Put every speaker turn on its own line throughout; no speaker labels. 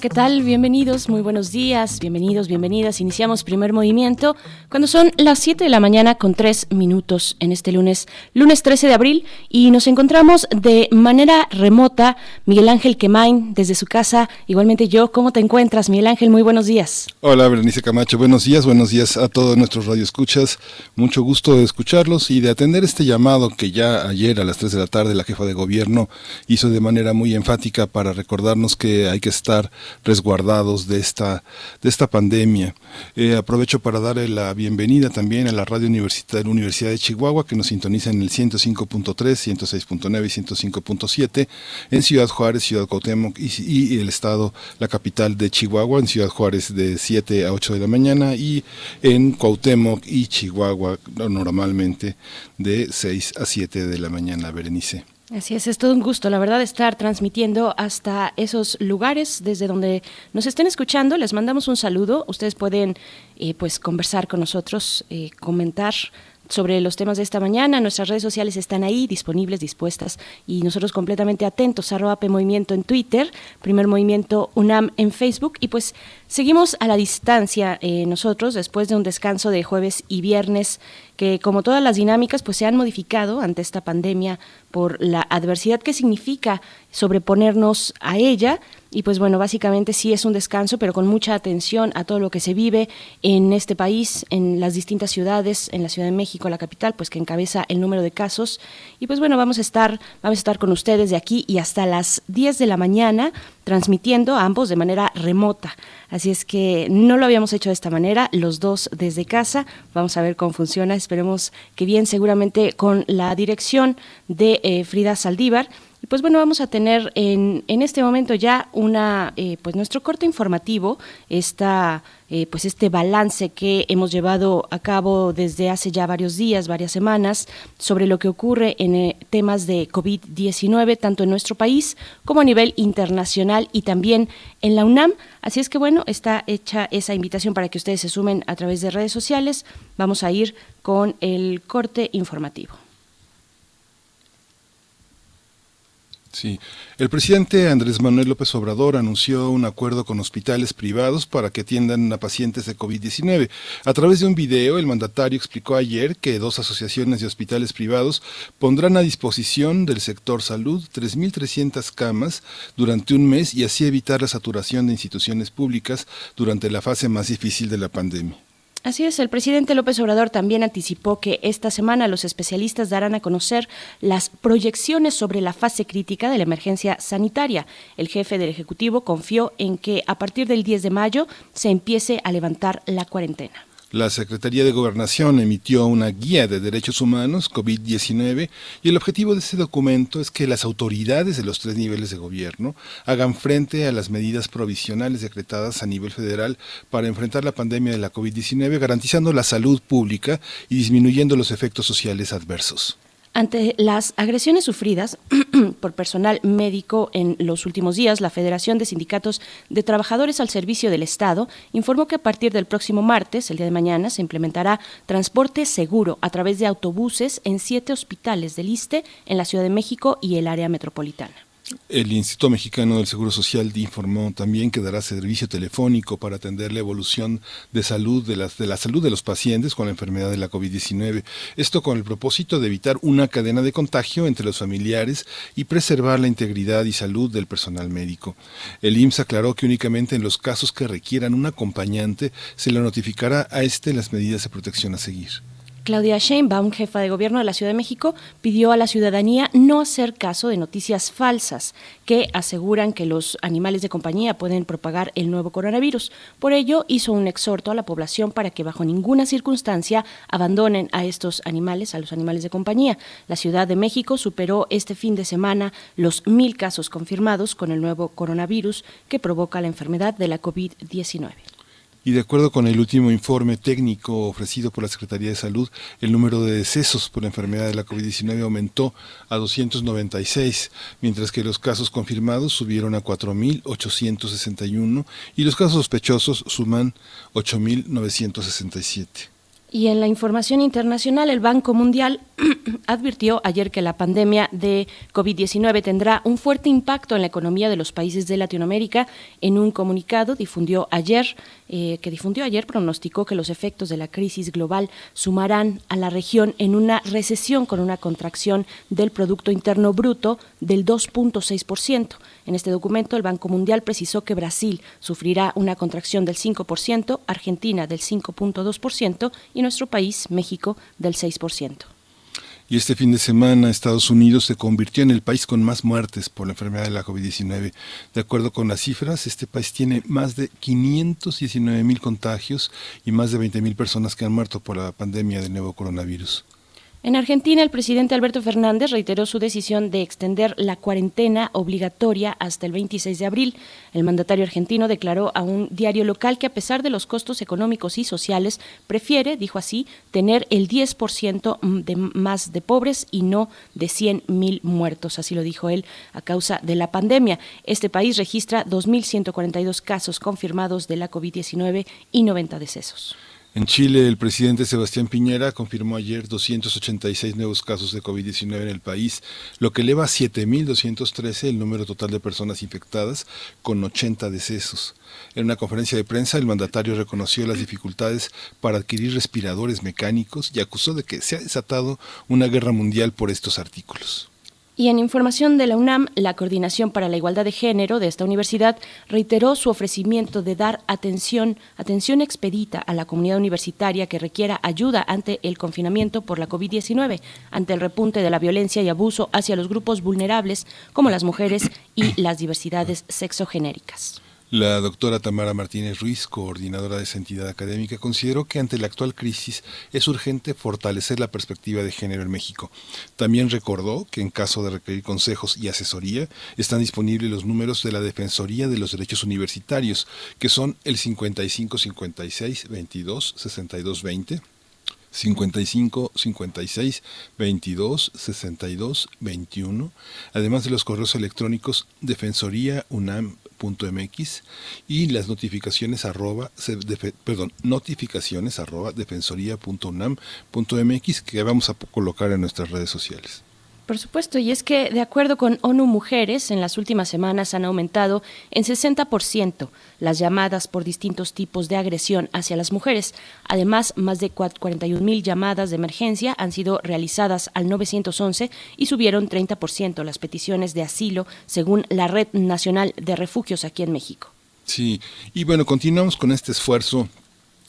¿Qué tal? Bienvenidos, muy buenos días, bienvenidos, bienvenidas. Iniciamos primer movimiento cuando son las 7 de la mañana con 3 minutos en este lunes, lunes 13 de abril, y nos encontramos de manera remota Miguel Ángel Quemain desde su casa, igualmente yo. ¿Cómo te encuentras, Miguel Ángel? Muy buenos días.
Hola, Berenice Camacho, buenos días, buenos días a todos nuestros radioescuchas. Mucho gusto de escucharlos y de atender este llamado que ya ayer a las 3 de la tarde la jefa de gobierno hizo de manera muy enfática para recordarnos que hay que estar resguardados de esta, de esta pandemia. Eh, aprovecho para darle la bienvenida también a la radio universitaria Universidad de Chihuahua, que nos sintoniza en el 105.3, 106.9 y 105.7 en Ciudad Juárez, Ciudad Cuauhtémoc y, el estado, la capital de Chihuahua, en Ciudad Juárez de 7 a 8 de la mañana y en Cuauhtémoc y Chihuahua normalmente de 6 a 7 de la mañana, Berenice.
Así es, es todo un gusto, la verdad, estar transmitiendo hasta esos lugares desde donde nos estén escuchando. Les mandamos un saludo. Ustedes pueden, eh, pues, conversar con nosotros, eh, comentar sobre los temas de esta mañana. Nuestras redes sociales están ahí, disponibles, dispuestas, y nosotros completamente atentos. Arroba P Movimiento en Twitter, Primer Movimiento UNAM en Facebook, y pues seguimos a la distancia eh, nosotros después de un descanso de jueves y viernes que como todas las dinámicas pues se han modificado ante esta pandemia por la adversidad que significa sobreponernos a ella y pues bueno, básicamente sí es un descanso, pero con mucha atención a todo lo que se vive en este país, en las distintas ciudades, en la Ciudad de México, la capital, pues que encabeza el número de casos. Y pues bueno, vamos a estar, vamos a estar con ustedes de aquí y hasta las 10 de la mañana transmitiendo a ambos de manera remota. Así es que no lo habíamos hecho de esta manera, los dos desde casa. Vamos a ver cómo funciona. Esperemos que bien, seguramente con la dirección de eh, Frida Saldívar y pues bueno, vamos a tener en, en este momento ya una, eh, pues nuestro corte informativo, esta, eh, pues este balance que hemos llevado a cabo desde hace ya varios días, varias semanas, sobre lo que ocurre en eh, temas de COVID-19, tanto en nuestro país como a nivel internacional y también en la UNAM. Así es que bueno, está hecha esa invitación para que ustedes se sumen a través de redes sociales. Vamos a ir con el corte informativo.
Sí, el presidente Andrés Manuel López Obrador anunció un acuerdo con hospitales privados para que atiendan a pacientes de COVID-19. A través de un video, el mandatario explicó ayer que dos asociaciones de hospitales privados pondrán a disposición del sector salud 3.300 camas durante un mes y así evitar la saturación de instituciones públicas durante la fase más difícil de la pandemia.
Así es, el presidente López Obrador también anticipó que esta semana los especialistas darán a conocer las proyecciones sobre la fase crítica de la emergencia sanitaria. El jefe del Ejecutivo confió en que a partir del 10 de mayo se empiece a levantar la cuarentena.
La Secretaría de Gobernación emitió una guía de derechos humanos COVID-19 y el objetivo de este documento es que las autoridades de los tres niveles de gobierno hagan frente a las medidas provisionales decretadas a nivel federal para enfrentar la pandemia de la COVID-19, garantizando la salud pública y disminuyendo los efectos sociales adversos.
Ante las agresiones sufridas por personal médico en los últimos días, la Federación de Sindicatos de Trabajadores al Servicio del Estado informó que a partir del próximo martes, el día de mañana, se implementará transporte seguro a través de autobuses en siete hospitales del ISTE en la Ciudad de México y el área metropolitana.
El Instituto Mexicano del Seguro Social informó también que dará servicio telefónico para atender la evolución de salud de, de la salud de los pacientes con la enfermedad de la COVID-19. Esto con el propósito de evitar una cadena de contagio entre los familiares y preservar la integridad y salud del personal médico. El IMSS aclaró que únicamente en los casos que requieran un acompañante se le notificará a este las medidas de protección a seguir.
Claudia Sheinbaum, jefa de gobierno de la Ciudad de México, pidió a la ciudadanía no hacer caso de noticias falsas que aseguran que los animales de compañía pueden propagar el nuevo coronavirus. Por ello, hizo un exhorto a la población para que bajo ninguna circunstancia abandonen a estos animales, a los animales de compañía. La Ciudad de México superó este fin de semana los mil casos confirmados con el nuevo coronavirus que provoca la enfermedad de la COVID-19.
Y de acuerdo con el último informe técnico ofrecido por la Secretaría de Salud, el número de decesos por la enfermedad de la COVID-19 aumentó a 296, mientras que los casos confirmados subieron a 4.861 y los casos sospechosos suman 8.967.
Y en la información internacional, el Banco Mundial advirtió ayer que la pandemia de COVID-19 tendrá un fuerte impacto en la economía de los países de Latinoamérica. En un comunicado difundió ayer, eh, que difundió ayer, pronosticó que los efectos de la crisis global sumarán a la región en una recesión con una contracción del Producto Interno Bruto del 2.6%. En este documento, el Banco Mundial precisó que Brasil sufrirá una contracción del 5%, Argentina del 5.2% y nuestro país, México, del 6%.
Y este fin de semana Estados Unidos se convirtió en el país con más muertes por la enfermedad de la COVID-19. De acuerdo con las cifras, este país tiene más de 519 mil contagios y más de 20 mil personas que han muerto por la pandemia del nuevo coronavirus.
En Argentina, el presidente Alberto Fernández reiteró su decisión de extender la cuarentena obligatoria hasta el 26 de abril. El mandatario argentino declaró a un diario local que a pesar de los costos económicos y sociales, prefiere, dijo así, tener el 10% de más de pobres y no de 100.000 muertos, así lo dijo él, a causa de la pandemia. Este país registra 2.142 casos confirmados de la COVID-19 y 90 decesos.
En Chile, el presidente Sebastián Piñera confirmó ayer 286 nuevos casos de COVID-19 en el país, lo que eleva a 7.213 el número total de personas infectadas, con 80 decesos. En una conferencia de prensa, el mandatario reconoció las dificultades para adquirir respiradores mecánicos y acusó de que se ha desatado una guerra mundial por estos artículos.
Y en información de la UNAM, la Coordinación para la Igualdad de Género de esta universidad reiteró su ofrecimiento de dar atención, atención expedita a la comunidad universitaria que requiera ayuda ante el confinamiento por la COVID-19, ante el repunte de la violencia y abuso hacia los grupos vulnerables como las mujeres y las diversidades sexogenéricas.
La doctora Tamara Martínez Ruiz, coordinadora de esa entidad académica, consideró que ante la actual crisis es urgente fortalecer la perspectiva de género en México. También recordó que en caso de requerir consejos y asesoría están disponibles los números de la Defensoría de los Derechos Universitarios, que son el 55 56 22 62 20 55 56 22 62 21, además de los correos electrónicos defensoría unam mx y las notificaciones arroba, perdón, notificaciones arroba defensoría.unam.mx que vamos a colocar en nuestras redes sociales.
Por supuesto, y es que de acuerdo con ONU Mujeres, en las últimas semanas han aumentado en 60% las llamadas por distintos tipos de agresión hacia las mujeres. Además, más de 41 mil llamadas de emergencia han sido realizadas al 911 y subieron 30% las peticiones de asilo, según la Red Nacional de Refugios aquí en México.
Sí, y bueno, continuamos con este esfuerzo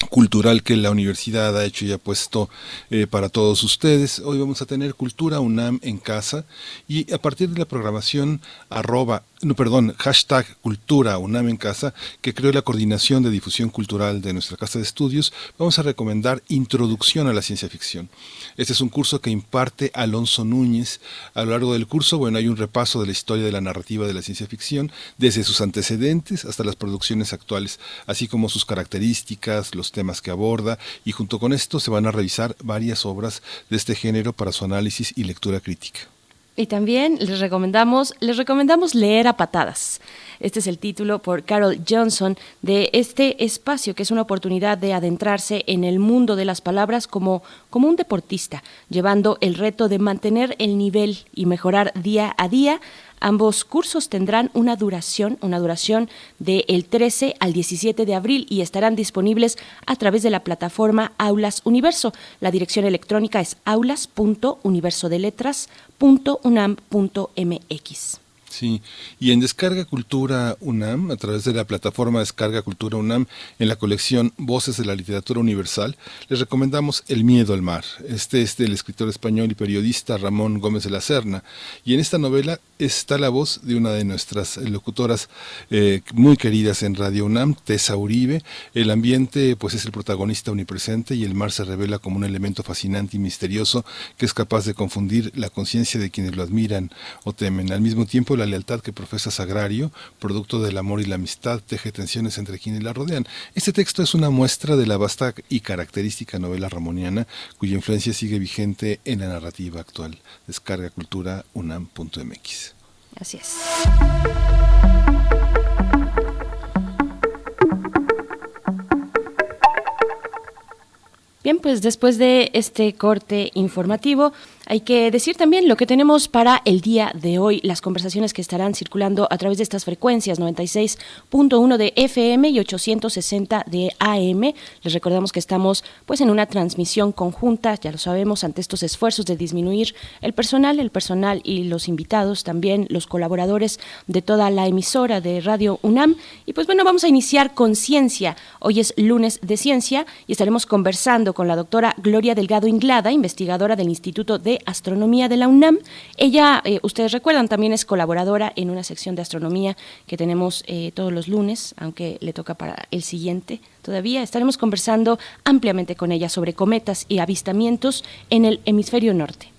cultural que la universidad ha hecho y ha puesto eh, para todos ustedes. Hoy vamos a tener Cultura UNAM en casa y a partir de la programación arroba no, perdón, hashtag Cultura UNAM en Casa, que creó la Coordinación de Difusión Cultural de nuestra Casa de Estudios, vamos a recomendar Introducción a la Ciencia Ficción. Este es un curso que imparte Alonso Núñez. A lo largo del curso, bueno, hay un repaso de la historia de la narrativa de la ciencia ficción, desde sus antecedentes hasta las producciones actuales, así como sus características, los temas que aborda, y junto con esto se van a revisar varias obras de este género para su análisis y lectura crítica.
Y también les recomendamos, les recomendamos leer a patadas. Este es el título por Carol Johnson de este espacio, que es una oportunidad de adentrarse en el mundo de las palabras como, como un deportista, llevando el reto de mantener el nivel y mejorar día a día Ambos cursos tendrán una duración, una duración del 13 al 17 de abril y estarán disponibles a través de la plataforma Aulas Universo. La dirección electrónica es aulas.universodeletras.unam.mx.
Sí, y en Descarga Cultura UNAM, a través de la plataforma Descarga Cultura UNAM, en la colección Voces de la Literatura Universal, les recomendamos El Miedo al Mar. Este es del escritor español y periodista Ramón Gómez de la Serna. Y en esta novela está la voz de una de nuestras locutoras eh, muy queridas en Radio UNAM, Tessa Uribe. El ambiente, pues, es el protagonista omnipresente y el mar se revela como un elemento fascinante y misterioso que es capaz de confundir la conciencia de quienes lo admiran o temen. Al mismo tiempo, la lealtad que profesa Sagrario, producto del amor y la amistad, teje tensiones entre quienes la rodean. Este texto es una muestra de la vasta y característica novela ramoniana, cuya influencia sigue vigente en la narrativa actual. Descarga cultura unam.mx.
Así es. Bien, pues después de este corte informativo, hay que decir también lo que tenemos para el día de hoy, las conversaciones que estarán circulando a través de estas frecuencias 96.1 de FM y 860 de AM. Les recordamos que estamos pues en una transmisión conjunta, ya lo sabemos, ante estos esfuerzos de disminuir el personal, el personal y los invitados, también los colaboradores de toda la emisora de Radio UNAM. Y pues bueno, vamos a iniciar con ciencia. Hoy es lunes de ciencia y estaremos conversando con la doctora Gloria Delgado Inglada, investigadora del Instituto de Astronomía de la UNAM. Ella, eh, ustedes recuerdan, también es colaboradora en una sección de astronomía que tenemos eh, todos los lunes, aunque le toca para el siguiente todavía. Estaremos conversando ampliamente con ella sobre cometas y avistamientos en el hemisferio norte.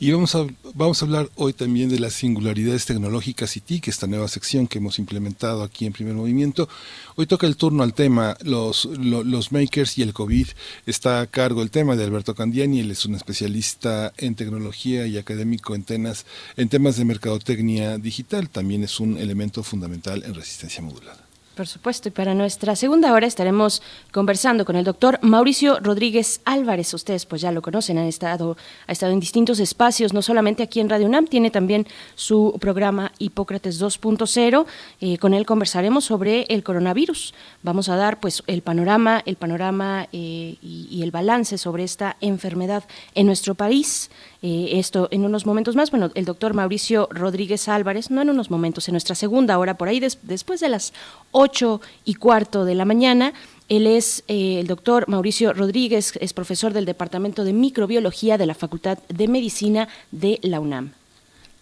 Y vamos a, vamos a hablar hoy también de las singularidades tecnológicas y TIC, esta nueva sección que hemos implementado aquí en Primer Movimiento. Hoy toca el turno al tema, los, los, makers y el COVID. Está a cargo el tema de Alberto Candiani, él es un especialista en tecnología y académico en, temas, en temas de mercadotecnia digital. También es un elemento fundamental en resistencia modulada.
Por supuesto, y para nuestra segunda hora estaremos conversando con el doctor Mauricio Rodríguez Álvarez. Ustedes pues ya lo conocen, han estado, ha estado en distintos espacios, no solamente aquí en Radio UNAM, tiene también su programa Hipócrates 2.0. Eh, con él conversaremos sobre el coronavirus. Vamos a dar pues el panorama, el panorama eh, y, el balance sobre esta enfermedad en nuestro país. Eh, esto en unos momentos más. Bueno, el doctor Mauricio Rodríguez Álvarez, no en unos momentos, en nuestra segunda hora, por ahí después de las ocho y cuarto de la mañana. Él es eh, el doctor Mauricio Rodríguez, es profesor del Departamento de Microbiología de la Facultad de Medicina de la UNAM.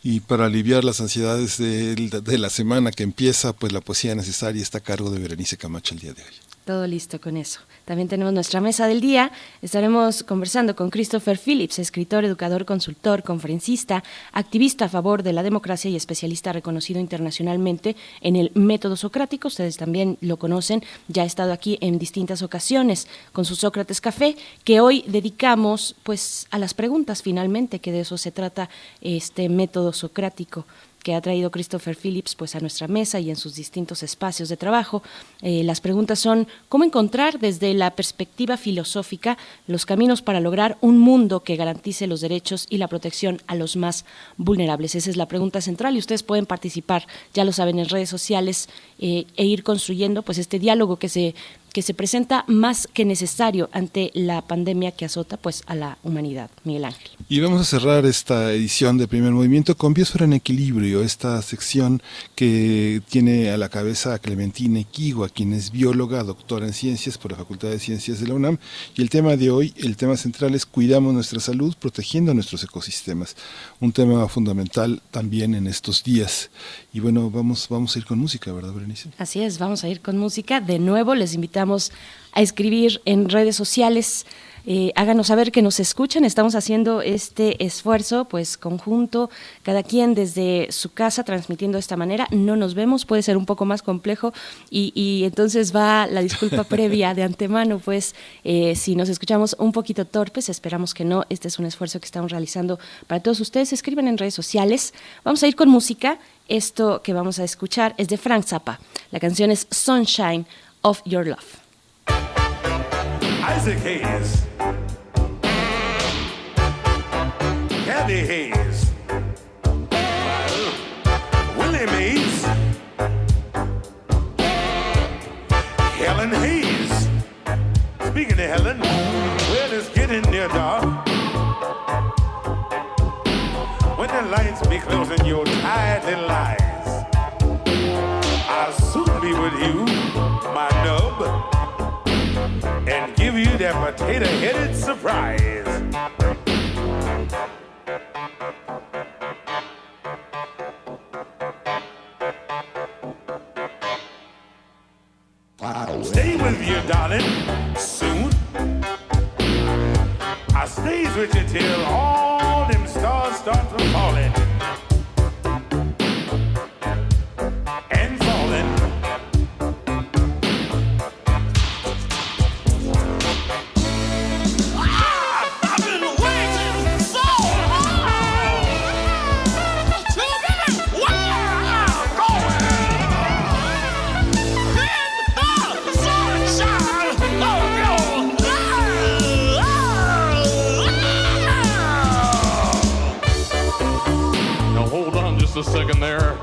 Y para aliviar las ansiedades de, de la semana que empieza, pues la poesía necesaria está a cargo de Berenice Camacho el día de hoy.
Todo listo con eso. También tenemos nuestra mesa del día. Estaremos conversando con Christopher Phillips, escritor, educador, consultor, conferencista, activista a favor de la democracia y especialista reconocido internacionalmente en el método socrático. Ustedes también lo conocen, ya ha estado aquí en distintas ocasiones con su Sócrates Café, que hoy dedicamos pues a las preguntas finalmente, que de eso se trata este método socrático que ha traído Christopher Phillips pues a nuestra mesa y en sus distintos espacios de trabajo. Eh, las preguntas son cómo encontrar desde la perspectiva filosófica los caminos para lograr un mundo que garantice los derechos y la protección a los más vulnerables. Esa es la pregunta central y ustedes pueden participar, ya lo saben, en redes sociales eh, e ir construyendo pues este diálogo que se que se presenta más que necesario ante la pandemia que azota pues a la humanidad. Miguel Ángel.
Y vamos a cerrar esta edición de Primer Movimiento con Biosfera en Equilibrio, esta sección que tiene a la cabeza a Clementina Equigua, quien es bióloga, doctora en ciencias por la Facultad de Ciencias de la UNAM. Y el tema de hoy, el tema central es Cuidamos nuestra salud protegiendo nuestros ecosistemas. Un tema fundamental también en estos días. Y bueno, vamos, vamos a ir con música, ¿verdad, Berenice?
Así es, vamos a ir con música. De nuevo les invitamos a escribir en redes sociales. Eh, háganos saber que nos escuchan. Estamos haciendo este esfuerzo, pues conjunto, cada quien desde su casa transmitiendo de esta manera. No nos vemos, puede ser un poco más complejo y, entonces va la disculpa previa de antemano, pues eh, si nos escuchamos un poquito torpes, esperamos que no. Este es un esfuerzo que estamos realizando para todos ustedes. Escriban en redes sociales. Vamos a ir con música. Esto que vamos a escuchar es de Frank Zappa. La canción es Sunshine of Your Love.
Isaac Hayes. Kathy Hayes. Willie Mays. Helen Hayes. Speaking of Helen, well, it's getting near dark. Lights be closing your tired little eyes. with you, my nub, and give you that potato headed surprise. I'll stay with you, darling, soon. I stays with you till all start to falling.
A second there.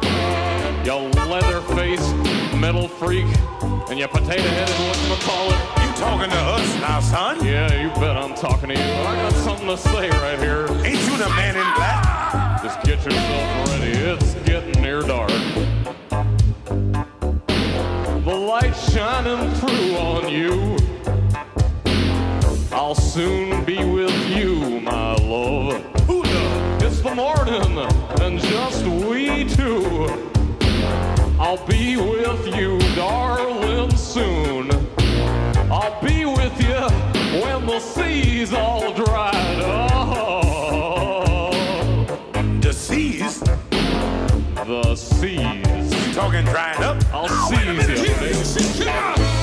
You leather face, metal freak, and you potato headed whatchamacallit.
You talking to us now, son?
Yeah, you bet I'm talking to you. I got something to say right here.
Ain't you the man in black?
Just get yourself ready. It's getting near dark. The light's shining through on you. I'll soon be with you, my love. The morning, and just we two. I'll be with you, darling, soon. I'll be with you when the sea's all dried up.
The seas?
The seas.
You talking drying up?
I'll seize you, baby.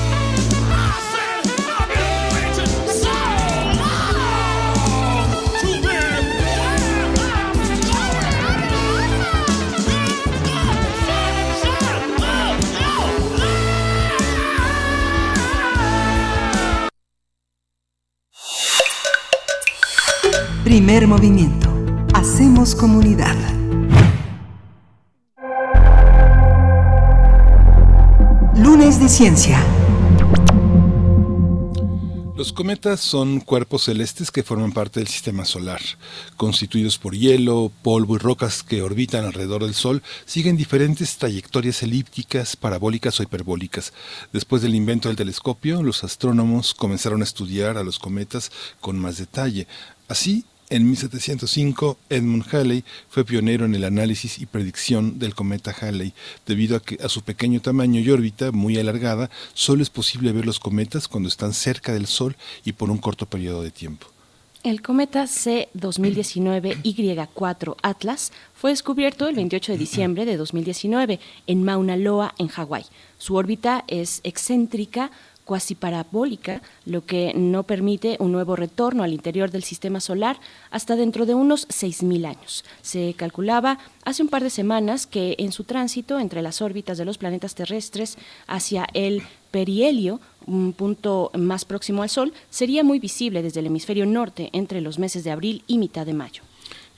Primer movimiento. Hacemos comunidad. Lunes de Ciencia.
Los cometas son cuerpos celestes que forman parte del sistema solar. Constituidos por hielo, polvo y rocas que orbitan alrededor del Sol, siguen diferentes trayectorias elípticas, parabólicas o hiperbólicas. Después del invento del telescopio, los astrónomos comenzaron a estudiar a los cometas con más detalle. Así, en 1705, Edmund Halley fue pionero en el análisis y predicción del cometa Halley. Debido a que a su pequeño tamaño y órbita muy alargada, solo es posible ver los cometas cuando están cerca del Sol y por un corto periodo de tiempo.
El cometa C 2019 Y4 Atlas fue descubierto el 28 de diciembre de 2019 en Mauna Loa, en Hawái. Su órbita es excéntrica, cuasi parabólica, lo que no permite un nuevo retorno al interior del sistema solar hasta dentro de unos 6.000 años. Se calculaba hace un par de semanas que en su tránsito entre las órbitas de los planetas terrestres hacia el perihelio, un punto más próximo al Sol, sería muy visible desde el hemisferio norte entre los meses de abril y mitad de mayo.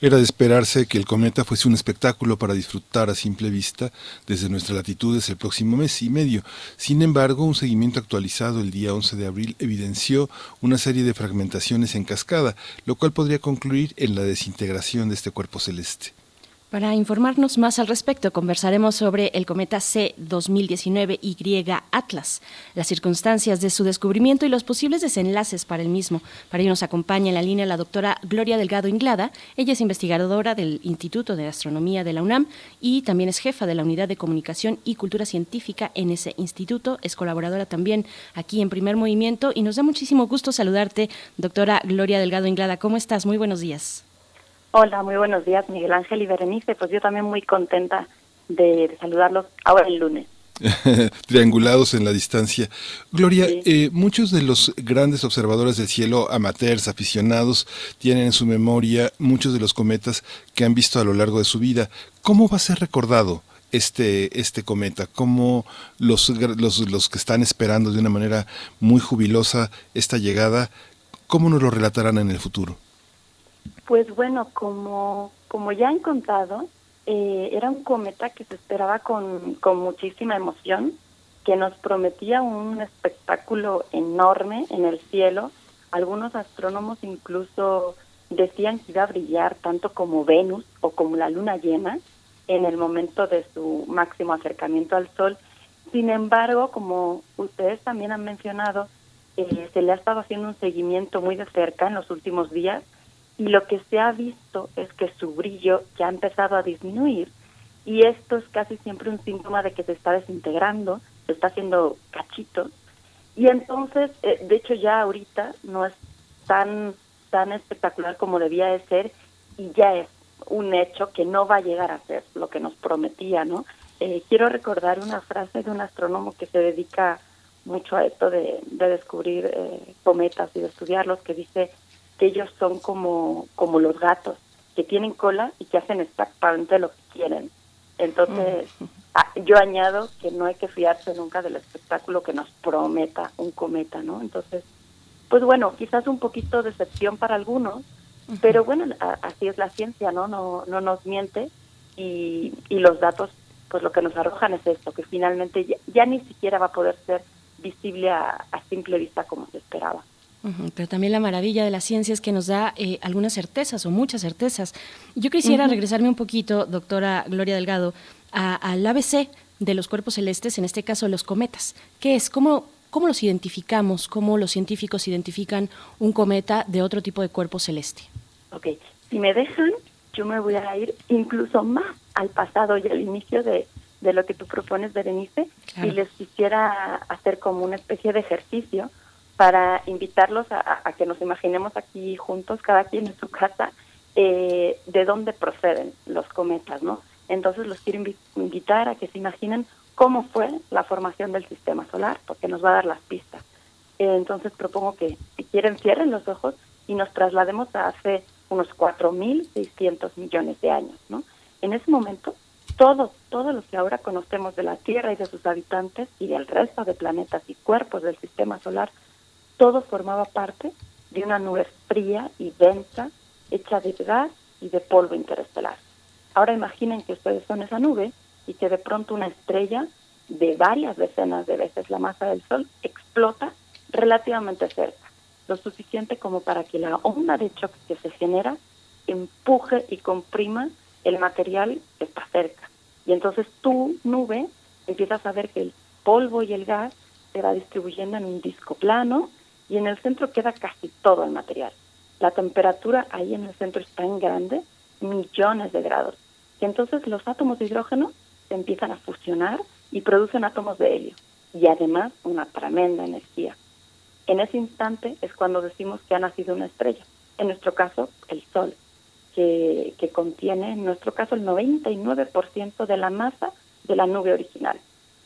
Era de esperarse que el cometa fuese un espectáculo para disfrutar a simple vista desde nuestras latitudes el próximo mes y medio. Sin embargo, un seguimiento actualizado el día 11 de abril evidenció una serie de fragmentaciones en cascada, lo cual podría concluir en la desintegración de este cuerpo celeste.
Para informarnos más al respecto, conversaremos sobre el cometa C 2019Y Atlas, las circunstancias de su descubrimiento y los posibles desenlaces para el mismo. Para ello nos acompaña en la línea la doctora Gloria Delgado Inglada. Ella es investigadora del Instituto de Astronomía de la UNAM y también es jefa de la Unidad de Comunicación y Cultura Científica en ese instituto. Es colaboradora también aquí en Primer Movimiento y nos da muchísimo gusto saludarte, doctora Gloria Delgado Inglada. ¿Cómo estás? Muy buenos días.
Hola, muy buenos días, Miguel Ángel y Berenice. Pues yo también muy contenta de, de saludarlos ahora el lunes.
Triangulados en la distancia. Gloria, eh, muchos de los grandes observadores del cielo, amateurs, aficionados, tienen en su memoria muchos de los cometas que han visto a lo largo de su vida. ¿Cómo va a ser recordado? Este, este cometa, cómo los, los, los que están esperando de una manera muy jubilosa esta llegada, cómo nos lo relatarán en el futuro.
Pues bueno, como, como ya han contado, eh, era un cometa que se esperaba con, con muchísima emoción, que nos prometía un espectáculo enorme en el cielo. Algunos astrónomos incluso decían que iba a brillar tanto como Venus o como la luna llena en el momento de su máximo acercamiento al Sol. Sin embargo, como ustedes también han mencionado, eh, se le ha estado haciendo un seguimiento muy de cerca en los últimos días y lo que se ha visto es que su brillo ya ha empezado a disminuir y esto es casi siempre un síntoma de que se está desintegrando, se está haciendo cachito y entonces, eh, de hecho ya ahorita no es tan tan espectacular como debía de ser y ya es un hecho que no va a llegar a ser lo que nos prometía, ¿no? Eh, quiero recordar una frase de un astrónomo que se dedica mucho a esto de, descubrir eh, cometas y de estudiarlos, que dice que ellos son como, como los gatos, que tienen cola y que hacen exactamente lo que quieren. Entonces, ah, yo añado que no hay que fiarse nunca del espectáculo que nos prometa un cometa, ¿no? Entonces, pues bueno, quizás un poquito de decepción para algunos, pero bueno, así es la ciencia, ¿no? No, no nos miente y, y los datos, pues lo que nos arrojan es esto, que finalmente ya, ni siquiera va a poder ser visible a, simple vista como se esperaba.
Pero también la maravilla de la ciencia es que nos da eh, algunas certezas o muchas certezas. Yo quisiera regresarme un poquito, doctora Gloria Delgado, al ABC de los cuerpos celestes, en este caso los cometas. ¿Qué es? ¿Cómo, ¿Cómo los identificamos? ¿Cómo los científicos identifican un cometa de otro tipo de cuerpo celeste?
Ok, si me dejan, yo me voy a ir incluso más al pasado y al inicio de, de lo que tú propones, Berenice, y les quisiera hacer como una especie de ejercicio para invitarlos a, que nos imaginemos aquí juntos, cada quien en su casa, eh, de dónde proceden los cometas, ¿no? Entonces los quiero invitar a que se imaginen cómo fue la formación del sistema solar, porque nos va a dar las pistas. Eh, entonces propongo que, si quieren, cierren los ojos y nos traslademos a hace unos 4.600 millones de años. ¿no? En ese momento, todo, todo lo que ahora conocemos de la Tierra y de sus habitantes y del resto de planetas y cuerpos del sistema solar, todo formaba parte de una nube fría y densa, hecha de gas y de polvo interestelar. Ahora imaginen que ustedes son esa nube y que de pronto una estrella de varias decenas de veces la masa del Sol explota relativamente cerca, lo suficiente como para que la onda de choque que se genera empuje y comprima el material que está cerca. Y entonces tu nube empiezas a ver que el polvo y el gas se va distribuyendo en un disco plano y en el centro queda casi todo el material. La temperatura ahí en el centro es tan grande, millones de grados. Y entonces los átomos de hidrógeno se empiezan a fusionar y producen átomos de helio y además una tremenda energía. En ese instante es cuando decimos que ha nacido una estrella, en nuestro caso el Sol, que, que contiene en nuestro caso el 99% de la masa de la nube original.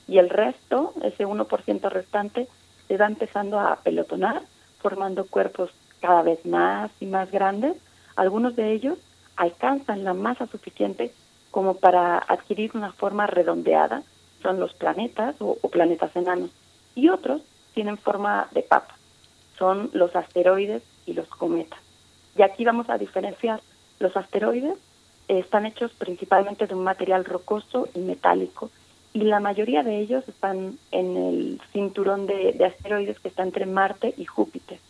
Y el resto, ese 1% restante, se va empezando a pelotonar, formando cuerpos cada vez más y más grandes. Algunos de ellos alcanzan la masa suficiente como para adquirir una forma redondeada, son los planetas o, planetas enanos, y otros tienen forma de papa, son los asteroides y los cometas. Y aquí vamos a diferenciar, los asteroides están hechos principalmente de un material rocoso y metálico, y la mayoría de ellos están en el cinturón de, de asteroides que está entre Marte y Júpiter.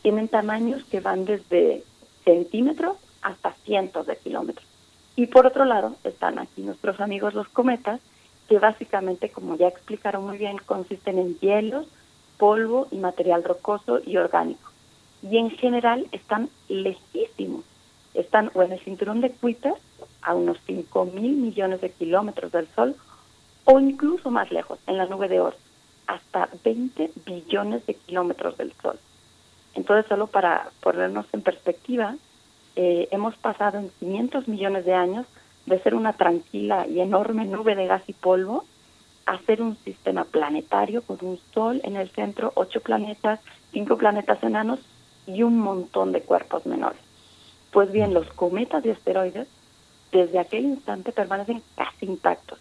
Tienen tamaños que van desde centímetros hasta cientos de kilómetros. Y por otro lado están aquí nuestros amigos los cometas, que básicamente, como ya explicaron muy bien, consisten en hielos, polvo y material rocoso y orgánico. Y en general están lejísimos. Están o en el cinturón de Kuiper, a unos 5 mil millones de kilómetros del Sol, o incluso más lejos, en la nube de Oort, hasta 20 billones de kilómetros del Sol. Entonces, solo para ponernos en perspectiva, eh, hemos pasado en 500 millones de años de ser una tranquila y enorme nube de gas y polvo a ser un sistema planetario con un sol en el centro, ocho planetas, cinco planetas enanos y un montón de cuerpos menores. Pues bien, los cometas y asteroides desde aquel instante permanecen casi intactos.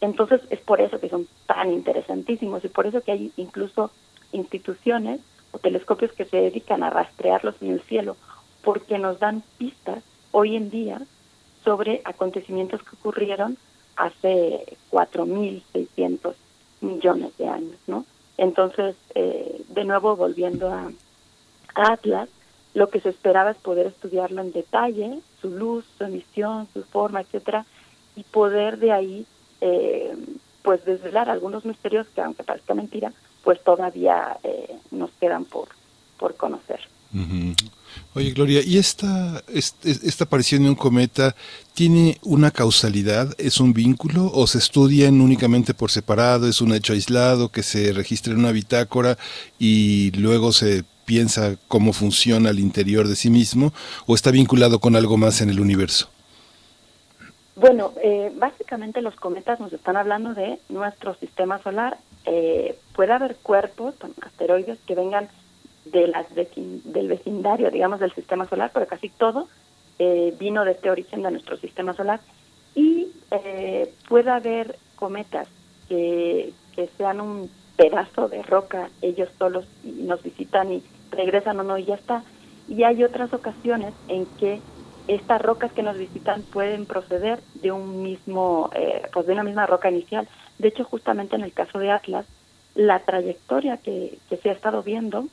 Entonces es por eso que son tan interesantísimos y por eso que hay incluso instituciones o telescopios que se dedican a rastrearlos en el cielo porque nos dan pistas hoy en día sobre acontecimientos que ocurrieron hace 4.600 millones de años, ¿no? Entonces, eh, de nuevo, volviendo a, Atlas, lo que se esperaba es poder estudiarlo en detalle, su luz, su emisión, su forma, etcétera, y poder de ahí, eh, pues desvelar algunos misterios que aunque parezca mentira, pues todavía eh, nos quedan por, por conocer.
Oye, Gloria, ¿y esta, esta, aparición de un cometa tiene una causalidad? ¿Es un vínculo? ¿O se estudian únicamente por separado? ¿Es un hecho aislado que se registra en una bitácora y luego se piensa cómo funciona al interior de sí mismo? ¿O está vinculado con algo más en el universo?
Bueno, eh, básicamente los cometas nos están hablando de nuestro sistema solar. Eh, puede haber cuerpos, asteroides, que vengan de las del vecindario, digamos, del sistema solar, pero casi todo eh, vino de este origen de nuestro sistema solar. Y eh, puede haber cometas que, que sean un pedazo de roca, ellos solos nos visitan y regresan o no y ya está. Y hay otras ocasiones en que estas rocas que nos visitan pueden proceder de un mismo, eh, pues de una misma roca inicial. De hecho, justamente en el caso de Atlas, la trayectoria que, que se ha estado viendo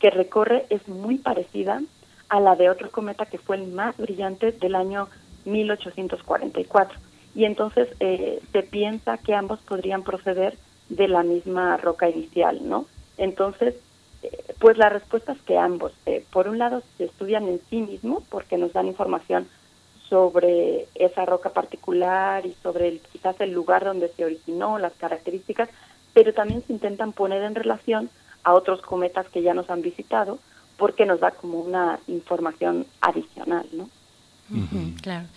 que recorre es muy parecida a la de otro cometa que fue el más brillante del año 1844. Y entonces eh, se piensa que ambos podrían proceder de la misma roca inicial, ¿no? Entonces, pues la respuesta es que ambos, eh, por un lado, se estudian en sí mismos porque nos dan información sobre esa roca particular y sobre el, quizás el lugar donde se originó, las características, pero también se intentan poner en relación a otros cometas que ya nos han visitado, porque nos da como una información adicional, ¿no?
claro.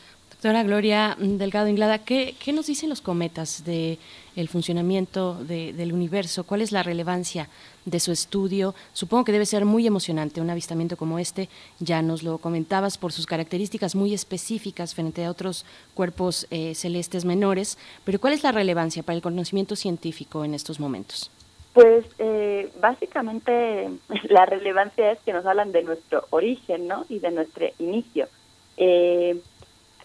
Doctora Gloria Delgado Inglada, ¿qué, ¿qué, nos dicen los cometas de el funcionamiento de, del universo? ¿Cuál es la relevancia de su estudio? Supongo que debe ser muy emocionante un avistamiento como este. Ya nos lo comentabas por sus características muy específicas frente a otros cuerpos eh, celestes menores. Pero ¿cuál es la relevancia para el conocimiento científico en estos momentos?
Pues eh, básicamente la relevancia es que nos hablan de nuestro origen, ¿no? Y de nuestro inicio. Eh,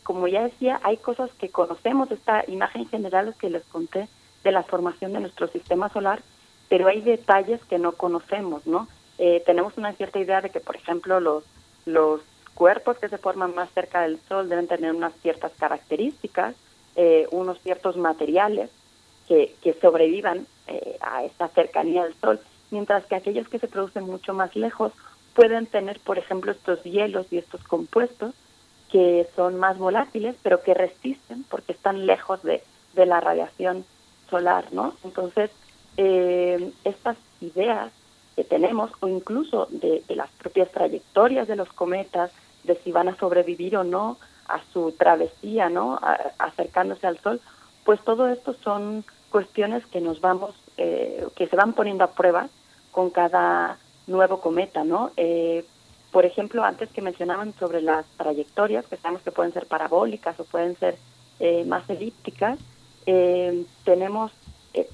como ya decía, hay cosas que conocemos, esta imagen general que les conté de la formación de nuestro sistema solar, pero hay detalles que no conocemos, ¿no? Eh, tenemos una cierta idea de que, por ejemplo, los, los cuerpos que se forman más cerca del Sol deben tener unas ciertas características, unos ciertos materiales que, que sobrevivan eh, a esta cercanía del Sol, mientras que aquellos que se producen mucho más lejos pueden tener, por ejemplo, estos hielos y estos compuestos que son más volátiles, pero que resisten porque están lejos de, de la radiación solar, ¿no? Entonces, eh, estas ideas que tenemos, o incluso de, las propias trayectorias de los cometas, de si van a sobrevivir o no a su travesía, ¿no? acercándose al Sol, pues todo esto son cuestiones que nos vamos, eh, que se van poniendo a prueba con cada nuevo cometa, ¿no? Eh, por ejemplo, antes que mencionaban sobre las trayectorias, que sabemos que pueden ser parabólicas o pueden ser eh, más elípticas, tenemos,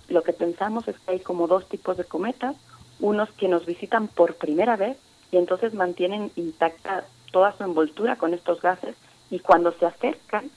lo que pensamos es que hay como dos tipos de cometas, unos que nos visitan por primera vez y entonces mantienen intacta toda su envoltura con estos gases y cuando se acercan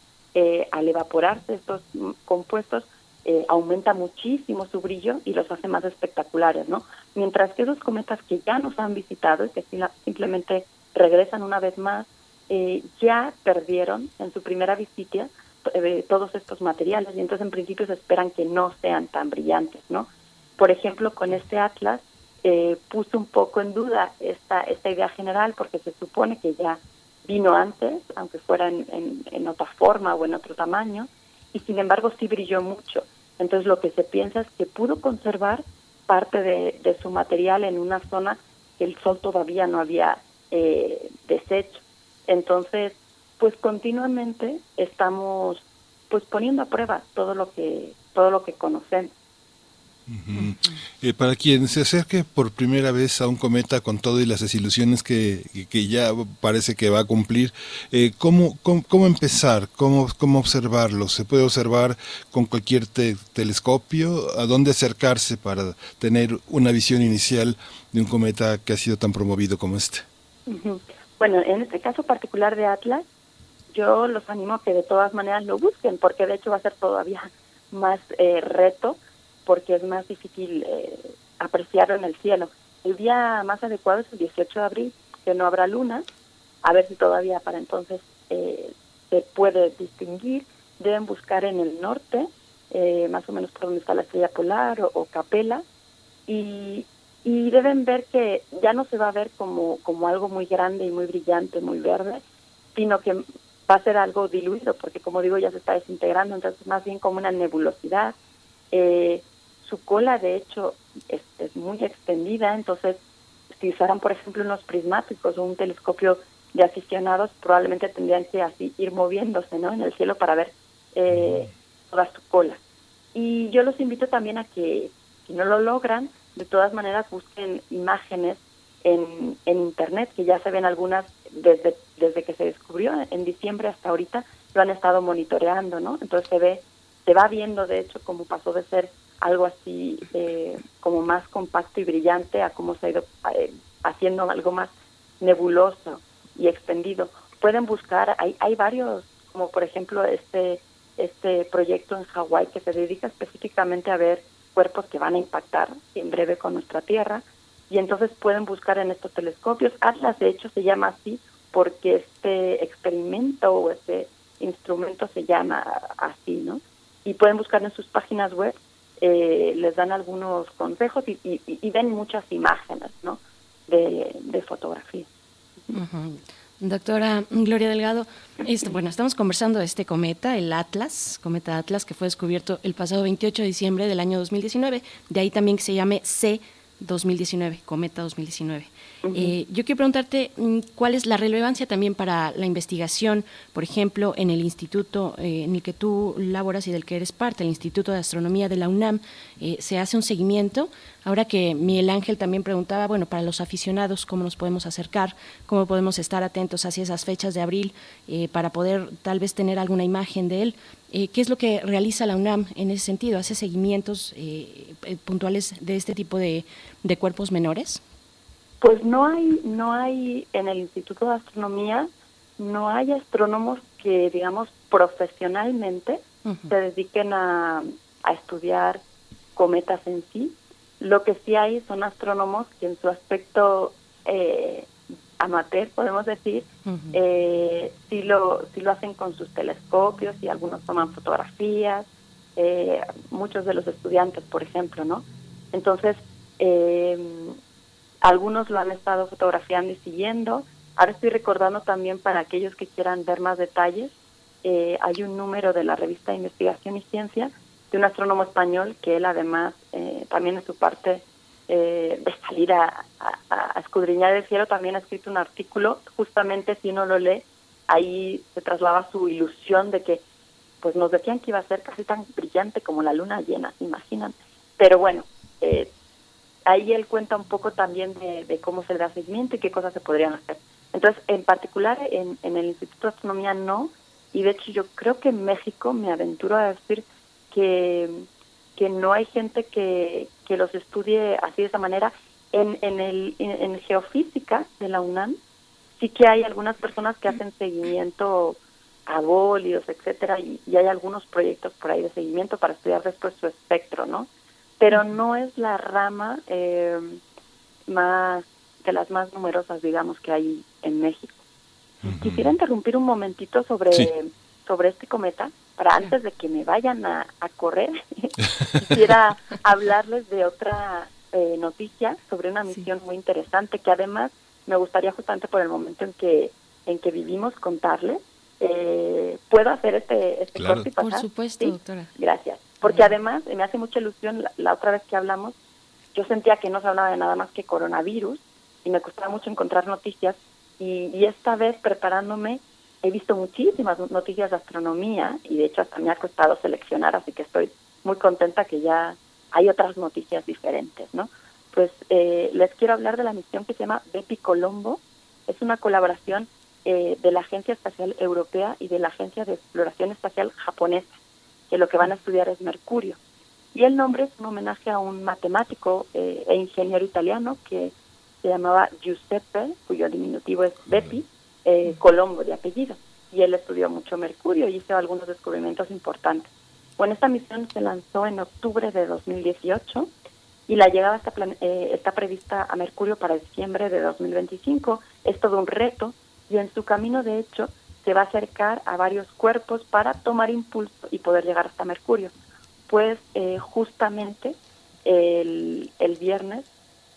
al evaporarse estos mm, compuestos eh, aumenta muchísimo su brillo y los hace más espectaculares, ¿no? Mientras que esos cometas que ya nos han visitado y que simplemente regresan una vez más, eh, ya perdieron en su primera visita eh, todos estos materiales y entonces en principio se esperan que no sean tan brillantes, ¿no? Por ejemplo, con este atlas eh, puso un poco en duda esta, esta idea general porque se supone que ya vino antes, aunque fuera en, en, en otra forma o en otro tamaño, y sin embargo sí brilló mucho. Entonces lo que se piensa es que pudo conservar parte de, su material en una zona que el sol todavía no había eh, deshecho. Entonces, pues continuamente estamos pues poniendo a prueba todo lo que todo lo que conocemos.
Eh, para quien se acerque por primera vez a un cometa con todo y las desilusiones que, que ya parece que va a cumplir, eh, ¿cómo, cómo, empezar? ¿Cómo, ¿Cómo observarlo? ¿Se puede observar con cualquier telescopio? ¿A dónde acercarse para tener una visión inicial de un cometa que ha sido tan promovido como este?
Bueno, en este caso particular de Atlas, yo los animo a que de todas maneras lo busquen, porque de hecho va a ser todavía más eh, reto porque es más difícil eh, apreciarlo en el cielo. El día más adecuado es el 18 de abril, que no habrá luna, a ver si todavía para entonces eh, se puede distinguir. Deben buscar en el norte eh, más o menos por donde está la estrella polar o, Capela, y, y deben ver que ya no se va a ver como, como algo muy grande y muy brillante, muy verde, sino que va a ser algo diluido, porque como digo, ya se está desintegrando, entonces más bien como una nebulosidad. Eh, su cola, de hecho, es, es, muy extendida, entonces si usaran, por ejemplo, unos prismáticos o un telescopio de aficionados, probablemente tendrían que así ir moviéndose ¿no? en el cielo para ver eh, toda su cola. Y yo los invito también a que, si no lo logran, de todas maneras busquen imágenes en, en Internet, que ya se ven algunas desde, desde que se descubrió en diciembre hasta ahorita, lo han estado monitoreando, ¿no? Entonces se ve, se va viendo, de hecho, cómo pasó de ser algo así eh, como más compacto y brillante a cómo se ha ido eh, haciendo algo más nebuloso y extendido. Pueden buscar, hay, hay varios, como por ejemplo este, este proyecto en Hawái que se dedica específicamente a ver cuerpos que van a impactar en breve con nuestra Tierra y entonces pueden buscar en estos telescopios. Atlas de hecho se llama así porque este experimento o este instrumento se llama así, ¿no? Y pueden buscar en sus páginas web, eh, les dan algunos consejos y, y, ven muchas imágenes, ¿no? De, fotografía.
Doctora Gloria Delgado, bueno, estamos conversando de este cometa, el Atlas, cometa Atlas, que fue descubierto el pasado 28 de diciembre del año 2019, de ahí también que se llame C 2019, Cometa 2019. Eh, yo quiero preguntarte mm, cuál es la relevancia también para la investigación, por ejemplo, en el instituto eh, en el que tú laboras y del que eres parte, el Instituto de Astronomía de la UNAM, eh, se hace un seguimiento. Ahora que Miguel Ángel también preguntaba, bueno, para los aficionados, ¿cómo nos podemos acercar? ¿Cómo podemos estar atentos hacia esas fechas de abril para poder tal vez tener alguna imagen de él? ¿Qué es lo que realiza la UNAM en ese sentido? ¿Hace seguimientos puntuales de este tipo de cuerpos menores?
Pues no hay, no hay en el Instituto de Astronomía, no hay astrónomos que, digamos, profesionalmente se dediquen a, a estudiar cometas en sí. Lo que sí hay son astrónomos que en su aspecto eh, amateur, podemos decir, eh, sí, lo, sí lo hacen con sus telescopios y algunos toman fotografías, eh, muchos de los estudiantes, por ejemplo, ¿no? Entonces, eh, algunos lo han estado fotografiando y siguiendo. Ahora estoy recordando también para aquellos que quieran ver más detalles, eh, hay un número de la revista Investigación y Ciencia de un astrónomo español que él además eh, también en su parte eh, de salir a, escudriñar el cielo también ha escrito un artículo, justamente si uno lo lee, ahí se traslada su ilusión de que pues nos decían que iba a ser casi tan brillante como la luna llena, ¿se imaginan? Pero bueno, eh, ahí él cuenta un poco también de, cómo se da seguimiento y qué cosas se podrían hacer. Entonces, en particular, en, el Instituto de Astronomía no, y de hecho yo creo que en México me aventuro a decir que, que no hay gente que, que los estudie así de esa manera. En, en, el, en, geofísica de la UNAM sí que hay algunas personas que hacen seguimiento a bolios, etcétera, y, hay algunos proyectos por ahí de seguimiento para estudiar después su espectro, ¿no? Pero no es la rama eh, más de las más numerosas, digamos, que hay en México. Quisiera interrumpir un momentito sobre, sobre este cometa, para antes de que me vayan a, correr, quisiera hablarles de otra eh, noticia sobre una misión muy interesante que además me gustaría justamente por el momento en que en que vivimos contarles. Eh, ¿Puedo hacer este, este corte y pasar?
Por supuesto, doctora.
Gracias. Porque además me hace mucha ilusión, la, otra vez que hablamos, yo sentía que no se hablaba de nada más que coronavirus y me costaba mucho encontrar noticias y, esta vez preparándome he visto muchísimas noticias de astronomía y de hecho hasta me ha costado seleccionar, así que estoy muy contenta que ya hay otras noticias diferentes, ¿no? Pues eh, les quiero hablar de la misión que se llama Bepi Colombo. Es una colaboración eh, de la Agencia Espacial Europea y de la Agencia de Exploración Espacial Japonesa que lo que van a estudiar es mercurio. Y el nombre es un homenaje a un matemático eh, e ingeniero italiano que se llamaba Giuseppe, cuyo diminutivo es Bepi, eh, Colombo de apellido. Y él estudió mucho mercurio y hizo algunos descubrimientos importantes. Bueno, esta misión se lanzó en octubre de 2018 y la llegada está, eh, está prevista a Mercurio para diciembre de 2025. Es todo un reto y en su camino, de hecho, se va a acercar a varios cuerpos para tomar impulso y poder llegar hasta Mercurio. pues eh, justamente el, viernes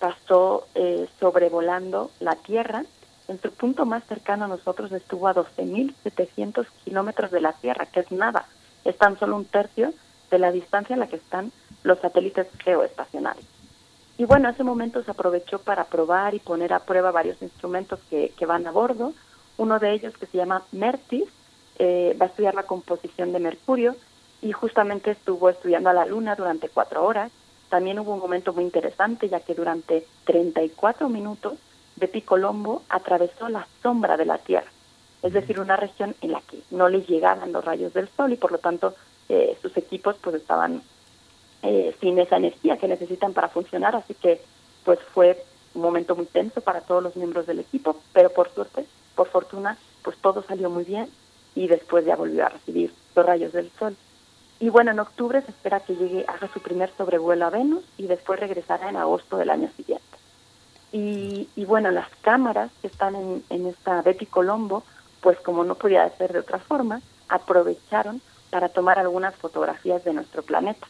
pasó eh, sobrevolando la Tierra. En su punto más cercano a nosotros estuvo a 12.700 kilómetros de la Tierra, que es nada, es tan solo un tercio de la distancia en la que están los satélites geoestacionarios. Y bueno, ese momento se aprovechó para probar y poner a prueba varios instrumentos que van a bordo. Uno de ellos, que se llama MERTIS, eh, va a estudiar la composición de mercurio y justamente estuvo estudiando a la Luna durante cuatro horas. También hubo un momento muy interesante, ya que durante 34 minutos Betty Colombo atravesó la sombra de la Tierra, es decir, una región en la que no les llegaban los rayos del Sol y por lo tanto eh, sus equipos pues estaban eh, sin esa energía que necesitan para funcionar, así que pues fue un momento muy tenso para todos los miembros del equipo, pero por suerte, por fortuna, pues todo salió muy bien y después ya volvió a recibir los rayos del sol. Y bueno, en octubre se espera que llegue, haga su primer sobrevuelo a Venus y después regresará en agosto del año siguiente. Y, y bueno, las cámaras que están en, en esta Betty Colombo, pues como no podía ser de otra forma, aprovecharon para tomar algunas fotografías de nuestro planeta.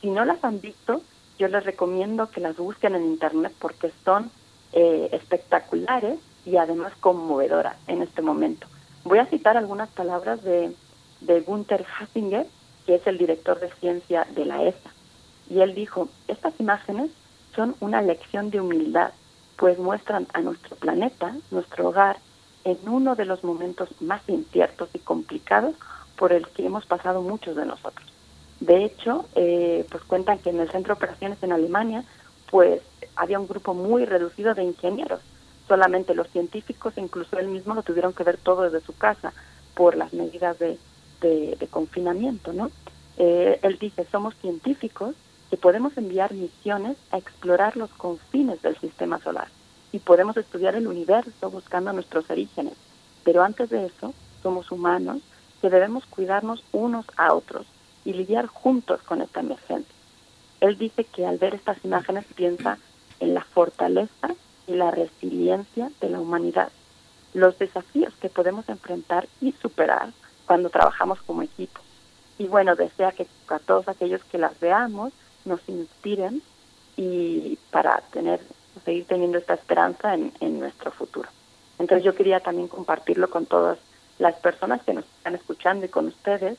Si no las han visto, yo les recomiendo que las busquen en internet porque son eh, espectaculares y además conmovedoras en este momento. Voy a citar algunas palabras de, de Gunther Hasinger, que es el director de ciencia de la ESA. Y él dijo, estas imágenes son una lección de humildad, pues muestran a nuestro planeta, nuestro hogar, en uno de los momentos más inciertos y complicados por el que hemos pasado muchos de nosotros. De hecho, eh, pues cuentan que en el centro de operaciones en Alemania, pues había un grupo muy reducido de ingenieros solamente los científicos, incluso él mismo lo tuvieron que ver todo desde su casa por las medidas de, confinamiento, ¿no? Eh, él dice, somos científicos que podemos enviar misiones a explorar los confines del sistema solar y podemos estudiar el universo buscando nuestros orígenes, pero antes de eso somos humanos que debemos cuidarnos unos a otros y lidiar juntos con esta emergencia. Él dice que al ver estas imágenes piensa en la fortaleza y la resiliencia de la humanidad, los desafíos que podemos enfrentar y superar cuando trabajamos como equipo. Y bueno, desea que a todos aquellos que las veamos nos inspiren y para tener seguir teniendo esta esperanza en, en nuestro futuro. Entonces yo quería también compartirlo con todas las personas que nos están escuchando y con ustedes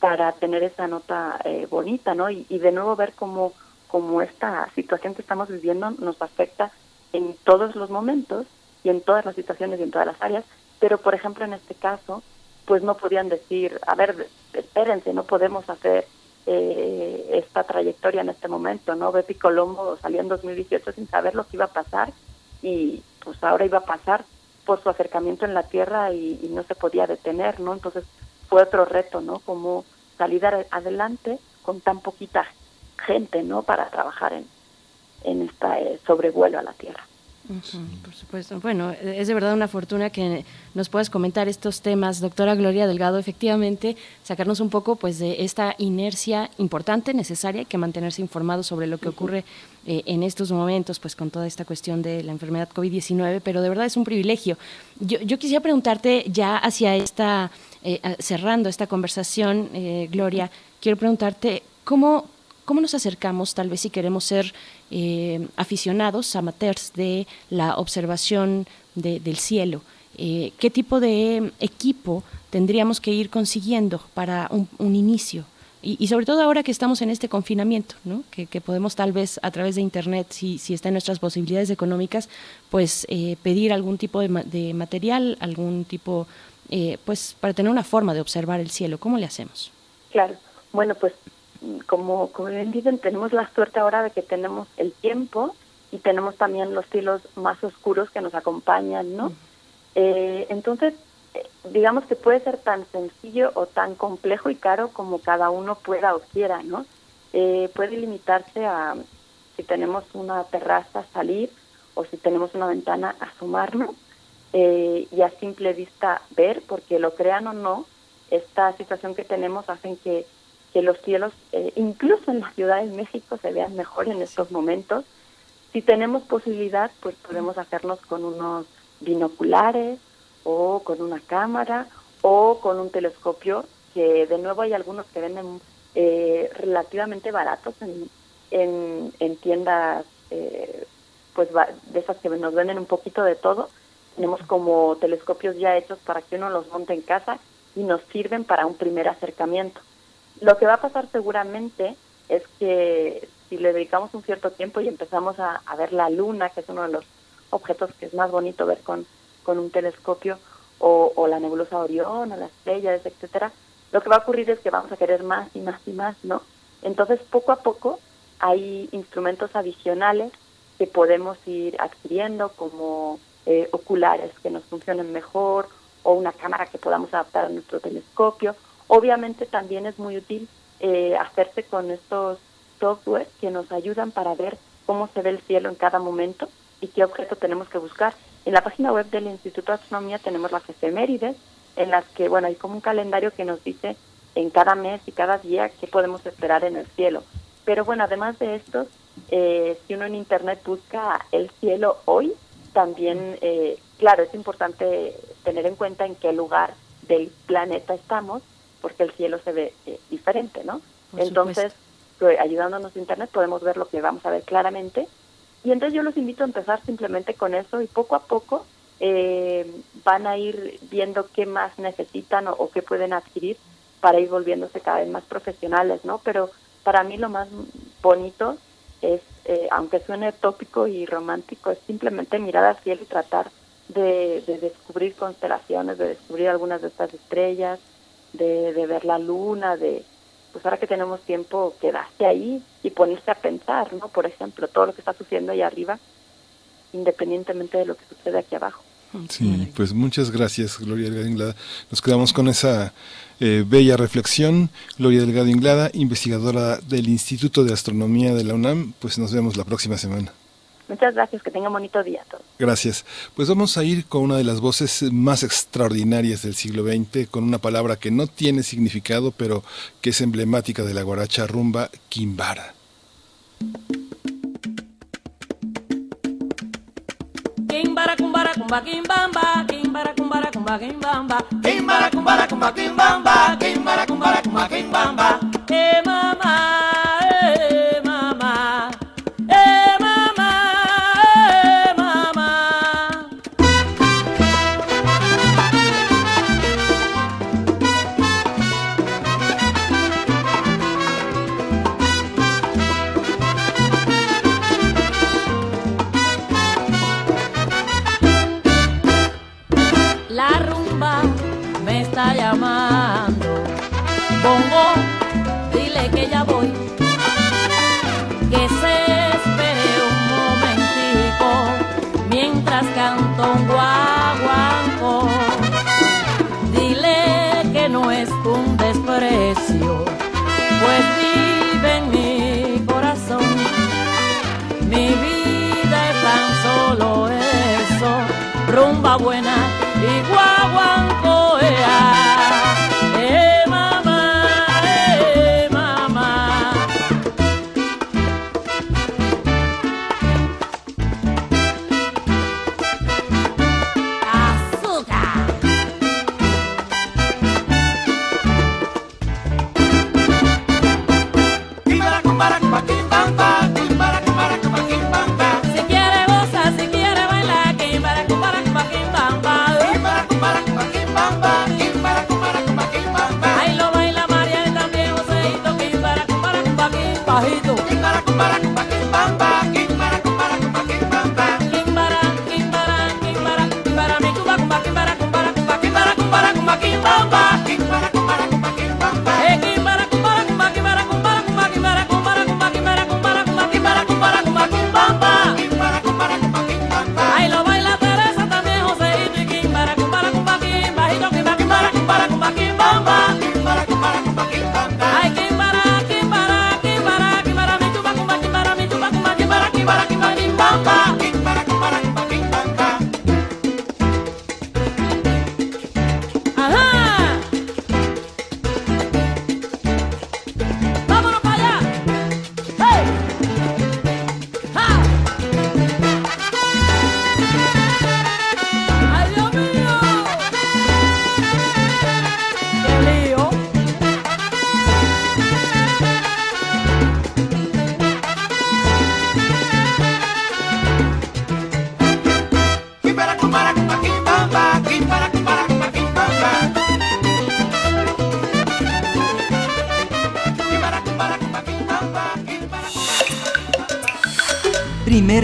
para tener esa nota eh, bonita, ¿no? Y, y, de nuevo ver cómo, cómo esta situación que estamos viviendo nos afecta en todos los momentos y en todas las situaciones y en todas las áreas, pero por ejemplo en este caso, pues no podían decir, a ver, espérense, no podemos hacer eh, esta trayectoria en este momento, ¿no? Betty Colombo salió en 2018 sin saber lo que iba a pasar y pues ahora iba a pasar por su acercamiento en la Tierra y, y no se podía detener, ¿no? Entonces fue otro reto, ¿no? Como salir adelante con tan poquita gente, ¿no? Para trabajar en, en este sobrevuelo a la Tierra.
por supuesto. Bueno, es de verdad una fortuna que nos puedas comentar estos temas, doctora Gloria Delgado, efectivamente, sacarnos un poco pues de esta inercia importante, necesaria, que mantenerse informados sobre lo que ocurre eh, en estos momentos, pues con toda esta cuestión de la enfermedad COVID-19, pero de verdad es un privilegio. Yo, yo quisiera preguntarte ya hacia esta, eh, cerrando esta conversación, eh, Gloria, quiero preguntarte, ¿cómo, ¿Cómo nos acercamos, tal vez si queremos ser eh, aficionados, amateurs de la observación del cielo? Eh, ¿Qué tipo de equipo tendríamos que ir consiguiendo para un, inicio? Y, sobre todo ahora que estamos en este confinamiento, ¿no? que, podemos tal vez a través de Internet, si, si está en nuestras posibilidades económicas, pues eh, pedir algún tipo de, de material, algún tipo, pues para tener una forma de observar el cielo. ¿Cómo le hacemos?
Claro, bueno, pues como, como bien dicen, tenemos la suerte ahora de que tenemos el tiempo y tenemos también los cielos más oscuros que nos acompañan, ¿no? Eh, entonces, eh, digamos que puede ser tan sencillo o tan complejo y caro como cada uno pueda o quiera, ¿no? Eh, puede limitarse a si tenemos una terraza salir o si tenemos una ventana asomarnos y a simple vista ver, porque lo crean o no, esta situación que tenemos hacen que que los cielos, eh, incluso en la Ciudad de México, se vean mejor en estos momentos. Si tenemos posibilidad, pues podemos hacernos con unos binoculares o con una cámara o con un telescopio, que de nuevo hay algunos que venden eh, relativamente baratos en, en, en tiendas eh, pues de esas que nos venden un poquito de todo. Tenemos como telescopios ya hechos para que uno los monte en casa y nos sirven para un primer acercamiento. Lo que va a pasar seguramente es que si le dedicamos un cierto tiempo y empezamos a, a ver la luna, que es uno de los objetos que es más bonito ver con, con un telescopio, o, o la nebulosa Orión, o las estrellas, etcétera, lo que va a ocurrir es que vamos a querer más y más y más, ¿no? Entonces, poco a poco hay instrumentos adicionales que podemos ir adquiriendo, como eh, oculares que nos funcionen mejor, o una cámara que podamos adaptar a nuestro telescopio. Obviamente también es muy útil eh, hacerse con estos software que nos ayudan para ver cómo se ve el cielo en cada momento y qué objeto tenemos que buscar. En la página web del Instituto de Astronomía tenemos las efemérides, en las que, bueno, hay como un calendario que nos dice en cada mes y cada día qué podemos esperar en el cielo. Pero bueno, además de esto, eh, si uno en Internet busca el cielo hoy, también, eh, claro, es importante tener en cuenta en qué lugar del planeta estamos, porque el cielo se ve eh, diferente, ¿no?
Por
Entonces, pues, ayudándonos Internet podemos ver lo que vamos a ver claramente. Y entonces yo los invito a empezar simplemente con eso y poco a poco eh, van a ir viendo qué más necesitan o, o qué pueden adquirir para ir volviéndose cada vez más profesionales, ¿no? Pero para mí lo más bonito es, eh, aunque suene tópico y romántico, es simplemente mirar al cielo y tratar de, de descubrir constelaciones, de descubrir algunas de estas estrellas, de, de ver la luna, de pues ahora que tenemos tiempo, quedarse ahí y ponerse a pensar, ¿no? Por ejemplo, todo lo que está sucediendo ahí arriba, independientemente de lo que sucede aquí abajo.
Sí, pues muchas gracias, Gloria Delgado Inglada. Nos quedamos con esa eh, bella reflexión. Gloria Delgado Inglada, investigadora del Instituto de Astronomía de la UNAM. Pues nos vemos la próxima semana.
Muchas gracias, que tengan bonito día a todos.
Gracias. Pues vamos a ir con una de las voces más extraordinarias del siglo XX, con una palabra que no tiene significado, pero que es emblemática de la guaracha rumba, Kimbara.
Kimbara kumbara kumba kimbamba, kimbara kumbara kumba kimbamba, kimbara kumbara kumba kimbamba, kimbara kumbara kumba kimbamba. Eh mama, buena y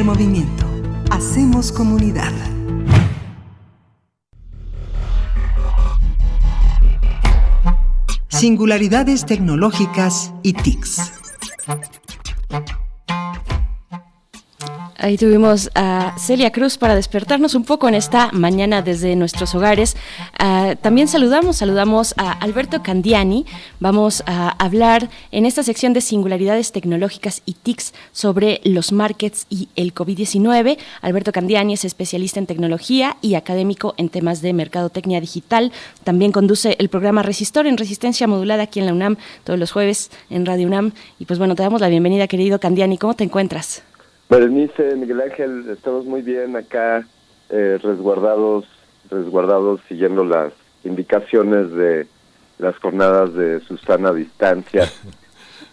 Movimiento. Hacemos comunidad. Singularidades tecnológicas y TICs.
Ahí tuvimos a Celia Cruz para despertarnos un poco en esta mañana desde nuestros hogares. También saludamos, saludamos a Alberto Candiani. Vamos a hablar en esta sección de singularidades tecnológicas y TICs sobre los markets y el COVID-19. Alberto Candiani es especialista en tecnología y académico en temas de mercadotecnia digital. También conduce el programa Resistor en resistencia modulada aquí en la UNAM todos los jueves en Radio UNAM. Y pues bueno, te damos la bienvenida, querido Candiani. ¿Cómo te encuentras?
Berenice, Miguel Ángel, estamos muy bien acá, eh, resguardados, resguardados, siguiendo las indicaciones de las jornadas de Susana Distancia.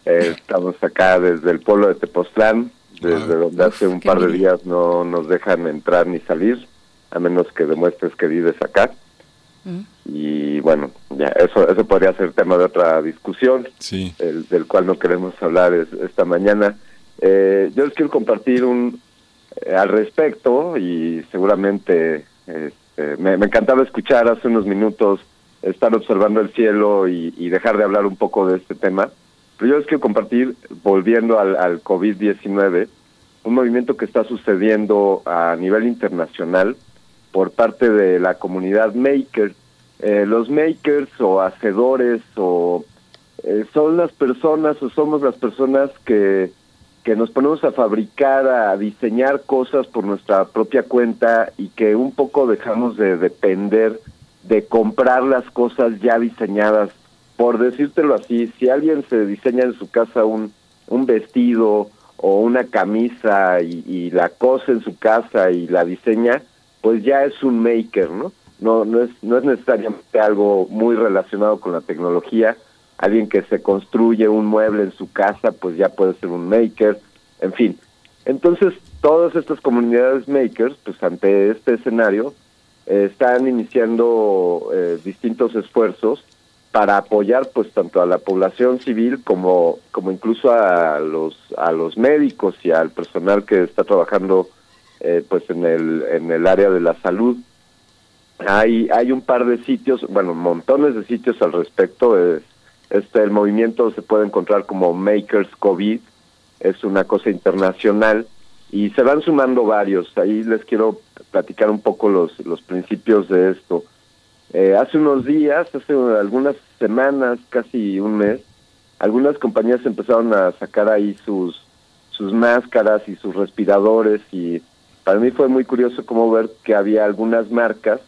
Eh, estamos acá desde el pueblo de Tepoztlán, desde donde hace un par de días no nos dejan entrar ni salir, a menos que demuestres que vives acá. Y bueno, ya eso eso podría ser tema de otra discusión,
Sí.
el- del cual no queremos hablar es- esta mañana. Eh, yo les quiero compartir un eh, al respecto y seguramente este, me, encantaba escuchar hace unos minutos estar observando el cielo y, y dejar de hablar un poco de este tema. Pero yo les quiero compartir, volviendo al, al COVID-19, un movimiento que está sucediendo a nivel internacional por parte de la comunidad maker. Eh, los makers o hacedores o eh, son las personas o somos las personas que, que nos ponemos a fabricar, a diseñar cosas por nuestra propia cuenta y que un poco dejamos de depender de comprar las cosas ya diseñadas. Por decírtelo así, si alguien se diseña en su casa un, un vestido o una camisa y, la cose en su casa y la diseña, pues ya es un maker, ¿no? No, no es, no es necesariamente algo muy relacionado con la tecnología. Alguien que se construye un mueble en su casa, pues ya puede ser un maker, en fin. Entonces, todas estas comunidades makers, pues ante este escenario, eh, están iniciando eh, distintos esfuerzos para apoyar pues tanto a la población civil como como incluso a los a los médicos y al personal que está trabajando eh, pues en el en el área de la salud hay hay un par de sitios bueno montones de sitios al respecto eh, este el movimiento se puede encontrar como Makers COVID es una cosa internacional y se van sumando varios. Ahí les quiero platicar un poco los los principios de esto. Eh, hace unos días, hace algunas semanas, casi un mes, algunas compañías empezaron a sacar ahí sus sus máscaras y sus respiradores y para mí fue muy curioso como ver que había algunas marcas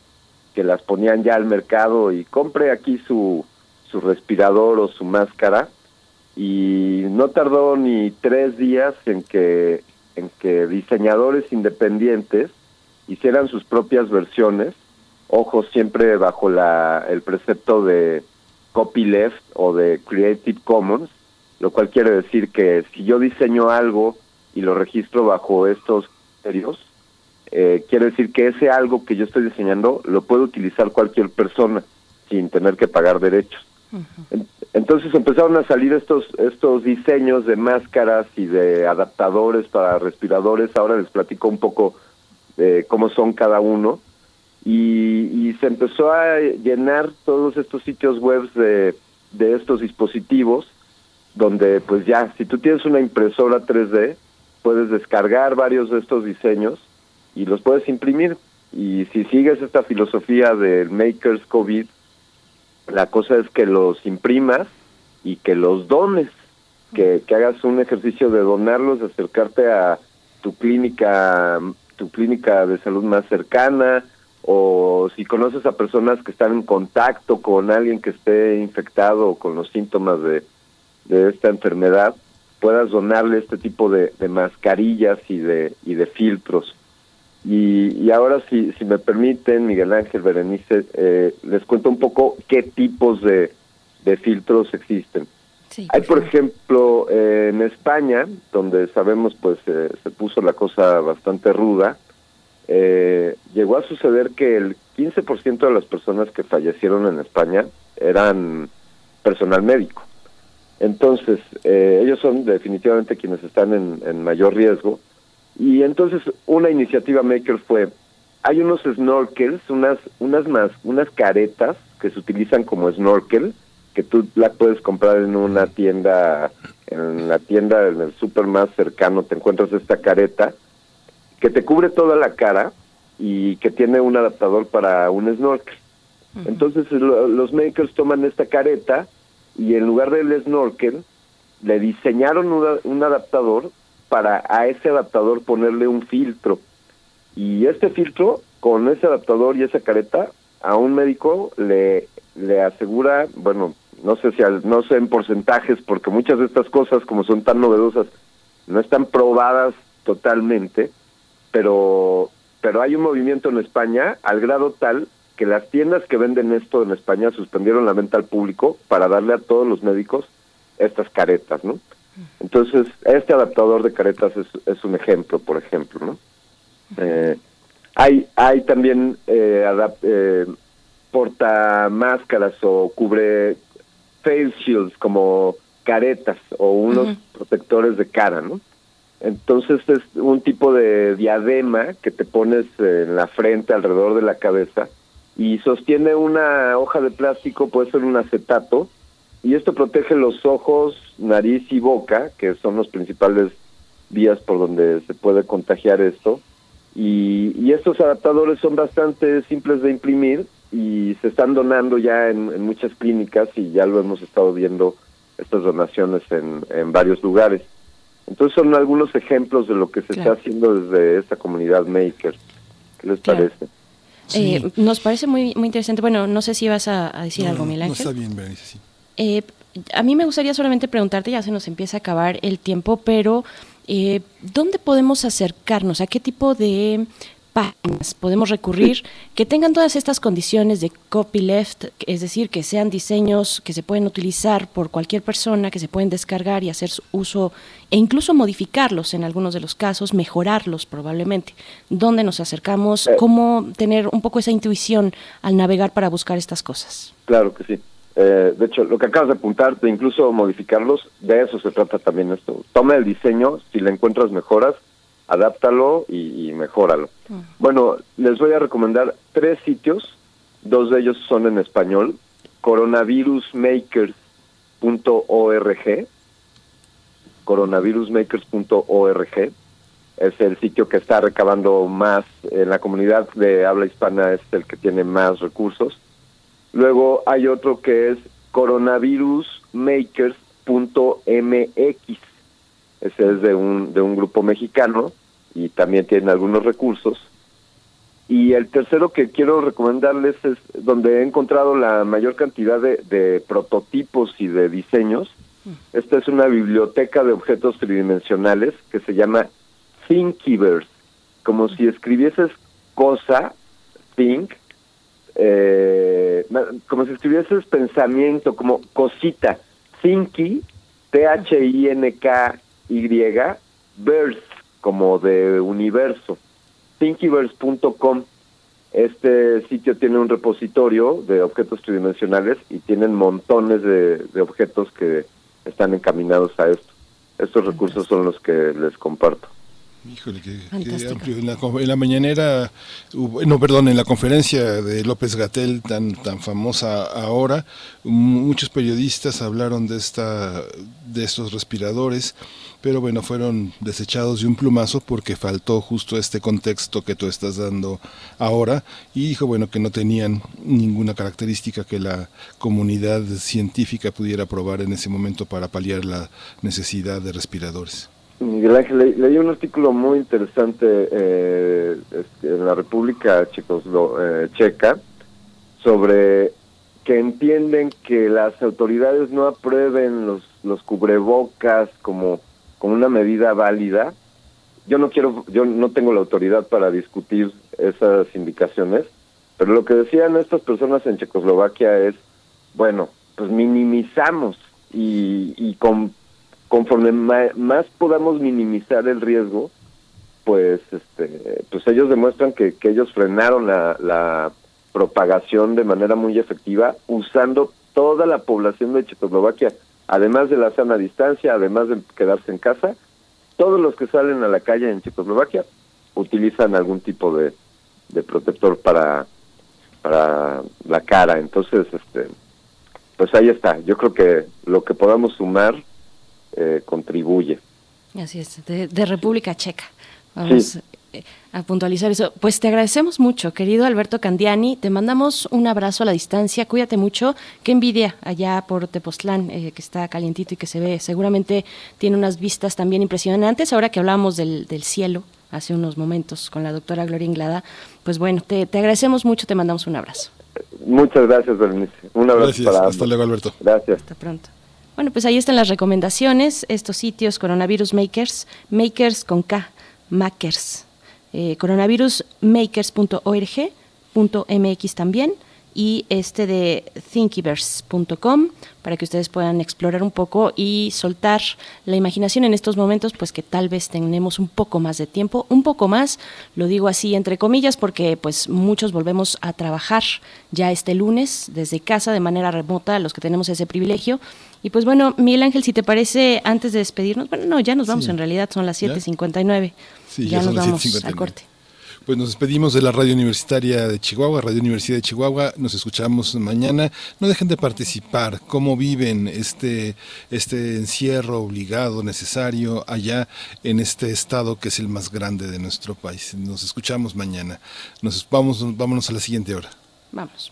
que las ponían ya al mercado y compre aquí su su respirador o su máscara y no tardó ni tres días en que en que diseñadores independientes hicieran sus propias versiones ojo siempre bajo la el precepto de copyleft o de Creative Commons, lo cual quiere decir que si yo diseño algo y lo registro bajo estos criterios, eh, quiere decir que ese algo que yo estoy diseñando lo puede utilizar cualquier persona sin tener que pagar derechos. En- Entonces empezaron a salir estos estos diseños de máscaras y de adaptadores para respiradores. Ahora les platico un poco de cómo son cada uno. Y, y se empezó a llenar todos estos sitios web de, de estos dispositivos donde pues ya si tú tienes una impresora 3D puedes descargar varios de estos diseños y los puedes imprimir. Y si sigues esta filosofía del Makers COVID la cosa es que los imprimas y que los dones que, que hagas un ejercicio de donarlos de acercarte a tu clínica tu clínica de salud más cercana o si conoces a personas que están en contacto con alguien que esté infectado o con los síntomas de, de esta enfermedad, puedas donarle este tipo de, de mascarillas y de, y de filtros. Y, y ahora, si, si me permiten, Miguel Ángel Berenice, eh, les cuento un poco qué tipos de, de filtros existen.
Sí,
Hay, por ejemplo, eh, en España, donde sabemos pues eh, se puso la cosa bastante ruda, eh, llegó a suceder que el 15% de las personas que fallecieron en España eran personal médico. Entonces, eh, ellos son definitivamente quienes están en, en mayor riesgo Y entonces una iniciativa maker fue, hay unos snorkels, unas, unas más, unas caretas que se utilizan como snorkel, que tú la puedes comprar en una tienda, en la tienda, en el super más cercano, te encuentras esta careta, que te cubre toda la cara y que tiene un adaptador para un snorkel. Entonces lo- los makers toman esta careta y en lugar del snorkel le diseñaron una- un adaptador para a ese adaptador ponerle un filtro. Y este filtro, con ese adaptador y esa careta, a un médico le, le asegura, bueno, no sé si al- no sé en porcentajes, porque muchas de estas cosas, como son tan novedosas, no están probadas totalmente, pero pero hay un movimiento en España al grado tal que las tiendas que venden esto en España suspendieron la venta al público para darle a todos los médicos estas caretas, ¿no? Entonces, este adaptador de caretas es, es un ejemplo, por ejemplo, ¿no? Eh, hay, hay también eh, adap- eh, portamáscaras o cubre face shields como caretas o unos protectores de cara, ¿no? Entonces es un tipo de diadema que te pones en la frente alrededor de la cabeza y sostiene una hoja de plástico, puede ser un acetato, y esto protege los ojos, nariz y boca, que son los principales vías por donde se puede contagiar esto. Y, y estos adaptadores son bastante simples de imprimir y se están donando ya en, en muchas clínicas y ya lo hemos estado viendo estas donaciones en, en varios lugares. Entonces son algunos ejemplos de lo que se
Claro.
está haciendo desde esta comunidad maker. ¿Qué les
Claro.
parece?
Eh, nos parece muy, muy interesante. Bueno, no sé si vas a, a decir
No,
algo,
no,
Miguel
no, está bien, Berenice, sí.
Eh, a mí me gustaría solamente preguntarte, ya se nos empieza a acabar el tiempo, pero eh, ¿dónde podemos acercarnos? ¿A qué tipo de páginas podemos recurrir que tengan todas estas condiciones de copyleft, es decir, que sean diseños que se pueden utilizar por cualquier persona, que se pueden descargar y hacer su uso e incluso modificarlos en algunos de los casos, mejorarlos probablemente? ¿Dónde nos acercamos? ¿Cómo tener un poco esa intuición al navegar para buscar estas cosas?
Claro que sí. Eh, de hecho, lo que acabas de apuntar, de incluso modificarlos, de eso se trata también esto. Toma el diseño, si le encuentras mejoras, adáptalo y, y mejóralo. Bueno, les voy a recomendar tres sitios, dos de ellos son en español, coronavirusmakers.org, coronavirusmakers.org, es el sitio que está recabando más en la comunidad de habla hispana, es el que tiene más recursos. Luego hay otro que es coronavirusmakers.mx. Ese es de un, de un grupo mexicano y también tiene algunos recursos. Y el tercero que quiero recomendarles es donde he encontrado la mayor cantidad de, de prototipos y de diseños. Esta es una biblioteca de objetos tridimensionales que se llama Thinkiverse, como si escribieses cosa, think, eh, como si escribieses pensamiento, como cosita, Thinky, T-H-I-N-K-Y, verse, como de universo, thinkiverse.com. Este sitio tiene un repositorio de objetos tridimensionales y tienen montones de, de objetos que están encaminados a esto. Estos recursos son los que les comparto.
Híjole, qué, amplio. En la, en la mañanera, no, perdón, en la conferencia de López Gatel, tan, tan famosa ahora, muchos periodistas hablaron de, esta, de estos respiradores, pero bueno, fueron desechados de un plumazo porque faltó justo este contexto que tú estás dando ahora y dijo, bueno, que no tenían ninguna característica que la comunidad científica pudiera probar en ese momento para paliar la necesidad de respiradores.
Miguel Ángel, le- leí un artículo muy interesante eh, este, en la República Checoslo- eh, Checa sobre que entienden que las autoridades no aprueben los, los cubrebocas como, como una medida válida. Yo no quiero, yo no tengo la autoridad para discutir esas indicaciones, pero lo que decían estas personas en Checoslovaquia es, bueno, pues minimizamos y, y con, conforme más podamos minimizar el riesgo, pues este pues ellos demuestran que, que ellos frenaron la, la propagación de manera muy efectiva usando toda la población de Checoslovaquia, además de la sana distancia, además de quedarse en casa, todos los que salen a la calle en Checoslovaquia utilizan algún tipo de, de protector para para la cara. Entonces, este, pues ahí está. Yo creo que lo que podamos sumar eh, contribuye.
Así es, de, de República Checa. Vamos eh, a puntualizar eso. Pues te agradecemos mucho, querido Alberto Candiani. Te mandamos un abrazo a la distancia. Cuídate mucho. Qué envidia allá por Tepoztlán, eh, que está calientito y que se ve. Seguramente tiene unas vistas también impresionantes. Ahora que hablábamos del, del cielo hace unos momentos con la doctora Gloria Inglada, pues bueno, te, te agradecemos mucho. Te mandamos un abrazo.
Muchas gracias, Berenice. Un abrazo
Gracias.
para
Hasta luego, Alberto.
Gracias.
Hasta pronto. Bueno, pues ahí están las recomendaciones, estos sitios Coronavirus Makers, Makers con K, Makers, eh, coronavirusmakers.org.mx también y este de thinkiverse.com para que ustedes puedan explorar un poco y soltar la imaginación en estos momentos, pues que tal vez tenemos un poco más de tiempo, un poco más, lo digo así entre comillas, porque pues muchos volvemos a trabajar ya este lunes desde casa de manera remota, los que tenemos ese privilegio. Y pues bueno, Miguel Ángel, si te parece, antes de despedirnos, bueno, no, ya nos vamos
Sí.
en realidad, son las
¿Ya?
7.59.
Sí,
ya
ya son
nos
las
vamos
7:59.
al corte.
Pues nos despedimos de la Radio Universitaria de Chihuahua, Radio Universidad de Chihuahua. Nos escuchamos mañana. No dejen de participar. ¿Cómo viven este, este encierro obligado, necesario, allá en este estado que es el más grande de nuestro país? Nos escuchamos mañana. Nos vamos, vámonos a la siguiente hora.
Vamos.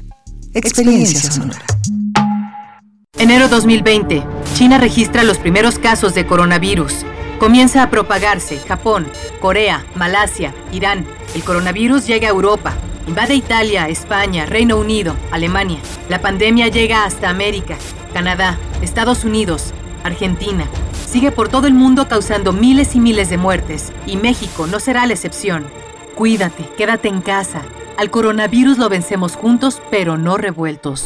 Experiencia sonora.
Enero 2020. China registra los primeros casos de coronavirus. Comienza a propagarse Japón, Corea, Malasia, Irán. El coronavirus llega a Europa. Invade Italia, España, Reino Unido, Alemania. La pandemia llega hasta América, Canadá, Estados Unidos, Argentina. Sigue por todo el mundo causando miles y miles de muertes. Y México no será la excepción. Cuídate, quédate en casa. Al coronavirus lo vencemos juntos, pero no revueltos.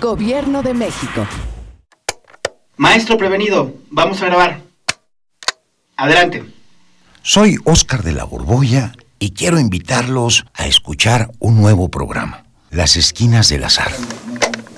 Gobierno de México.
Maestro prevenido, vamos a grabar. Adelante.
Soy Óscar de la Borbolla y quiero invitarlos a escuchar un nuevo programa, Las Esquinas del Azar.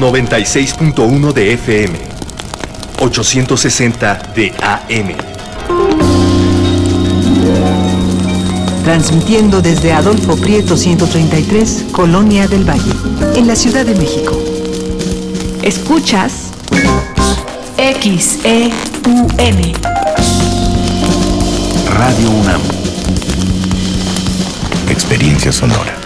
96.1 de FM, 860 de AM.
Transmitiendo desde Adolfo Prieto 133, Colonia del Valle, en la Ciudad de México.
Escuchas XEUN.
Radio UNAM. Experiencia sonora.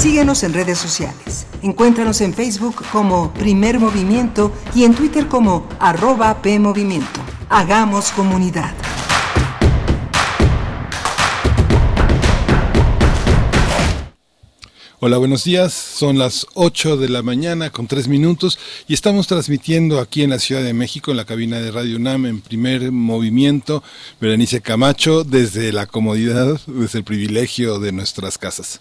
Síguenos en redes sociales. Encuéntranos en Facebook como Primer Movimiento y en Twitter como arroba PMovimiento. Hagamos comunidad.
Hola, buenos días. Son las 8 de la mañana con 3 minutos y estamos transmitiendo aquí en la Ciudad de México, en la cabina de Radio UNAM, en primer movimiento, Berenice Camacho, desde la comodidad, desde el privilegio de nuestras casas.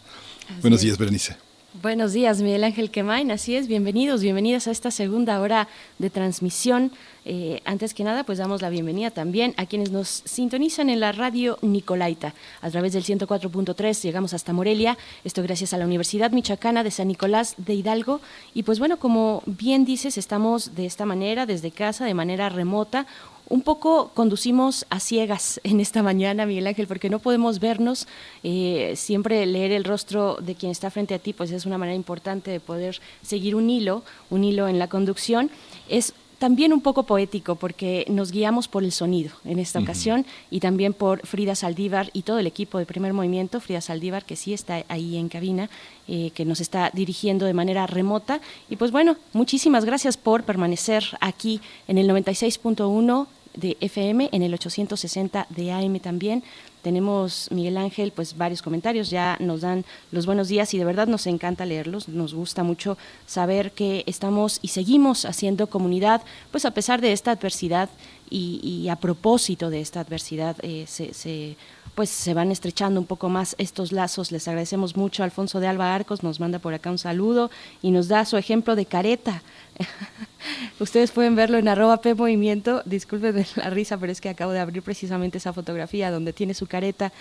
Buenos días, Berenice.
Buenos días, Miguel Ángel Quemain. Así es, bienvenidos, bienvenidas a esta segunda hora de transmisión. Eh, antes que nada, pues damos la bienvenida también a quienes nos sintonizan en la radio Nicolaita. A través del 104.3 llegamos hasta Morelia. Esto gracias a la Universidad Michoacana de San Nicolás de Hidalgo. Y pues bueno, como bien dices, estamos de esta manera, desde casa, de manera remota un poco conducimos a ciegas en esta mañana, Miguel Ángel, porque no podemos vernos. Eh, siempre leer el rostro de quien está frente a ti, pues es una manera importante de poder seguir un hilo, un hilo en la conducción. Es también un poco poético porque nos guiamos por el sonido en esta ocasión y también por Frida Saldívar y todo el equipo de primer movimiento, Frida Saldívar que sí está ahí en cabina, eh, que nos está dirigiendo de manera remota. Y pues bueno, muchísimas gracias por permanecer aquí en el 96.1 de FM, en el 860 de AM también. Tenemos, Miguel Ángel, pues varios comentarios, ya nos dan los buenos días y de verdad nos encanta leerlos, nos gusta mucho saber que estamos y seguimos haciendo comunidad, pues a pesar de esta adversidad y, a propósito de esta adversidad eh, se, se pues se van estrechando un poco más estos lazos. Les agradecemos mucho. Alfonso de Alba Arcos nos manda por acá un saludo y nos da su ejemplo de careta. Ustedes pueden verlo en arroba P Movimiento. Disculpen la risa, pero es que acabo de abrir precisamente esa fotografía donde tiene su careta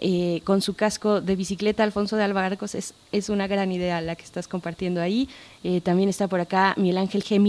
eh, con su casco de bicicleta. Alfonso de Alba Arcos es, es una gran idea la que estás compartiendo ahí. Eh, también está por acá Miguel Ángel G.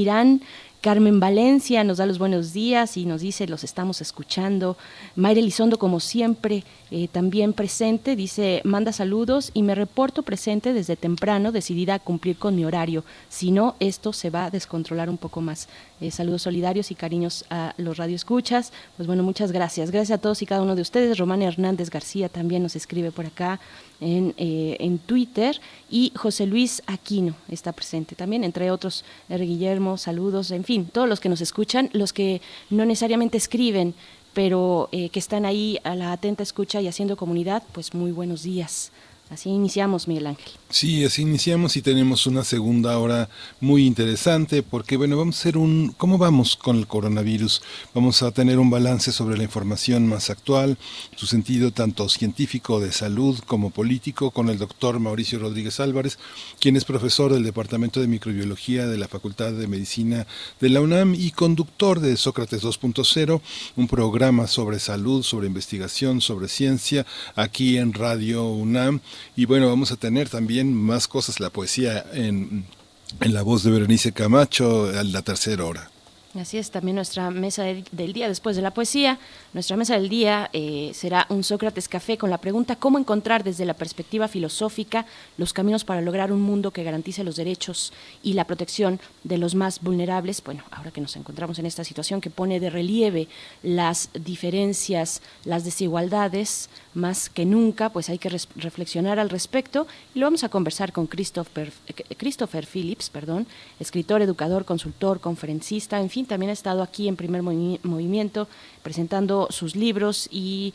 Carmen Valencia nos da los buenos días y nos dice los estamos escuchando. Mayre Elizondo, como siempre, eh, también presente, dice manda saludos y me reporto presente desde temprano, decidida a cumplir con mi horario. Si no, esto se va a descontrolar un poco más. Eh, saludos solidarios y cariños a los radioescuchas. Pues bueno, muchas gracias. Gracias a todos y cada uno de ustedes. Román Hernández García también nos escribe por acá en, eh, en Twitter y José Luis Aquino está presente también, entre otros. Guillermo, saludos, en fin, todos los que nos escuchan, los que no necesariamente escriben, pero eh, que están ahí a la atenta escucha y haciendo comunidad, pues muy buenos días. Así iniciamos, Miguel Ángel.
Sí, así iniciamos y tenemos una segunda hora muy interesante porque, bueno, vamos a hacer un... ¿Cómo vamos con el coronavirus? Vamos a tener un balance sobre la información más actual, su sentido tanto científico de salud como político, con el doctor Mauricio Rodríguez Álvarez, quien es profesor del Departamento de Microbiología de la Facultad de Medicina de la UNAM y conductor de Sócrates 2.0, un programa sobre salud, sobre investigación, sobre ciencia, aquí en Radio UNAM. Y bueno, vamos a tener también más cosas, la poesía en, en la voz de Berenice Camacho a la tercera hora.
Así es, también nuestra mesa del, día después de la poesía. Nuestra mesa del día eh, será un Sócrates Café con la pregunta cómo encontrar desde la perspectiva filosófica los caminos para lograr un mundo que garantice los derechos y la protección de los más vulnerables. Bueno, ahora que nos encontramos en esta situación que pone de relieve las diferencias, las desigualdades, más que nunca, pues hay que reflexionar al respecto y lo vamos a conversar con Christopher, eh, Christopher Phillips, perdón, escritor, educador, consultor, conferencista, en fin, también ha estado aquí en primer Movi- movimiento presentando sus libros y,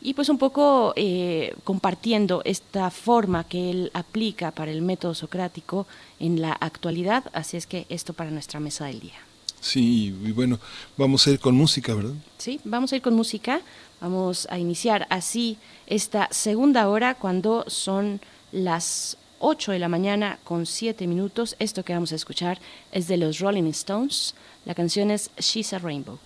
y pues un poco eh, compartiendo esta forma que él aplica para el método socrático en la actualidad, así es que esto para nuestra mesa del día.
Sí, y bueno, vamos a ir con música, ¿verdad?
Sí, vamos a ir con música. Vamos a iniciar así esta segunda hora cuando son las 8 de la mañana con 7 minutos. Esto que vamos a escuchar es de los Rolling Stones. La canción es She's a Rainbow.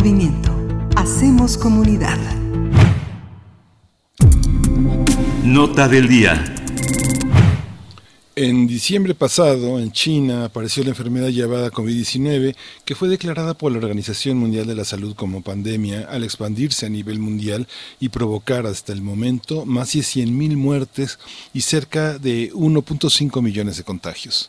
Movimiento. Hacemos comunidad.
Nota del día.
En diciembre pasado, en China, apareció la enfermedad llamada COVID-19, que fue declarada por la Organización Mundial de la Salud como pandemia al expandirse a nivel mundial y provocar hasta el momento más de 100.000 muertes y cerca de 1.5 millones de contagios.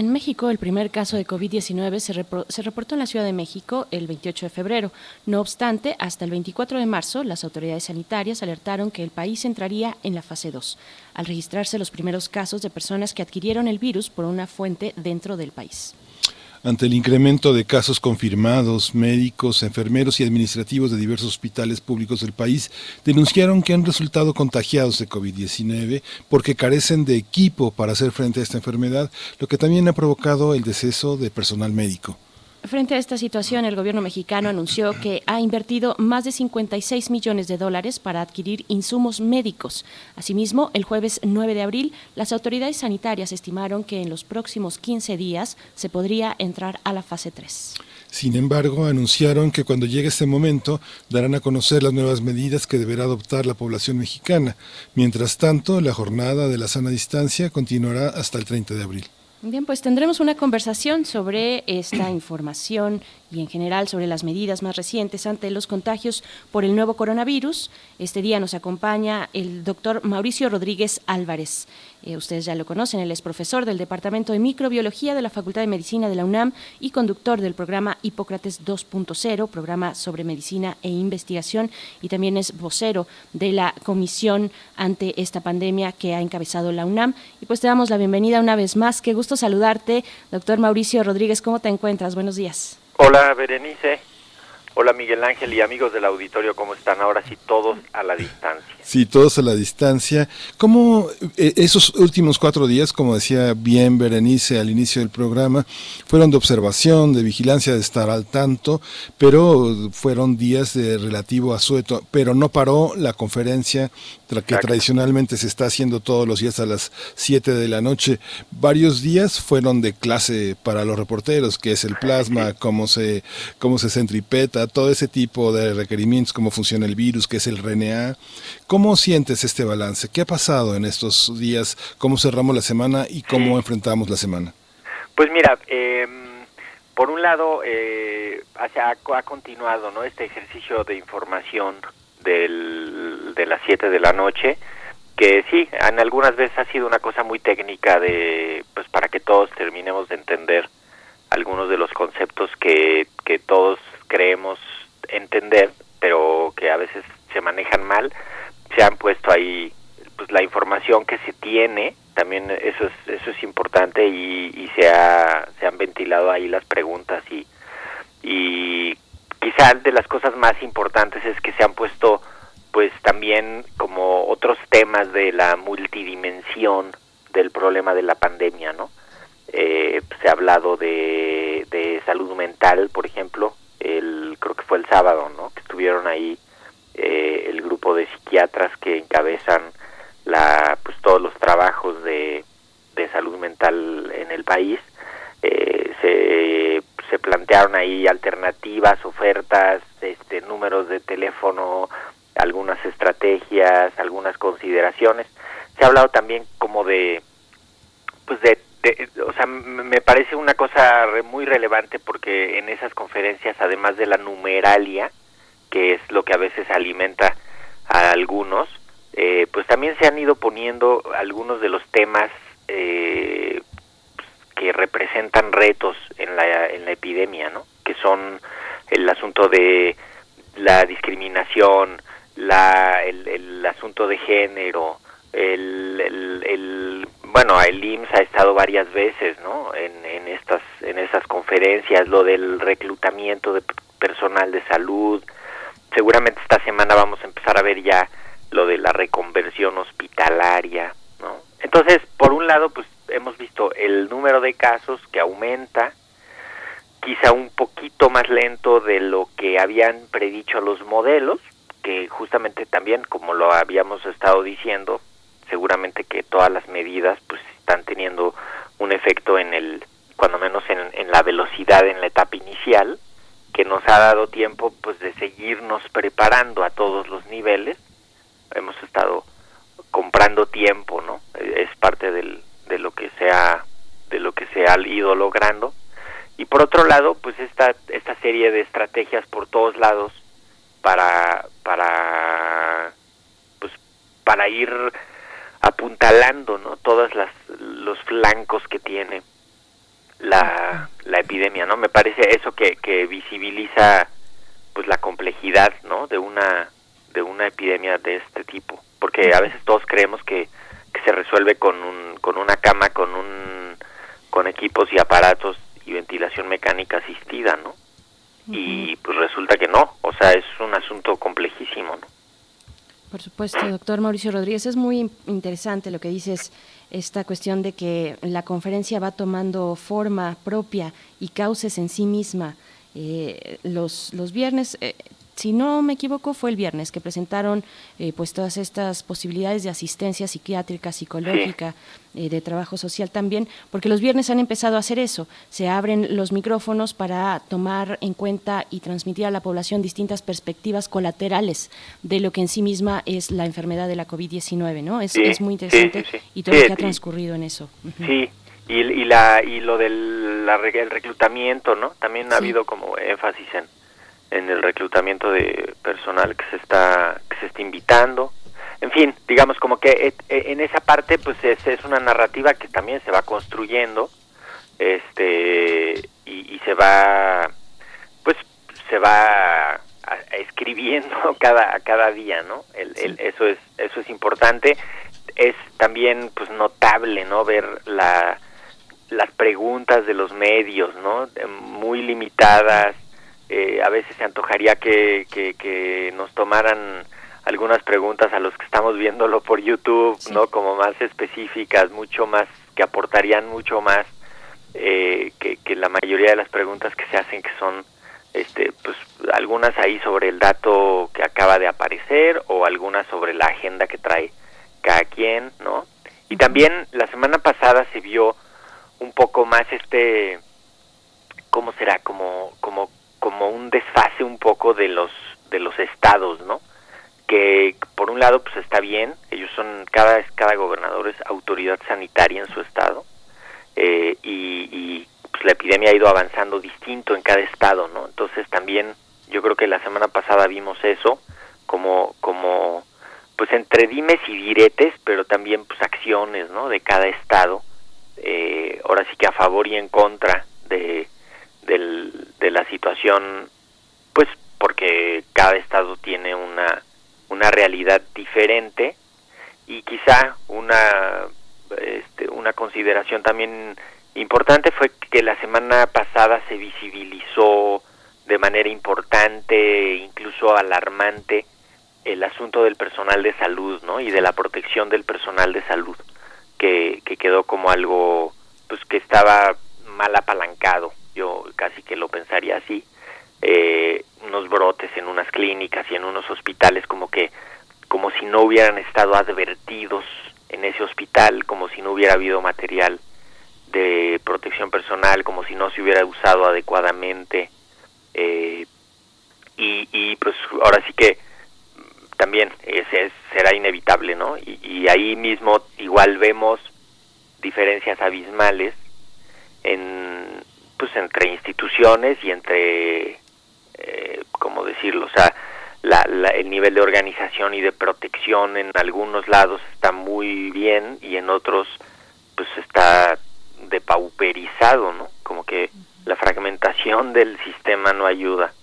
En México, el primer caso de COVID-19 se, se reportó en la Ciudad de México el 28 de febrero. No obstante, hasta el 24 de marzo, las autoridades sanitarias alertaron que el país entraría en la fase 2, al registrarse los primeros casos de personas que adquirieron el virus por una fuente dentro del país.
Ante el incremento de casos confirmados, médicos, enfermeros y administrativos de diversos hospitales públicos del país denunciaron que han resultado contagiados de COVID-19 porque carecen de equipo para hacer frente a esta enfermedad, lo que también ha provocado el deceso de personal médico.
Frente a esta situación, el gobierno mexicano anunció que ha invertido más de 56 millones de dólares para adquirir insumos médicos. Asimismo, el jueves 9 de abril, las autoridades sanitarias estimaron que en los próximos 15 días se podría entrar a la fase 3.
Sin embargo, anunciaron que cuando llegue este momento darán a conocer las nuevas medidas que deberá adoptar la población mexicana. Mientras tanto, la jornada de la sana distancia continuará hasta el 30 de abril.
Bien, pues tendremos una conversación sobre esta información y en general sobre las medidas más recientes ante los contagios por el nuevo coronavirus. Este día nos acompaña el doctor Mauricio Rodríguez Álvarez. Eh, ustedes ya lo conocen, él es profesor del Departamento de Microbiología de la Facultad de Medicina de la UNAM y conductor del programa Hipócrates 2.0, programa sobre medicina e investigación, y también es vocero de la comisión ante esta pandemia que ha encabezado la UNAM. Y pues te damos la bienvenida una vez más. Qué gusto saludarte, doctor Mauricio Rodríguez. ¿Cómo te encuentras? Buenos días.
Hola Berenice, hola Miguel Ángel y amigos del auditorio, ¿cómo están? Ahora sí, todos a la distancia.
Sí, todos a la distancia. ¿Cómo eh, esos últimos cuatro días, como decía bien Berenice al inicio del programa, fueron de observación, de vigilancia, de estar al tanto, pero fueron días de relativo asueto, pero no paró la conferencia que tradicionalmente se está haciendo todos los días a las 7 de la noche. Varios días fueron de clase para los reporteros, que es el plasma, cómo se, cómo se centripeta, todo ese tipo de requerimientos, cómo funciona el virus, que es el RNA. ¿Cómo sientes este balance? ¿Qué ha pasado en estos días? ¿Cómo cerramos la semana y cómo enfrentamos la semana?
Pues mira, eh, por un lado, eh, ha, ha continuado ¿no? este ejercicio de información del, de las 7 de la noche, que sí, en algunas veces ha sido una cosa muy técnica de, pues para que todos terminemos de entender algunos de los conceptos que, que todos creemos entender, pero que a veces se manejan mal, se han puesto ahí pues la información que se tiene también eso es eso es importante y, y se ha se han ventilado ahí las preguntas y y de las cosas más importantes es que se han puesto pues también como otros temas de la multidimensión del problema de la pandemia, ¿no? Eh, se ha hablado de, de salud mental, por ejemplo, el creo que fue el sábado, ¿no? Que estuvieron ahí eh, el grupo de psiquiatras que encabezan la pues todos los trabajos de, de salud mental en el país. Eh, se, se plantearon ahí alternativas, ofertas, este, números de teléfono, algunas estrategias, algunas consideraciones. Se ha hablado también como de, pues de, o sea, me parece una cosa muy relevante porque en esas conferencias, además de la numeralia, que es lo que a veces alimenta a algunos, eh, pues también se han ido poniendo algunos de los temas eh, que representan retos en la, en la epidemia, ¿no? Que son el asunto de la discriminación, la, el, asunto de género, el, el, el- bueno, el IMSS ha estado varias veces, ¿no? En, en estas en esas conferencias, lo del reclutamiento de personal de salud. Seguramente esta semana vamos a empezar a ver ya lo de la reconversión hospitalaria, ¿no? Entonces, por un lado, pues hemos visto el número de casos que aumenta, quizá un poquito más lento de lo que habían predicho los modelos, que justamente también, como lo habíamos estado diciendo, seguramente que todas las medidas pues están teniendo un efecto en el, cuando menos en, la velocidad en la etapa inicial, que nos ha dado tiempo pues de seguirnos preparando a todos los niveles. Hemos estado comprando tiempo, ¿no? Es parte del, de lo que se ha de lo que se ha ido logrando. Y por otro lado, pues esta esta serie de estrategias por todos lados para para pues para ir apuntalando, ¿no? Todas las los flancos que tiene la, la epidemia, ¿no? Me parece eso que, que visibiliza pues la complejidad, ¿no? De una de una epidemia de este tipo, porque a veces todos creemos que, que se resuelve con un con una cama, con un con equipos y aparatos y ventilación mecánica asistida, ¿no? Y pues resulta que no, o sea, es un asunto complejísimo, ¿no?
Por supuesto, doctor Mauricio Rodríguez, es muy in- interesante lo que dices, esta cuestión de que la conferencia va tomando forma propia y cauces en sí misma. Eh, los, los viernes, eh, si no me equivoco, fue el viernes que presentaron eh, pues todas estas posibilidades de asistencia psiquiátrica, psicológica, eh, de trabajo social también, porque los viernes han empezado a hacer eso, se abren los micrófonos para tomar en cuenta y transmitir a la población distintas perspectivas colaterales de lo que en sí misma es la enfermedad de la COVID-19, ¿no? Es,
Sí,
es muy interesante
sí, sí.
y todo lo que ha transcurrido en eso.
Sí, y, y la y lo del la el reclutamiento, ¿no? También ha habido como énfasis en en el reclutamiento de personal que se está que se está invitando. En fin, digamos como que e- en esa parte pues es, es una narrativa que también se va construyendo este y, y se va pues se va escribiendo cada cada día, ¿no? El, el- eso es eso es importante. Es también pues notable, ¿no? Ver la las preguntas de los medios, ¿no? Muy limitadas. Eh, a veces se antojaría que, que, que nos tomaran algunas preguntas a los que estamos viéndolo por YouTube, ¿no? Como más específicas, mucho más, que aportarían mucho más eh, que, que la mayoría de las preguntas que se hacen, que son, este, pues, algunas ahí sobre el dato que acaba de aparecer o algunas sobre la agenda que trae cada quien, ¿no? Y también la semana pasada se vio un poco más este cómo será como como como un desfase un poco de los de los estados no que por un lado pues está bien ellos son cada cada gobernador es autoridad sanitaria en su estado eh, y, pues la epidemia ha ido avanzando distinto en cada estado no entonces también yo creo que la semana pasada vimos eso como como pues entre dimes y diretes pero también pues acciones no de cada estado eh, ahora sí que a favor y en contra de, del- de la situación, pues porque cada estado tiene una, una realidad diferente y quizá una este, una consideración también importante fue que la semana pasada se visibilizó de manera importante, incluso alarmante, el asunto del personal de salud, ¿no? Y de la protección del personal de salud, que, que quedó como algo, pues que estaba mal apalancado, yo casi que lo pensaría así, eh, unos brotes en unas clínicas y en unos hospitales como que, como si no hubieran estado advertidos en ese hospital, como si no hubiera habido material de protección personal, como si no se hubiera usado adecuadamente, eh, y, y pues ahora sí que también ese será inevitable, ¿no? Y, y, ahí mismo igual vemos diferencias abismales en pues entre instituciones y entre eh, cómo decirlo, o sea, la, la, el nivel de organización y de protección en algunos lados está muy bien y en otros pues está depauperizado, ¿no? Como que la fragmentación del sistema no ayuda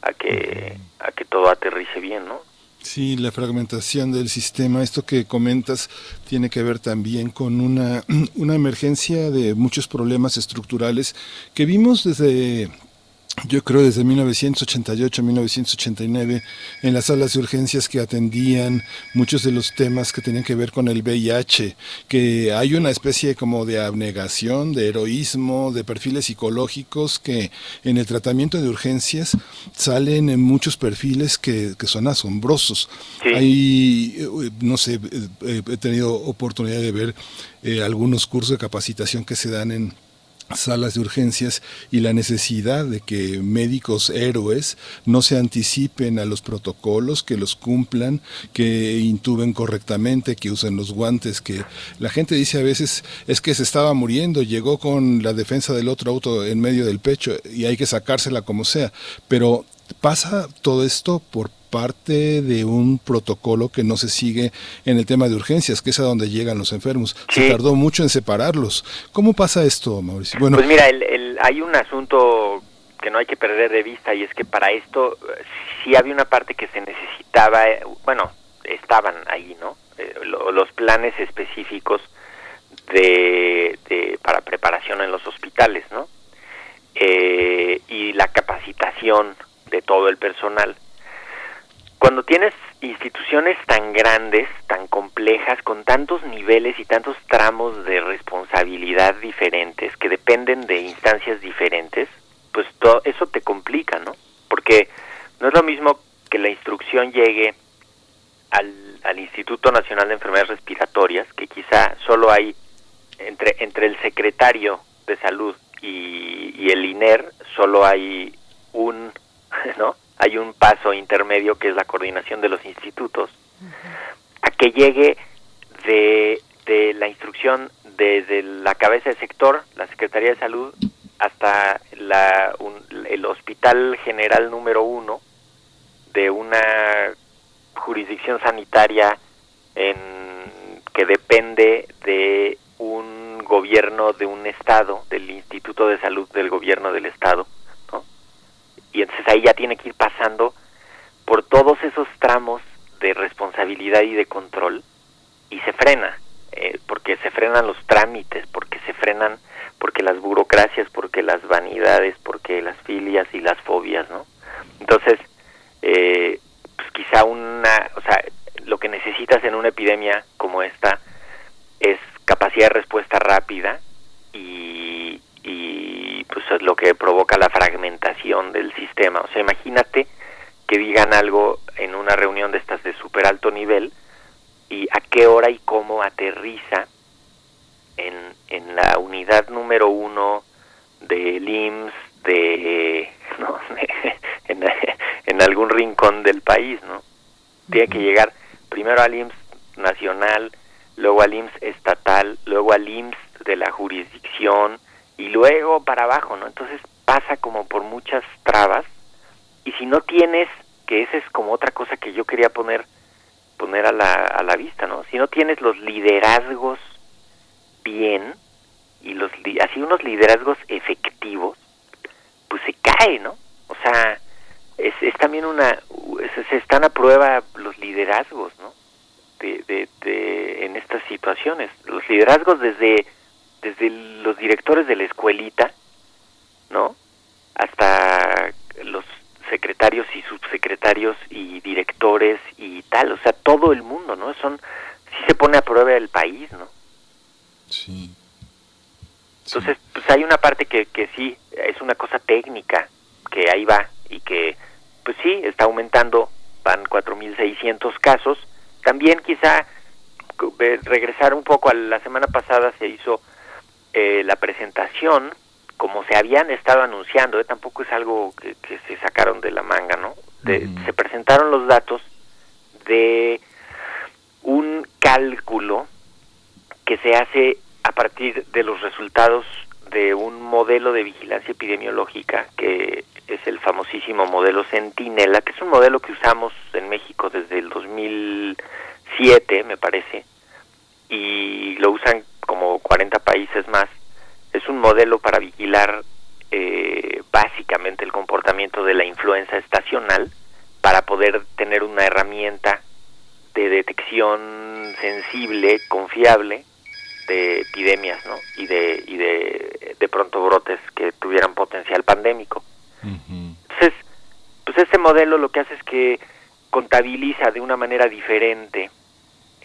a que a que todo aterrice bien, ¿no?
Sí, la fragmentación del sistema, esto que comentas tiene que ver también con una, una emergencia de muchos problemas estructurales que vimos desde yo creo desde 1988-1989 en las salas de urgencias que atendían muchos de los temas que tenían que ver con el VIH, que hay una especie como de abnegación, de heroísmo, de perfiles psicológicos que en el tratamiento de urgencias salen en muchos perfiles que, que son asombrosos. Sí. Hay, eh, no sé, eh, he tenido oportunidad de ver eh, algunos cursos de capacitación que se dan en salas de urgencias y la necesidad de que médicos héroes no se anticipen a los protocolos, que los cumplan, que intuben correctamente, que usen los guantes, que la gente dice a veces es que se estaba muriendo, llegó con la defensa del otro auto en medio del pecho y hay que sacársela como sea, pero pasa todo esto por parte de un protocolo que no se sigue en el tema de urgencias, que es a donde llegan los enfermos. Sí. Se tardó mucho en separarlos. ¿Cómo pasa esto, Mauricio?
Bueno, pues mira, el, el, hay un asunto que no hay que perder de vista y es que para esto sí había una parte que se necesitaba, bueno, estaban ahí, ¿no? Eh, los planes específicos de, de, para preparación en los hospitales, ¿no? Eh, y la capacitación de todo el personal cuando tienes instituciones tan grandes, tan complejas, con tantos niveles y tantos tramos de responsabilidad diferentes que dependen de instancias diferentes, pues todo eso te complica, ¿no? Porque no es lo mismo que la instrucción llegue al, al Instituto Nacional de Enfermedades Respiratorias, que quizá solo hay entre, entre el secretario de salud y, y el INER, solo hay un, ¿no? Hay un paso intermedio que es la coordinación de los institutos, a que llegue de, de la instrucción desde la cabeza del sector, la Secretaría de Salud, hasta la, un, el Hospital General número uno de una jurisdicción sanitaria en, que depende de un gobierno de un estado, del Instituto de Salud del gobierno del estado, y entonces ahí ya tiene que ir pasando por todos esos tramos de responsabilidad y de control y se frena, eh, porque se frenan los trámites, porque se frenan, porque las burocracias, porque las vanidades, porque las filias y las fobias, ¿no? Entonces, eh, pues quizá una, o sea, lo que necesitas en una epidemia como esta es capacidad de respuesta rápida y, y pues es lo que provoca la fragmentación del sistema. O sea, imagínate que digan algo en una reunión de estas de súper alto nivel y a qué hora y cómo aterriza en, en la unidad número uno del IMSS de, no, en, en, algún rincón del país, ¿no? Tiene que llegar primero al IMSS nacional, luego al IMSS estatal, luego al IMSS de la jurisdicción, y luego para abajo, ¿no? Entonces pasa como por muchas trabas y si no tienes, que esa es como otra cosa que yo quería poner poner a la, a la vista, ¿no? Si no tienes los liderazgos bien y los así unos liderazgos efectivos, pues se cae, ¿no? O sea, es, es también una se, se están a prueba los liderazgos, ¿no? de- de- en estas situaciones. Los liderazgos desde, desde los directores de la escuelita, ¿no? Hasta los secretarios y subsecretarios y directores y tal, o sea, todo el mundo, ¿no? Son, sí se pone a prueba el país, ¿no?
Sí.
Entonces, pues hay una parte que, que sí, es una cosa técnica, que ahí va, y que, pues sí, está aumentando, van 4.600 casos. También quizá eh, regresar un poco a la semana pasada se hizo eh, la presentación, como se habían estado anunciando, eh, tampoco es algo que, que se sacaron de la manga, ¿no? De- Se presentaron los datos de un cálculo que se hace a partir de los resultados de un modelo de vigilancia epidemiológica que es el famosísimo modelo Centinela, que es un modelo que usamos en México desde el 2007, me parece, y lo usan como 40 países más. Es un modelo para vigilar eh, básicamente el comportamiento de la influenza estacional para poder tener una herramienta de detección sensible, confiable de epidemias, ¿no? Y de y de, de pronto brotes que tuvieran potencial pandémico. Entonces, pues este modelo lo que hace es que contabiliza de una manera diferente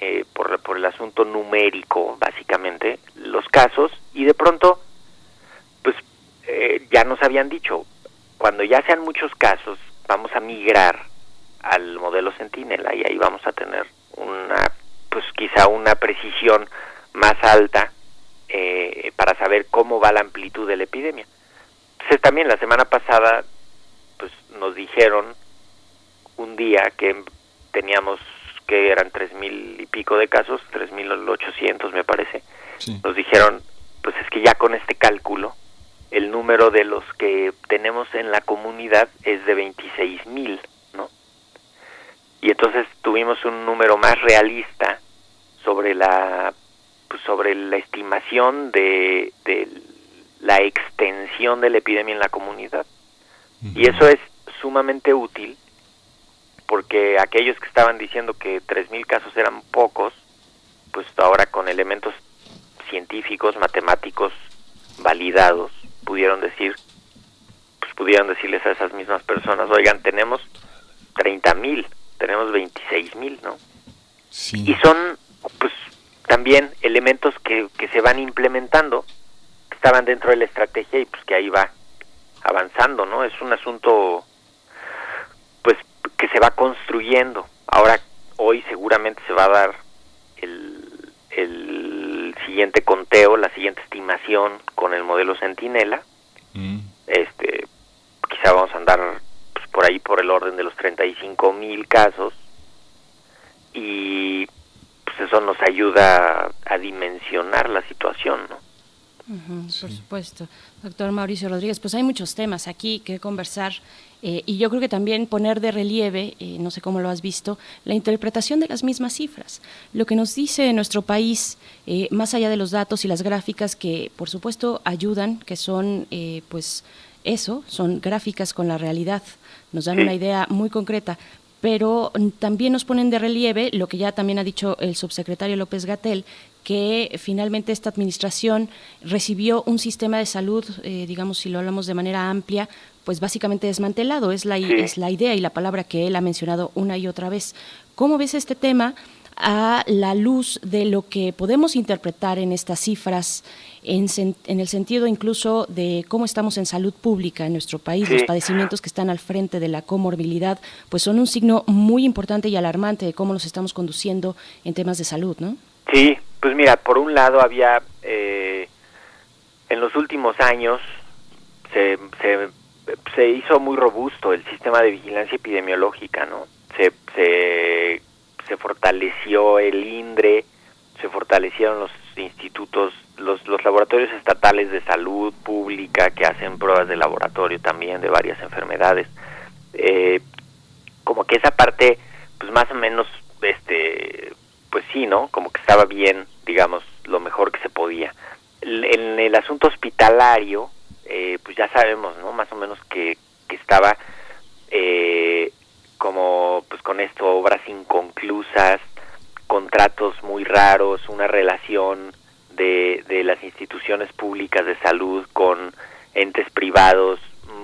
eh, por, por el asunto numérico, básicamente, los casos y de pronto, pues eh, ya nos habían dicho, cuando ya sean muchos casos, vamos a migrar al modelo Centinela y ahí vamos a tener una, pues quizá una precisión más alta eh, para saber cómo va la amplitud de la epidemia. Entonces también la semana pasada, pues nos dijeron un día que teníamos que eran tres mil y pico de casos, tres mil ochocientos me parece. Nos dijeron, pues es que ya con este cálculo el número de los que tenemos en la comunidad es de 26 mil, ¿no? Y entonces tuvimos un número más realista sobre la pues, sobre la estimación de, de la extensión de la epidemia en la comunidad. Y eso es sumamente útil porque aquellos que estaban diciendo que 3.000 casos eran pocos, pues ahora con elementos científicos, matemáticos validados, pudieron decir, pues pudieron decirles a esas mismas personas, oigan, tenemos 30.000, tenemos 26.000, ¿no? Y son, pues, también elementos que, que se van implementando, que estaban dentro de la estrategia y pues que ahí va avanzando, ¿no? Es un asunto, que se va construyendo. Ahora, hoy seguramente se va a dar el, el siguiente conteo, la siguiente estimación con el modelo Centinela. Este, quizá vamos a andar pues, por ahí por el orden de los 35 mil casos y pues eso nos ayuda a dimensionar la situación, ¿no?
Por supuesto. Doctor Mauricio Rodríguez, pues hay muchos temas aquí que conversar eh, y yo creo que también poner de relieve, eh, no sé cómo lo has visto, la interpretación de las mismas cifras. Lo que nos dice nuestro país, eh, más allá de los datos y las gráficas que por supuesto ayudan, que son eh, pues eso, son gráficas con la realidad, nos dan una idea muy concreta, pero también nos ponen de relieve lo que ya también ha dicho el subsecretario López Gatel, que finalmente esta administración recibió un sistema de salud, eh, digamos, si lo hablamos de manera amplia, pues básicamente desmantelado. Es la,
Sí.
es la idea y la palabra que él ha mencionado una y otra vez. ¿Cómo ves este tema a la luz de lo que podemos interpretar en estas cifras, en, en el sentido incluso de cómo estamos en salud pública en nuestro país?
Sí.
Los padecimientos que están al frente de la comorbilidad, pues son un signo muy importante y alarmante de cómo nos estamos conduciendo en temas de salud, ¿no?
Sí, pues mira, por un lado había, eh, en los últimos años, se, se, hizo muy robusto el sistema de vigilancia epidemiológica, ¿no? Se, se, se fortaleció el INDRE, se fortalecieron los institutos, los, los laboratorios estatales de salud pública que hacen pruebas de laboratorio también de varias enfermedades. Eh, como que esa parte, pues más o menos, este, pues sí, ¿no? Como que estaba bien, digamos, lo mejor que se podía. En el asunto hospitalario, eh, pues ya sabemos, ¿no? Más o menos que, que estaba eh, como, pues con esto, obras inconclusas, contratos muy raros, una relación de, de las instituciones públicas de salud con entes privados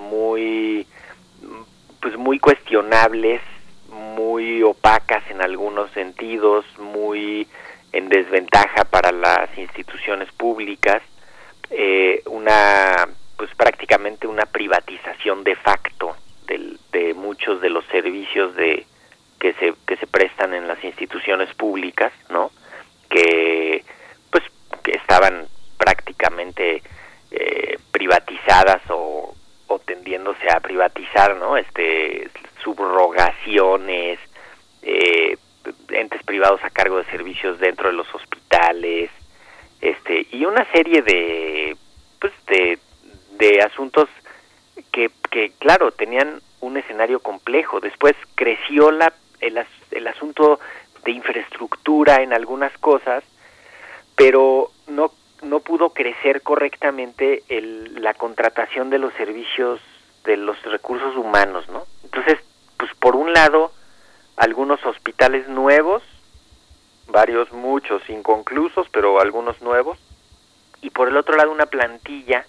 muy pues muy cuestionables, muy opacas en algunos sentidos, muy en desventaja para las instituciones públicas, eh, una pues prácticamente una privatización de facto del- de muchos de los servicios de que se que se prestan en las instituciones públicas, ¿no? Que pues que estaban prácticamente eh, privatizadas o, o tendiéndose a privatizar, ¿no? Este subrogaciones, eh, entes privados a cargo de servicios dentro de los hospitales, este y una serie de pues de, de asuntos que, que claro tenían un escenario complejo. Después creció la el, as- el asunto de infraestructura en algunas cosas, pero no no pudo crecer correctamente el, la contratación de los servicios de los recursos humanos, ¿no? Entonces, pues por un lado, algunos hospitales nuevos, varios, muchos inconclusos, pero algunos nuevos, y por el otro lado una plantilla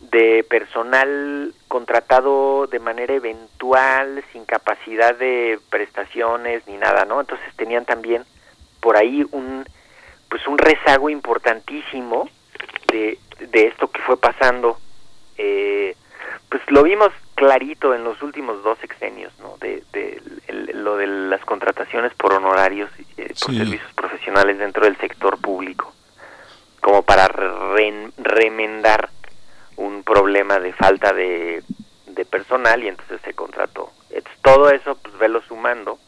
de personal contratado de manera eventual, sin capacidad de prestaciones ni nada, ¿no? Entonces tenían también por ahí un pues un rezago importantísimo de, de esto que fue pasando. Eh, pues lo vimos clarito en los últimos dos sexenios, ¿no? De, de el- lo de las contrataciones por honorarios, eh, por
Sí.
servicios profesionales dentro del sector público, como para re- remendar un problema de falta de, de personal y entonces se contrató. Entonces, todo eso, pues velo sumando,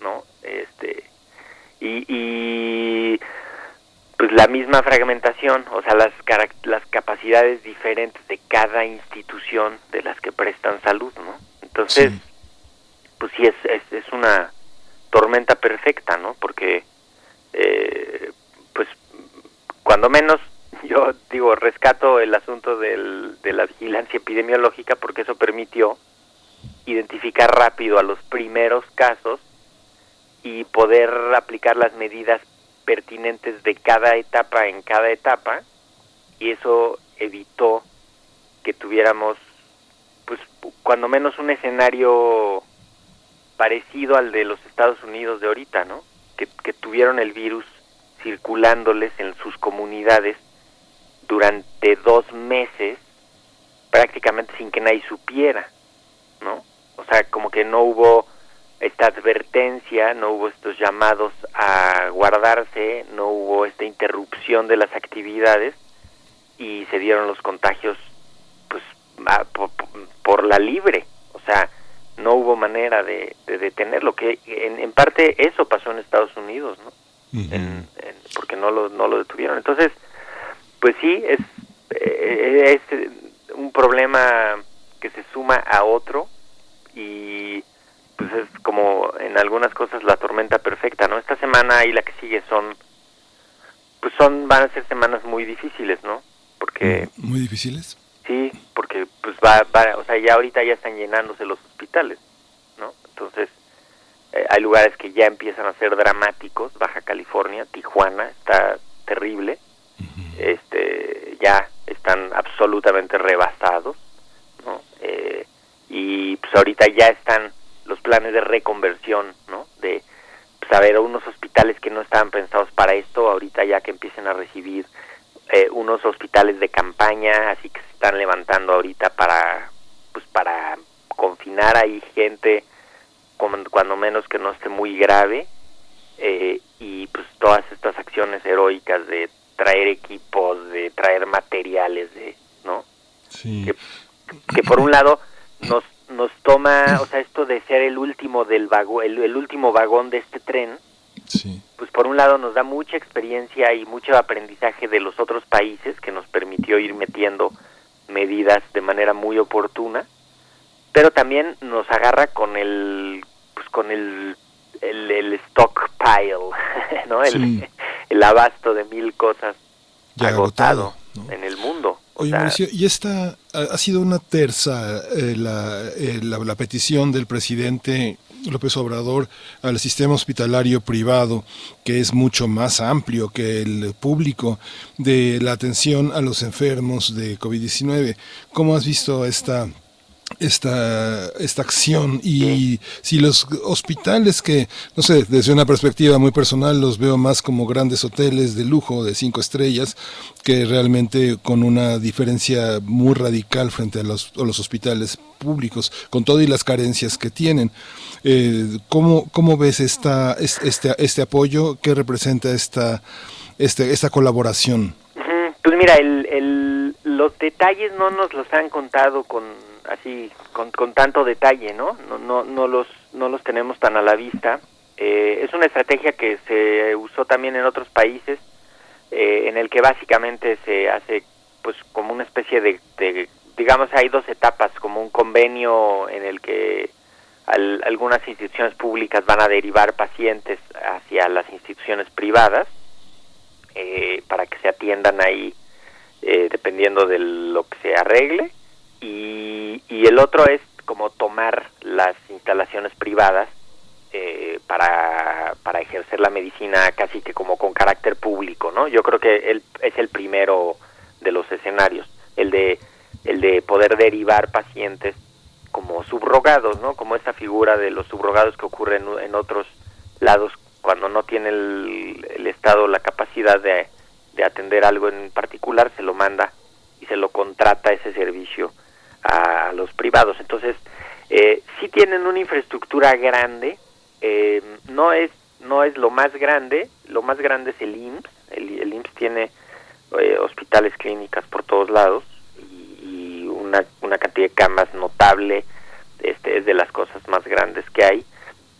¿no? Este, y, y pues la misma fragmentación, o sea, las, las capacidades diferentes de cada institución de las que prestan salud, ¿no? Entonces, pues sí, es, es, es una tormenta perfecta, ¿no? Porque, eh, pues, cuando menos, yo digo, rescato el asunto del, de la vigilancia epidemiológica porque eso permitió identificar rápido a los primeros casos y poder aplicar las medidas pertinentes de cada etapa en cada etapa y eso evitó que tuviéramos pues cuando menos un escenario parecido al de los Estados Unidos de ahorita, ¿no? Que, que tuvieron el virus circulándoles en sus comunidades durante dos meses prácticamente sin que nadie supiera, ¿no? O sea, como que no hubo esta advertencia, no hubo estos llamados a guardarse, no hubo esta interrupción de las actividades y se dieron los contagios pues a- por, la libre, o sea, no hubo manera de, de detenerlo, que en, en parte eso pasó en Estados Unidos, ¿no? En- en- porque no lo, no lo detuvieron. Entonces, pues sí, es, eh, es un problema que se suma a otro y pues es como en algunas cosas la tormenta perfecta, ¿no? Esta semana y la que sigue son, pues son, van a ser semanas muy difíciles, ¿no? Porque
Muy difíciles.
sí, porque pues va, va, o sea, ya ahorita ya están llenándose los hospitales, ¿no? Entonces, eh, hay lugares que ya empiezan a ser dramáticos, Baja California, Tijuana, está terrible, este, ya están absolutamente rebasados, ¿no? Eh, y pues ahorita ya están los planes de reconversión, ¿no? De pues, a ver, unos hospitales que no estaban pensados para esto, ahorita ya que empiecen a recibir eh, unos hospitales de campaña, así que se están levantando ahorita para, pues para confinar ahí gente, cuando menos que no esté muy grave, eh, y pues todas estas acciones heroicas de traer equipos, de traer materiales, de, ¿no?
Sí.
que por un lado nos nos toma, o sea, esto de ser el último del vagón, el, el último vagón de este tren, pues por un lado nos da mucha experiencia y mucho aprendizaje de los otros países que nos permitió ir metiendo medidas de manera muy oportuna, pero también nos agarra con el, pues con el, el, el stockpile, ¿no? El,
Sí.
el abasto de mil cosas
Ya
agotado en el mundo.
Oye, Mauricio, y esta ha, sido una terza, eh, la, eh, la, la petición del presidente López Obrador al sistema hospitalario privado, que es mucho más amplio que el público, de la atención a los enfermos de COVID-19. ¿Cómo has visto esta esta, esta acción y si los hospitales que, no sé, desde una perspectiva muy personal los veo más como grandes hoteles de lujo de cinco estrellas que realmente con una diferencia muy radical frente a los, a los hospitales públicos, con todo y las carencias que tienen. Eh, ¿cómo, ¿Cómo ves esta, este, este apoyo? ¿Qué representa esta, este, esta colaboración?
Pues mira, el, el, los detalles no nos los han contado con así con, con tanto detalle, ¿no? No, no, no los no los tenemos tan a la vista. Eh, es una estrategia que se usó también en otros países, eh, en el que básicamente se hace pues como una especie de, digamos hay dos etapas, como un convenio en el que al- algunas instituciones públicas van a derivar pacientes hacia las instituciones privadas eh, para que se atiendan ahí eh, dependiendo de lo que se arregle y, y el otro es como tomar las instalaciones privadas eh, para, para ejercer la medicina casi que como con carácter público, ¿no? Yo creo que él es el primero de los escenarios, el de el de poder derivar pacientes como subrogados, ¿no? Como esta figura de los subrogados que ocurre en, en otros lados cuando no tiene el, el Estado la capacidad de, de atender algo en particular, se lo manda y se lo contrata ese servicio a, los privados. Entonces, eh, sí tienen una infraestructura grande, eh, no es no es lo más grande, lo más grande es el IMSS, el, el IMSS tiene eh, hospitales, clínicas por todos lados y, una, una cantidad de camas notable, este es de las cosas más grandes que hay,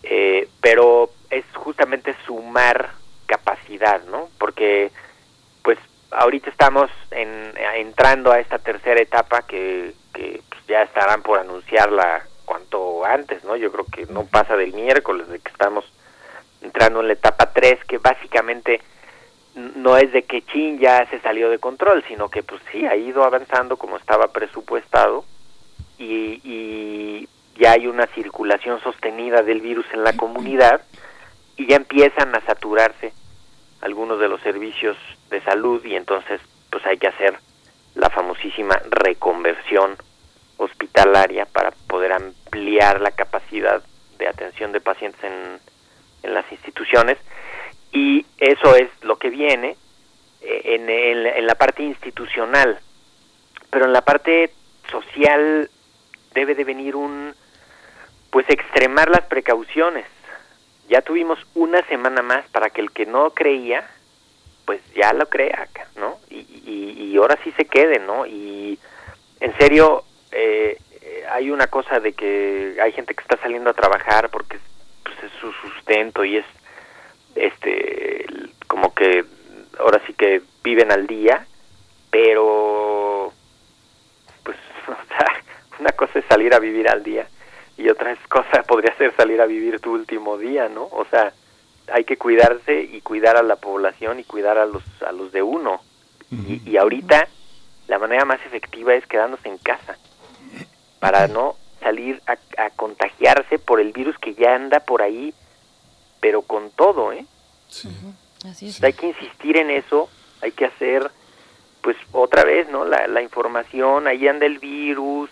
eh, pero es justamente sumar capacidad, ¿no? Porque pues ahorita estamos en, entrando a esta tercera etapa que, que pues, ya estarán por anunciarla cuanto antes, ¿no? Yo creo que no pasa del miércoles de que estamos entrando en la etapa 3 que básicamente no es de que chin ya se salió de control, sino que pues sí ha ido avanzando como estaba presupuestado y, y ya hay una circulación sostenida del virus en la comunidad y ya empiezan a saturarse algunos de los servicios de salud y entonces pues hay que hacer la famosísima reconversión hospitalaria para poder ampliar la capacidad de atención de pacientes en, en las instituciones. Y eso es lo que viene eh, en, en, en la parte institucional. Pero en la parte social debe de venir un pues extremar las precauciones. Ya tuvimos una semana más para que el que no creía pues ya lo crea no y, ahora sí se quede no y en serio eh, eh, hay una cosa de que hay gente que está saliendo a trabajar porque pues, es su sustento y es este como que ahora sí que viven al día pero pues o sea una cosa es salir a vivir al día y otra cosa podría ser salir a vivir tu último día no o sea hay que cuidarse y cuidar a la población y cuidar a los a los de uno. Y, y ahorita la manera más efectiva es quedándose en casa para no salir a, a contagiarse por el virus que ya anda por ahí pero con todo eh
Así es.
hay que insistir en eso, hay que hacer, pues otra vez, ¿no? La, la información, ahí anda el virus,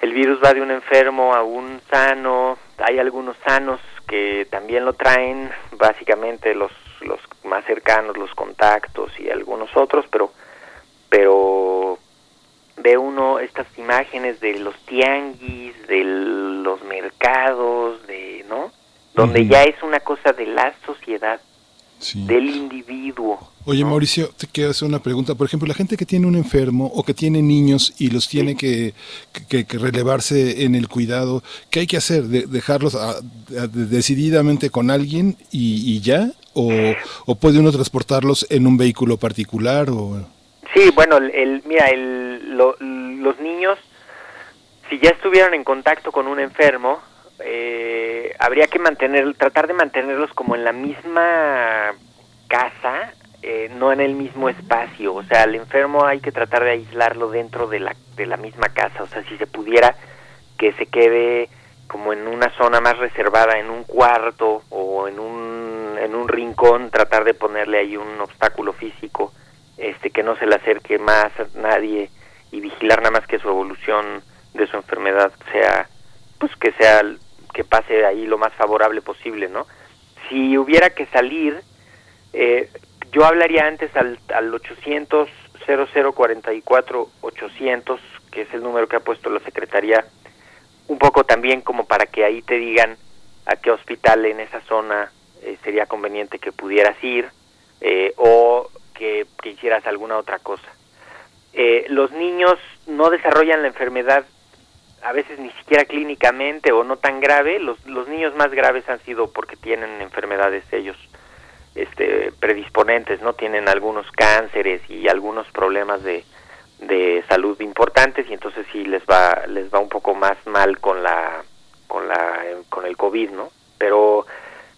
el virus va de un enfermo a un sano, hay algunos sanos que también lo traen, básicamente los, los más cercanos, los contactos y algunos otros, pero, pero ve uno estas imágenes de los tianguis, de los mercados, de, ¿no? Donde ya es una cosa de la sociedad, del individuo.
Oye, Mauricio, te quiero hacer una pregunta. Por ejemplo, la gente que tiene un enfermo o que tiene niños y los tiene que, que- que relevarse en el cuidado, ¿qué hay que hacer? ¿De- ¿Dejarlos a- a- decididamente con alguien y, y ya? ¿O, ¿O puede uno transportarlos en un vehículo particular? O...
Sí, bueno, el, el- mira, el, lo- los niños, si ya estuvieron en contacto con un enfermo, eh, habría que mantener, tratar de mantenerlos como en la misma casa, eh, no en el mismo espacio. O sea, al enfermo hay que tratar de aislarlo dentro de la, de la misma casa. O sea, si se pudiera que se quede como en una zona más reservada, en un cuarto o en un, en un rincón, tratar de ponerle ahí un obstáculo físico, este que no se le acerque más a nadie y vigilar nada más que su evolución de su enfermedad sea, pues que sea, que pase ahí lo más favorable posible, ¿no? Si hubiera que salir, eh, yo hablaría antes al, al 800 0044 800, que es el número que ha puesto la Secretaría, un poco también como para que ahí te digan a qué hospital en esa zona eh, sería conveniente que pudieras ir eh, o que, que hicieras alguna otra cosa. Eh, los niños no desarrollan la enfermedad a veces ni siquiera clínicamente o no tan grave, los, los niños más graves han sido porque tienen enfermedades ellos este, predisponentes, ¿no? Tienen algunos cánceres y algunos problemas de, de salud importantes y entonces sí les va les va un poco más mal con la con la con el covid no pero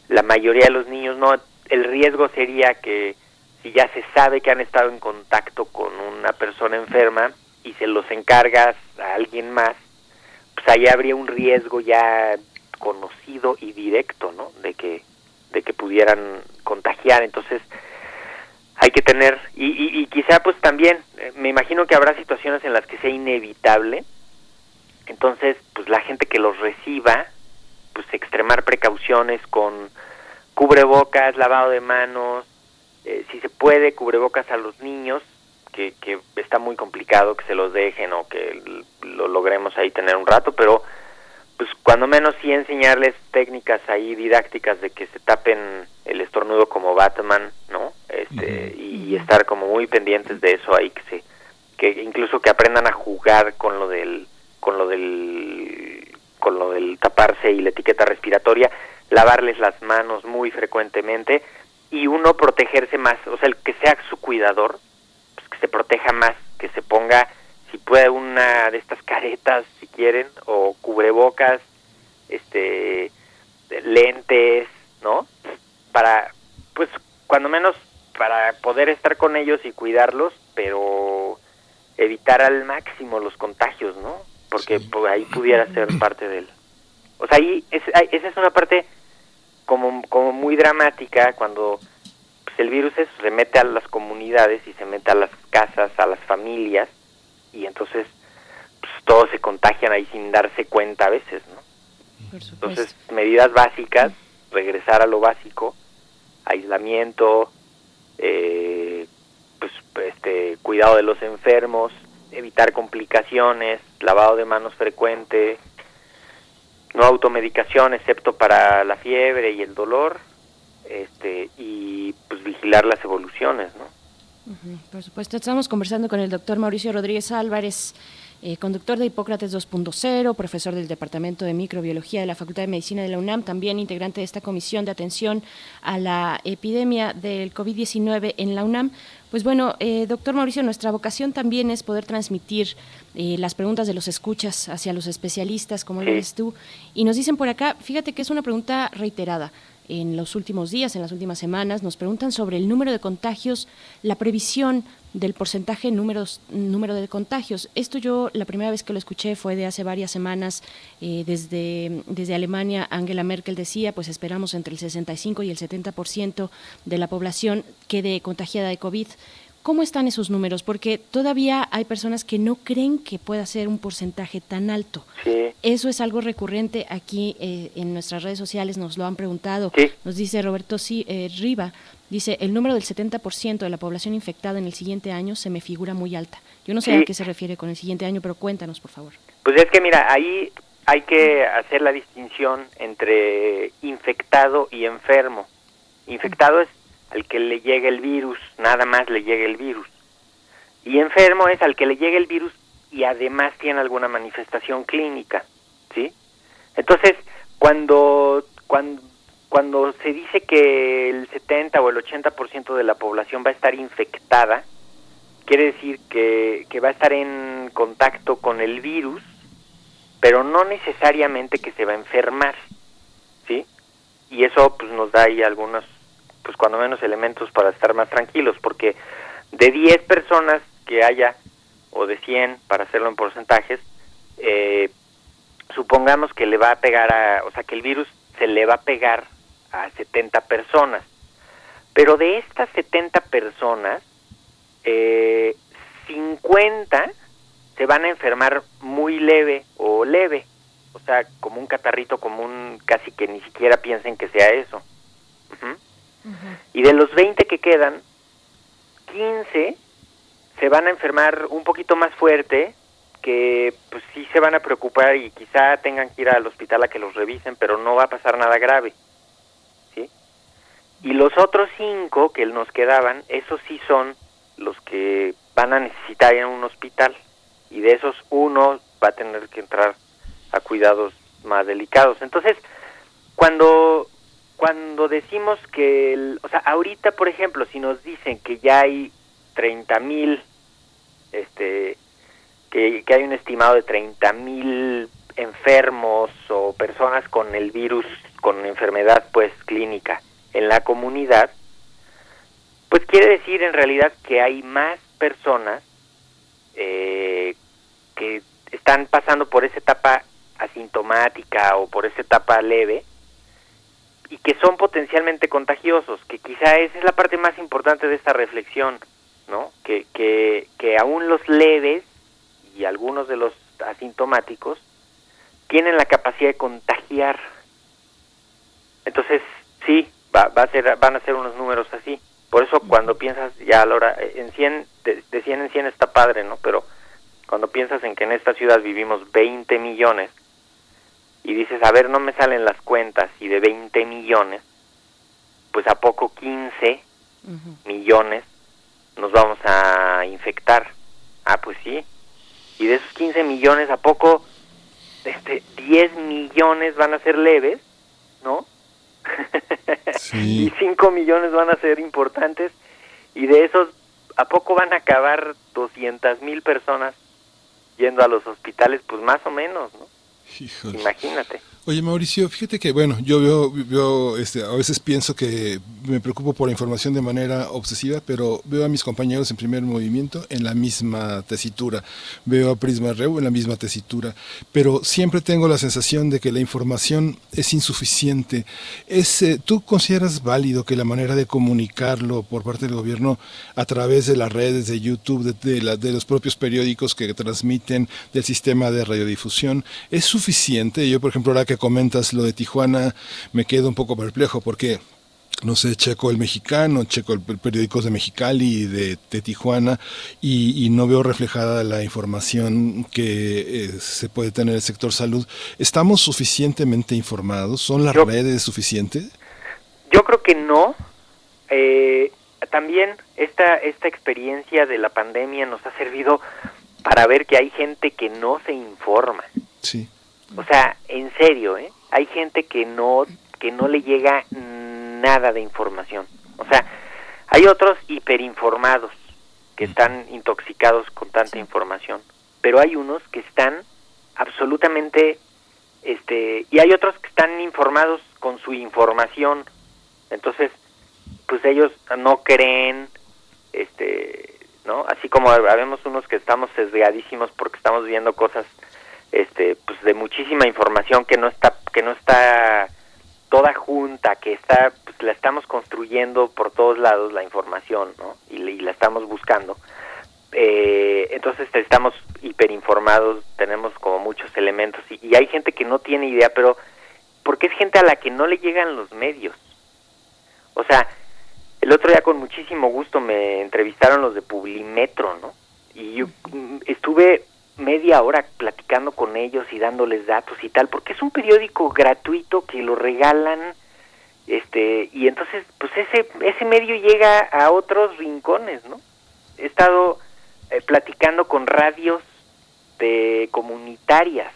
la mayoría de los niños no el riesgo sería que si ya se sabe que han estado en contacto con una persona enferma y se los encargas a alguien más pues ahí habría un riesgo ya conocido y directo no de que de que pudieran contagiar. Entonces hay que tener y, y, quizá pues también eh, me imagino que habrá situaciones en las que sea inevitable entonces pues la gente que los reciba pues extremar precauciones con cubrebocas lavado de manos eh, si se puede cubrebocas a los niños que, que está muy complicado que se los dejen o que lo logremos ahí tener un rato pero pues cuando menos sí enseñarles técnicas ahí didácticas de que se tapen el estornudo como Batman, ¿no? Este, y, y estar como muy pendientes de eso ahí que se que incluso que aprendan a jugar con lo del con lo del con lo del taparse y la etiqueta respiratoria, lavarles las manos muy frecuentemente y uno protegerse más, o sea, el que sea su cuidador, se proteja más, que se ponga si puede una de estas caretas si quieren o cubrebocas este lentes no para pues cuando menos para poder estar con ellos y cuidarlos pero evitar al máximo los contagios no porque pues, ahí pudiera ser parte del o sea ahí es, esa es una parte como como muy dramática cuando el virus es- se mete a las comunidades y se mete a las casas a las familias y entonces pues, todos se contagian ahí sin darse cuenta a veces, ¿no? Entonces, medidas básicas, regresar a lo básico, aislamiento, eh, pues este cuidado de los enfermos, evitar complicaciones, lavado de manos frecuente, no automedicación excepto para la fiebre y el dolor, este y pues vigilar las evoluciones, ¿no?
Por supuesto, estamos conversando con el doctor Mauricio Rodríguez Álvarez, eh, conductor de Hipócrates 2.0, profesor del Departamento de Microbiología de la Facultad de Medicina de la UNAM, también integrante de esta comisión de atención a la epidemia del COVID-19 en la UNAM. Pues bueno, eh, doctor Mauricio, nuestra vocación también es poder transmitir eh, las preguntas de los escuchas hacia los especialistas, como lo eres tú. Y nos dicen por acá, fíjate que es una pregunta reiterada en los últimos días, en las últimas semanas, nos preguntan sobre el número de contagios, la previsión del porcentaje número de contagios. Esto yo la primera vez que lo escuché fue de hace varias semanas, eh, desde, desde Alemania Angela Merkel decía, pues esperamos entre el 65 y el 70% de la población quede contagiada de COVID. ¿Cómo están esos números? Porque todavía hay personas que no creen que pueda ser un porcentaje tan alto.
Sí.
Eso es algo recurrente aquí eh, en nuestras redes sociales, nos lo han preguntado. Nos dice Roberto sí, eh, Riva, dice, el número del 70% de la población infectada en el siguiente año se me figura muy alta. Yo no sé
Sí.
a qué se refiere con el siguiente año, pero cuéntanos, por favor.
Pues es que mira, ahí hay que hacer la distinción entre infectado y enfermo. Infectado es al que le llega el virus, nada más le llega el virus. Y enfermo es al que le llega el virus y además tiene alguna manifestación clínica, ¿sí? Entonces, cuando cuando cuando se dice que el 70 o el 80% de la población va a estar infectada, quiere decir que, que va a estar en contacto con el virus, pero no necesariamente que se va a enfermar, ¿sí? Y eso pues nos da ahí algunos, pues cuando menos elementos para estar más tranquilos, porque de 10 personas que haya, o de 100, para hacerlo en porcentajes, eh, su- supongamos que le va a pegar a, o sea, que el virus se le va a pegar a 70 personas. Pero de estas 70 personas, eh, 50 se van a enfermar muy leve o leve, o sea, como un catarrito común, casi que ni siquiera piensen que sea eso. Y de los 20 que quedan, 15 se van a enfermar un poquito más fuerte, que pues sí se van a preocupar y quizá tengan que ir al hospital a que los revisen, pero no va a pasar nada grave. ¿Sí? Y los otros 5 que nos quedaban, esos sí son los que van a necesitar ir a un hospital. Y de esos uno va a tener que entrar a cuidados más delicados. Entonces, cuando cuando decimos que, el- o sea, ahorita, por ejemplo, si nos dicen que ya hay 30 mil, este, que, que hay un estimado de 30 mil enfermos o personas con el virus, con enfermedad, pues, clínica en la comunidad, pues quiere decir en realidad que hay más personas eh, que están pasando por esa etapa asintomática o por esa etapa leve y que son potencialmente contagiosos, que quizá esa es la parte más importante de esta reflexión, ¿no? Que, que, que aún los leves y algunos de los asintomáticos tienen la capacidad de contagiar. Entonces, sí, va, va a ser, van a ser unos números así. Por eso cuando piensas ya a la hora, eh, en 100, de, de 100 en 100 está padre, ¿no? Pero cuando piensas en que en esta ciudad vivimos 20 millones y dices, a ver, no me salen las cuentas y de 20 millones, pues a poco 15 millones nos vamos a infectar. Ah, pues sí. Y de esos 15 millones, ¿a poco este, 10 millones van a ser leves? ¿No? y 5 millones van a ser importantes. Y de esos, ¿a poco van a acabar 200 mil personas yendo a los hospitales? Pues más o menos, ¿no?
Híjole.
Imagínate.
Oye Mauricio, fíjate que bueno, yo veo, veo este, a veces pienso que me preocupo por la información de manera obsesiva, pero veo a mis compañeros en primer movimiento en la misma tesitura, veo a Prisma Reu en la misma tesitura, pero siempre tengo la sensación de que la información es insuficiente. Es, eh, ¿Tú consideras válido que la manera de comunicarlo por parte del gobierno a través de las redes de YouTube, de, de la- de los propios periódicos que transmiten, del sistema de radiodifusión, es suficiente? Yo, por ejemplo, ahora que comentas lo de Tijuana, me quedo un poco perplejo porque no sé, checo el mexicano, checo el, periódicos de Mexicali y de, de Tijuana y, y no veo reflejada la información que eh, se puede tener en el sector salud. ¿Estamos suficientemente informados? ¿Son las redes suficientes?
Yo creo que no. Eh, también esta, esta experiencia de la pandemia nos ha servido para ver que hay gente que no se informa.
Sí.
O sea, en serio, ¿eh? Hay gente que no que no le llega nada de información. O sea, hay otros hiperinformados que están intoxicados con tanta información, pero hay unos que están absolutamente este y hay otros que están informados con su información. Entonces, pues ellos no creen este, ¿no? Así como habemos unos que estamos sesgadísimos porque estamos viendo cosas este pues de muchísima información que no está que no está toda junta que está pues la estamos construyendo por todos lados la información no y, la estamos buscando. Eh, entonces estamos hiperinformados tenemos como muchos elementos y, y hay gente que no tiene idea pero porque es gente a la que no le llegan los medios o sea el otro día con muchísimo gusto me entrevistaron los de Publimetro no y yo mm, estuve media hora platicando con ellos y dándoles datos y tal, porque es un periódico gratuito que lo regalan, este, y entonces, pues ese, ese medio llega a otros rincones, ¿no? He estado eh, platicando con radios de comunitarias,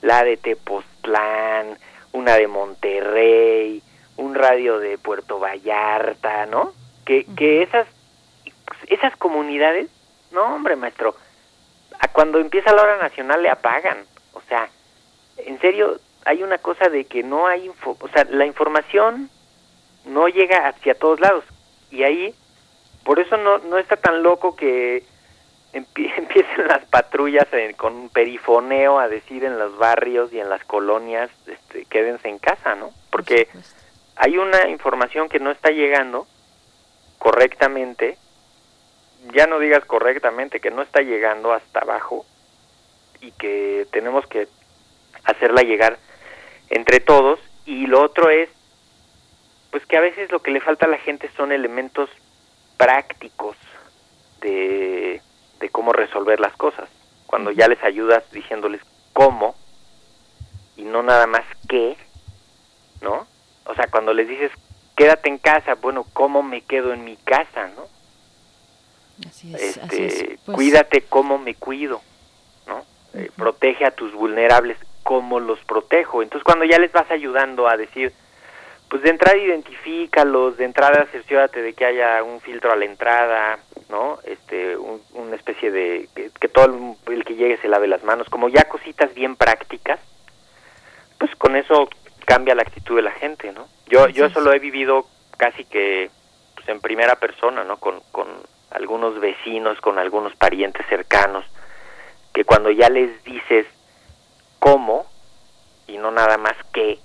la de Tepoztlán, una de Monterrey, un radio de Puerto Vallarta, ¿no? Que, que esas, esas comunidades, no hombre maestro, a cuando empieza la hora nacional le apagan. O sea, en serio, hay una cosa de que no hay, info, o sea, la información no llega hacia todos lados. Y ahí, por eso no, no está tan loco que empie- empiecen las patrullas en- con un perifoneo a decir en los barrios y en las colonias, este, quédense en casa, ¿no? Porque hay una información que no está llegando correctamente, ya no digas correctamente, que no está llegando hasta abajo y que tenemos que hacerla llegar entre todos y lo otro es pues que a veces lo que le falta a la gente son elementos prácticos de, de cómo resolver las cosas. Cuando ya les ayudas diciéndoles cómo y no nada más qué, ¿no? O sea, cuando les dices quédate en casa, bueno, ¿cómo me quedo en mi casa, no?
Así es,
Este,
así es. Pues,
cuídate cómo me cuido, ¿no? Eh, protege a tus vulnerables, ¿cómo los protejo? Entonces cuando ya les vas ayudando a decir, pues de entrada identifícalos, de entrada cerciórate de que haya un filtro a la entrada, ¿no? Este, un- una especie de, que, que todo el, el que llegue se lave las manos, como ya cositas bien prácticas, pues con eso cambia la actitud de la gente, ¿no? Yo, yo eso lo he vivido casi que pues, en primera persona, ¿no? Con, con algunos vecinos, con algunos parientes cercanos, que cuando ya les dices cómo y no nada más qué,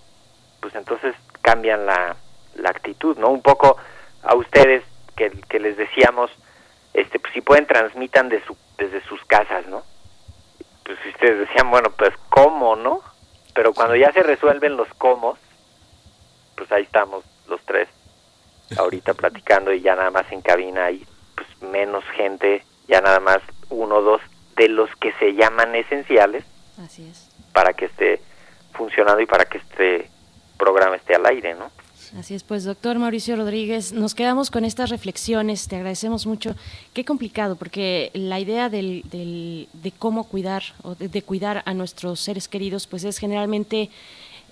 pues entonces cambian la, la actitud, ¿no? Un poco a ustedes que, que les decíamos, este, pues si pueden transmitan de su, desde sus casas, ¿no? Pues ustedes decían, bueno, pues cómo, ¿no? Pero cuando ya se resuelven los cómo, pues ahí estamos los tres ahorita platicando y ya nada más en cabina pues menos gente, ya nada más uno o dos de los que se llaman esenciales
Así es.
para que esté funcionando y para que este programa esté al aire, ¿no?
Así es, pues doctor Mauricio Rodríguez, nos quedamos con estas reflexiones, te agradecemos mucho. Qué complicado, porque la idea del, del- de cómo cuidar o de, de cuidar a nuestros seres queridos, pues es generalmente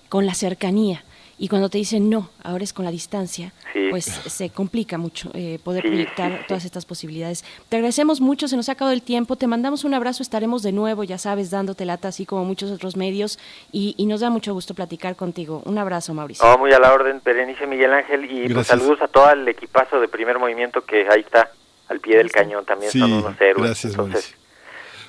con la cercanía. Y cuando te dicen no, ahora es con la distancia,
Sí.
pues se complica mucho eh, poder
Sí,
proyectar
sí, sí.
todas estas posibilidades. Te agradecemos mucho, se nos ha acabado el tiempo, te mandamos un abrazo, estaremos de nuevo, ya sabes, dándote lata, así como muchos otros medios, y, y nos da mucho gusto platicar contigo. Un abrazo, Mauricio.
No, muy a la orden, Berenice Miguel Ángel, y pues, saludos a todo el equipazo de primer movimiento que ahí está, al pie del cañón, también
Sí,
son unos héroes.
gracias,
Entonces,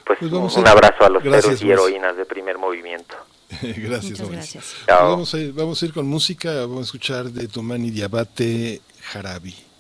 pues,
Pues vamos
un
a-
abrazo a los
gracias,
héroes y
Mauricio.
heroínas de primer movimiento.
gracias,
Muchas gracias.
Vamos, a ir, vamos a ir con música, vamos a escuchar de Tumani Diabate Jarabi.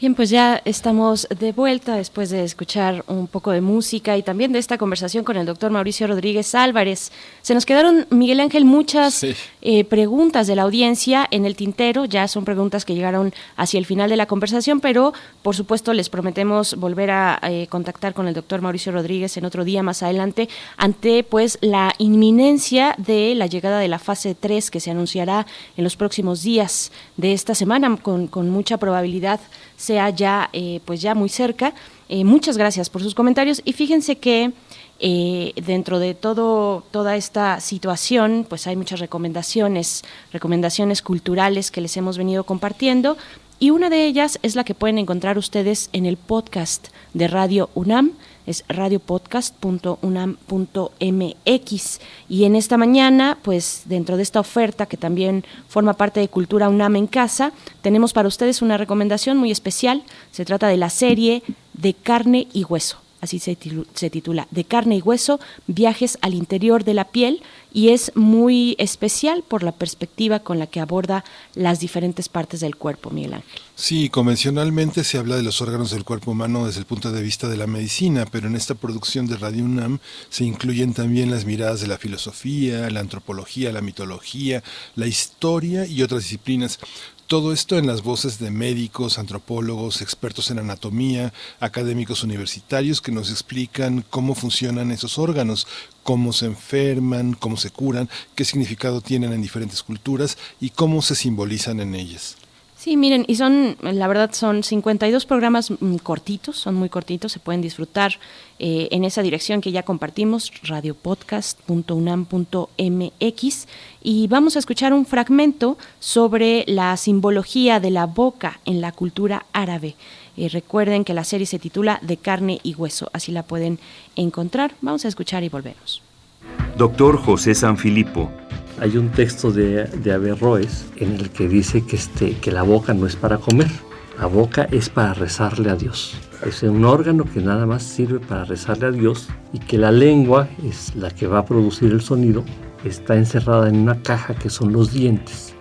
Bien, pues ya estamos de vuelta después de escuchar un poco de música y también de esta conversación con el doctor Mauricio Rodríguez Álvarez. Se nos quedaron, Miguel Ángel, muchas eh, preguntas de la audiencia en el tintero. Ya son preguntas que llegaron hacia el final de la conversación, pero por supuesto les prometemos volver a eh, contactar con el doctor Mauricio Rodríguez en otro día más adelante ante pues la inminencia de la llegada de la fase 3 que se anunciará en los próximos días de esta semana con, con mucha probabilidad sea ya, eh, pues ya muy cerca. Eh, muchas gracias por sus comentarios y fíjense que eh, dentro de todo, toda esta situación, pues hay muchas recomendaciones, recomendaciones culturales que les hemos venido compartiendo y una de ellas es la que pueden encontrar ustedes en el podcast de Radio UNAM es radiopodcast.unam.mx. Y en esta mañana, pues dentro de esta oferta que también forma parte de Cultura UNAM en casa, tenemos para ustedes una recomendación muy especial. Se trata de la serie de carne y hueso así se, titula, De carne y hueso, viajes al interior de la piel, y es muy especial por la perspectiva con la que aborda las diferentes partes del cuerpo, Miguel Ángel.
Sí, convencionalmente se habla de los órganos del cuerpo humano desde el punto de vista de la medicina, pero en esta producción de Radio UNAM se incluyen también las miradas de la filosofía, la antropología, la mitología, la historia y otras disciplinas. Todo esto en las voces de médicos, antropólogos, expertos en anatomía, académicos universitarios que nos explican cómo funcionan esos órganos, cómo se enferman, cómo se curan, qué significado tienen en diferentes culturas y cómo se simbolizan en ellas.
Sí, miren, y son, la verdad, son 52 programas mm, cortitos, son muy cortitos, se pueden disfrutar eh, en esa dirección que ya compartimos, radiopodcast.unam.mx, y vamos a escuchar un fragmento sobre la simbología de la boca en la cultura árabe. Eh, recuerden que la serie se titula De carne y hueso, así la pueden encontrar. Vamos a escuchar y volvemos.
Doctor José Sanfilippo
hay un texto de, de Averroes en el que dice que, este, que la boca no es para comer, la boca es para rezarle a Dios. Es un órgano que nada más sirve para rezarle a Dios y que la lengua es la que va a producir el sonido, está encerrada en una caja que son los dientes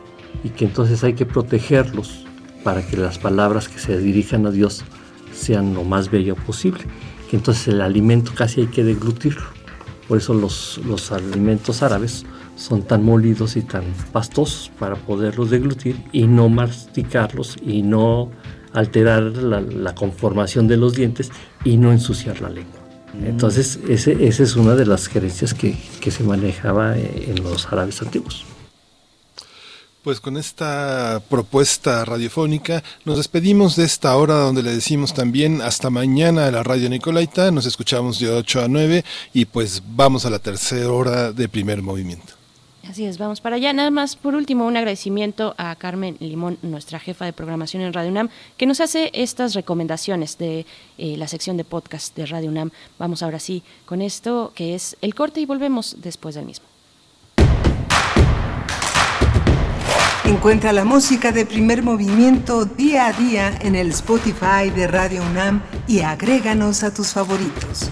y que entonces hay que protegerlos para que las palabras que se dirijan a Dios sean lo más bello posible. Que entonces el alimento casi hay que deglutirlo. Por eso los, los alimentos árabes son tan molidos y tan pastosos para poderlos deglutir y no masticarlos y no alterar la, conformación de los dientes y no ensuciar la lengua. Mm. Entonces, ese, esa es una de las creencias que, que se manejaba en los árabes antiguos.
Pues con esta propuesta radiofónica nos despedimos de esta hora donde le decimos también hasta mañana a la radio Nicolaita, nos escuchamos de 8 a 9 y pues vamos a la tercera hora de primer movimiento.
Así es, vamos para allá. Nada más, por último, un agradecimiento a Carmen Limón, nuestra jefa de programación en Radio UNAM, que nos hace estas recomendaciones de eh, la sección de podcast de Radio UNAM. Vamos ahora sí con esto, que es el corte, y volvemos después del mismo.
Encuentra la música de primer movimiento día a día en el Spotify de Radio UNAM y agréganos a tus favoritos.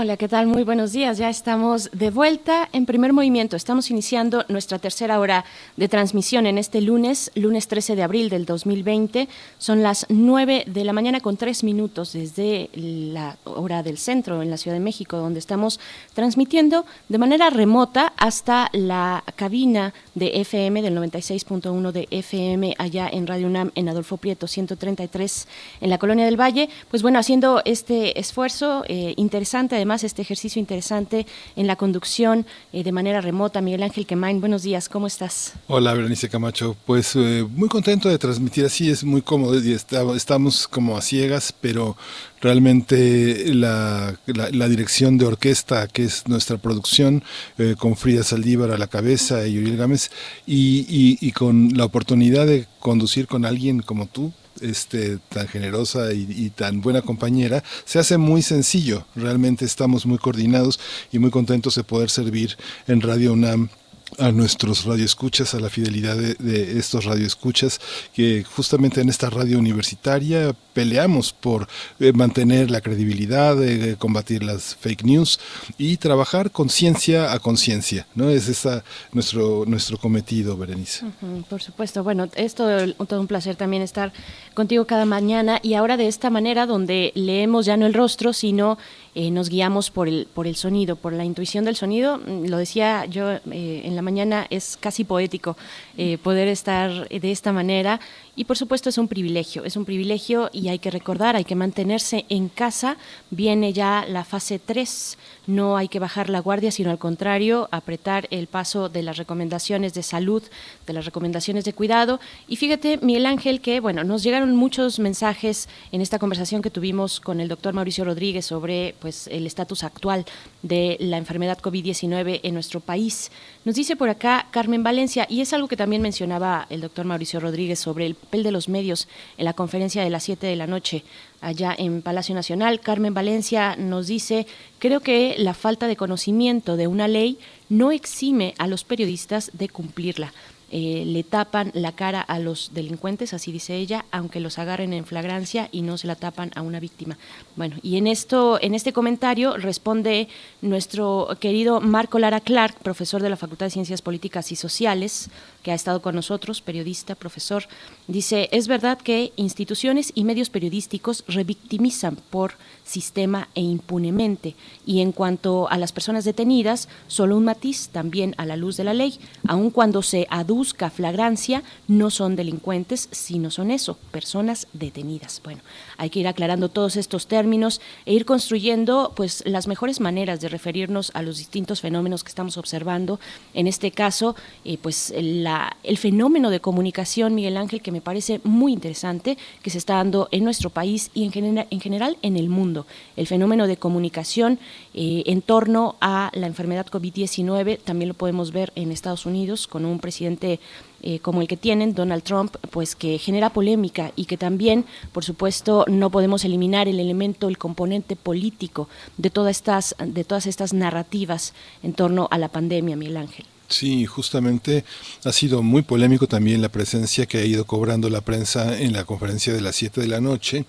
Hola, ¿qué tal? Muy buenos días. Ya estamos de vuelta en primer movimiento. Estamos iniciando nuestra tercera hora de transmisión en este lunes, lunes 13 de abril del 2020. Son las 9 de la mañana con tres minutos desde la hora del centro en la Ciudad de México, donde estamos transmitiendo de manera remota hasta la cabina de FM del 96.1 de FM allá en Radio UNAM en Adolfo Prieto 133 en la Colonia del Valle. Pues bueno, haciendo este esfuerzo eh, interesante además este ejercicio interesante en la conducción eh, de manera remota. Miguel Ángel Quemain, buenos días, ¿cómo estás?
Hola, Berenice Camacho. Pues eh, muy contento de transmitir así, es muy cómodo y está, estamos como a ciegas, pero realmente la, la, dirección de orquesta, que es nuestra producción, eh, con Frida Saldívar a la cabeza y Uriel Gámez, y con la oportunidad de conducir con alguien como tú, este, tan generosa y, tan buena compañera, se hace muy sencillo. Realmente estamos muy coordinados y muy contentos de poder servir en Radio UNAM a nuestros radioescuchas, a la fidelidad de, de, estos radioescuchas, que justamente en esta radio universitaria peleamos por eh, mantener la credibilidad, eh, combatir las fake news y trabajar conciencia a conciencia, ¿no? Es esa nuestro nuestro cometido, Berenice.
Por supuesto, bueno, es todo, todo un placer también estar contigo cada mañana y ahora de esta manera donde leemos ya no el rostro, sino eh, nos guiamos por el, por el sonido, por la intuición del sonido. Lo decía yo eh, en la mañana, es casi poético eh, poder estar de esta manera y por supuesto es un privilegio, es un privilegio y hay que recordar, hay que mantenerse en casa. Viene ya la fase 3, no hay que bajar la guardia, sino al contrario, apretar el paso de las recomendaciones de salud, de las recomendaciones de cuidado. Y fíjate, Miguel Ángel, que bueno, nos llegaron muchos mensajes en esta conversación que tuvimos con el doctor Mauricio Rodríguez sobre pues el estatus actual de la enfermedad COVID-19 en nuestro país. Nos dice por acá Carmen Valencia, y es algo que también mencionaba el doctor Mauricio Rodríguez sobre el papel de los medios en la conferencia de las 7 de la noche allá en Palacio Nacional. Carmen Valencia nos dice, creo que la falta de conocimiento de una ley no exime a los periodistas de cumplirla. Eh, le tapan la cara a los delincuentes, así dice ella, aunque los agarren en flagrancia y no se la tapan a una víctima. Bueno, y en esto, en este comentario responde nuestro querido Marco Lara Clark, profesor de la Facultad de Ciencias Políticas y Sociales, que ha estado con nosotros, periodista, profesor. Dice, es verdad que instituciones y medios periodísticos revictimizan por sistema e impunemente. Y en cuanto a las personas detenidas, solo un matiz también a la luz de la ley, aun cuando se aduzca flagrancia, no son delincuentes, sino son eso, personas detenidas. Bueno, hay que ir aclarando todos estos términos e ir construyendo pues las mejores maneras de referirnos a los distintos fenómenos que estamos observando. En este caso, eh, pues la la, el fenómeno de comunicación, Miguel Ángel, que me parece muy interesante, que se está dando en nuestro país y en, en general en el mundo. El fenómeno de comunicación eh, en torno a la enfermedad COVID-19, también lo podemos ver en Estados Unidos con un presidente eh, como el que tienen Donald Trump, pues que genera polémica y que también, por supuesto, no podemos eliminar el elemento, el componente político de todas estas, de todas estas narrativas en torno a la pandemia, Miguel Ángel.
Sí, justamente ha sido muy polémico también la presencia que ha ido cobrando la prensa en la conferencia de las 7 de la noche,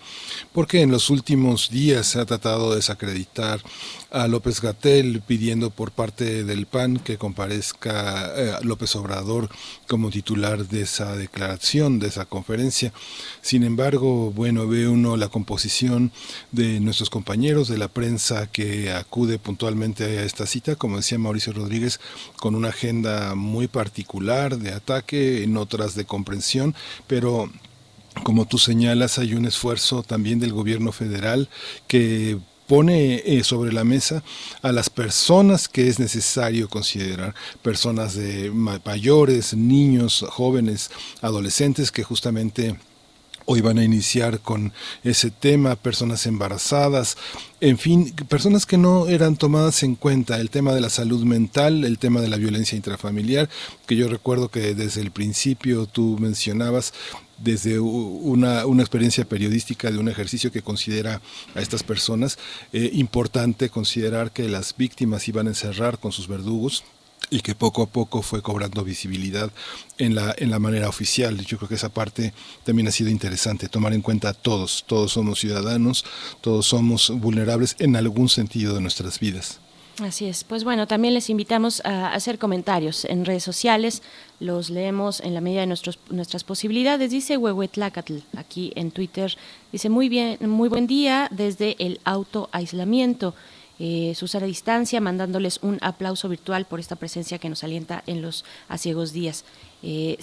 porque en los últimos días se ha tratado de desacreditar a López Gatel pidiendo por parte del PAN que comparezca eh, López Obrador como titular de esa declaración, de esa conferencia. Sin embargo, bueno, ve uno la composición de nuestros compañeros de la prensa que acude puntualmente a esta cita, como decía Mauricio Rodríguez, con una agenda muy particular de ataque, en otras de comprensión, pero como tú señalas, hay un esfuerzo también del gobierno federal que pone eh, sobre la mesa a las personas que es necesario considerar, personas de mayores, niños, jóvenes, adolescentes que justamente hoy van a iniciar con ese tema, personas embarazadas, en fin, personas que no eran tomadas en cuenta, el tema de la salud mental, el tema de la violencia intrafamiliar, que yo recuerdo que desde el principio tú mencionabas, desde una, una, experiencia periodística de un ejercicio que considera a estas personas eh, importante considerar que las víctimas iban a encerrar con sus verdugos y que poco a poco fue cobrando visibilidad en la, en la manera oficial. Yo creo que esa parte también ha sido interesante, tomar en cuenta a todos, todos somos ciudadanos, todos somos vulnerables en algún sentido de nuestras vidas.
Así es. Pues bueno, también les invitamos a hacer comentarios en redes sociales. Los leemos en la medida de nuestros, nuestras posibilidades. Dice Huehuetlacatl aquí en Twitter. Dice muy bien, muy buen día desde el auto aislamiento. Eh, Susana Distancia, mandándoles un aplauso virtual por esta presencia que nos alienta en los asiegos días. Eh,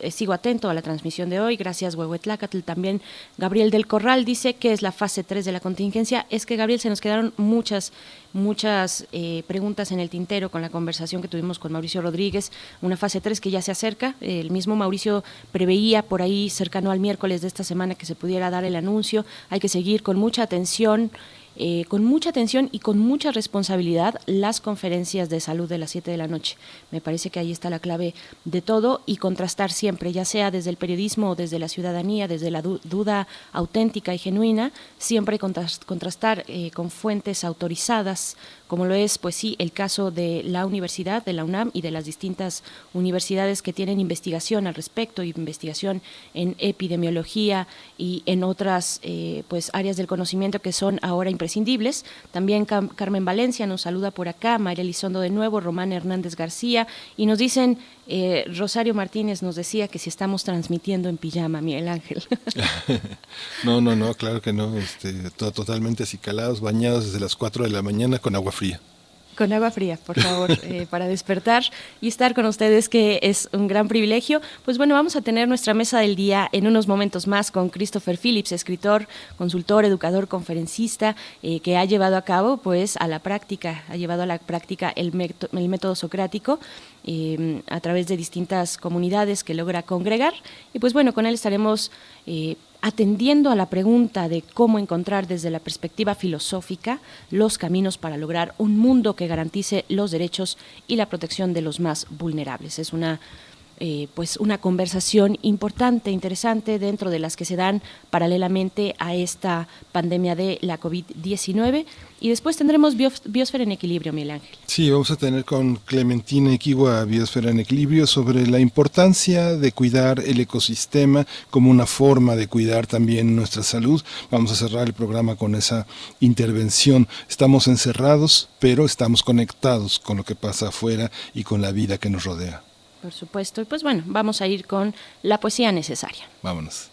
eh, sigo atento a la transmisión de hoy. Gracias, Huehuetlacatl. También Gabriel del Corral dice que es la fase 3 de la contingencia. Es que, Gabriel, se nos quedaron muchas, muchas eh, preguntas en el tintero con la conversación que tuvimos con Mauricio Rodríguez. Una fase 3 que ya se acerca. El mismo Mauricio preveía por ahí, cercano al miércoles de esta semana, que se pudiera dar el anuncio. Hay que seguir con mucha atención. Eh, con mucha atención y con mucha responsabilidad las conferencias de salud de las 7 de la noche. Me parece que ahí está la clave de todo y contrastar siempre, ya sea desde el periodismo desde la ciudadanía, desde la duda auténtica y genuina, siempre contrastar eh, con fuentes autorizadas, como lo es, pues sí, el caso de la universidad, de la UNAM y de las distintas universidades que tienen investigación al respecto, investigación en epidemiología y en otras eh, pues áreas del conocimiento que son ahora imprescindibles. También Carmen Valencia nos saluda por acá, María Elizondo de nuevo, Román Hernández García, y nos dicen, eh, Rosario Martínez nos decía que si estamos transmitiendo en pijama, Miguel Ángel.
no, no, no, claro que no, este, totalmente acicalados, bañados desde las 4 de la mañana con agua fría
con agua fría, por favor, eh, para despertar y estar con ustedes, que es un gran privilegio. Pues bueno, vamos a tener nuestra mesa del día en unos momentos más con Christopher Phillips, escritor, consultor, educador, conferencista, eh, que ha llevado a cabo, pues, a la práctica, ha llevado a la práctica el, el método socrático. Eh, a través de distintas comunidades que logra congregar y pues bueno con él estaremos atendiendo a la pregunta de cómo encontrar desde la perspectiva filosófica los caminos para lograr un mundo que garantice los derechos y la protección de los más vulnerables. Es una eh, pues una conversación importante, interesante, dentro de las que se dan paralelamente a esta pandemia de la COVID-19. Y después tendremos Biosfera en Equilibrio, Miguel Ángel.
Sí, vamos a tener con Clementina Equigua Biosfera en Equilibrio sobre la importancia de cuidar el ecosistema como una forma de cuidar también nuestra salud. Vamos a cerrar el programa con esa intervención. Estamos encerrados, pero estamos conectados con lo que pasa afuera y con la vida que nos rodea.
Por supuesto. Y pues bueno, vamos a ir con la poesía necesaria.
Vámonos.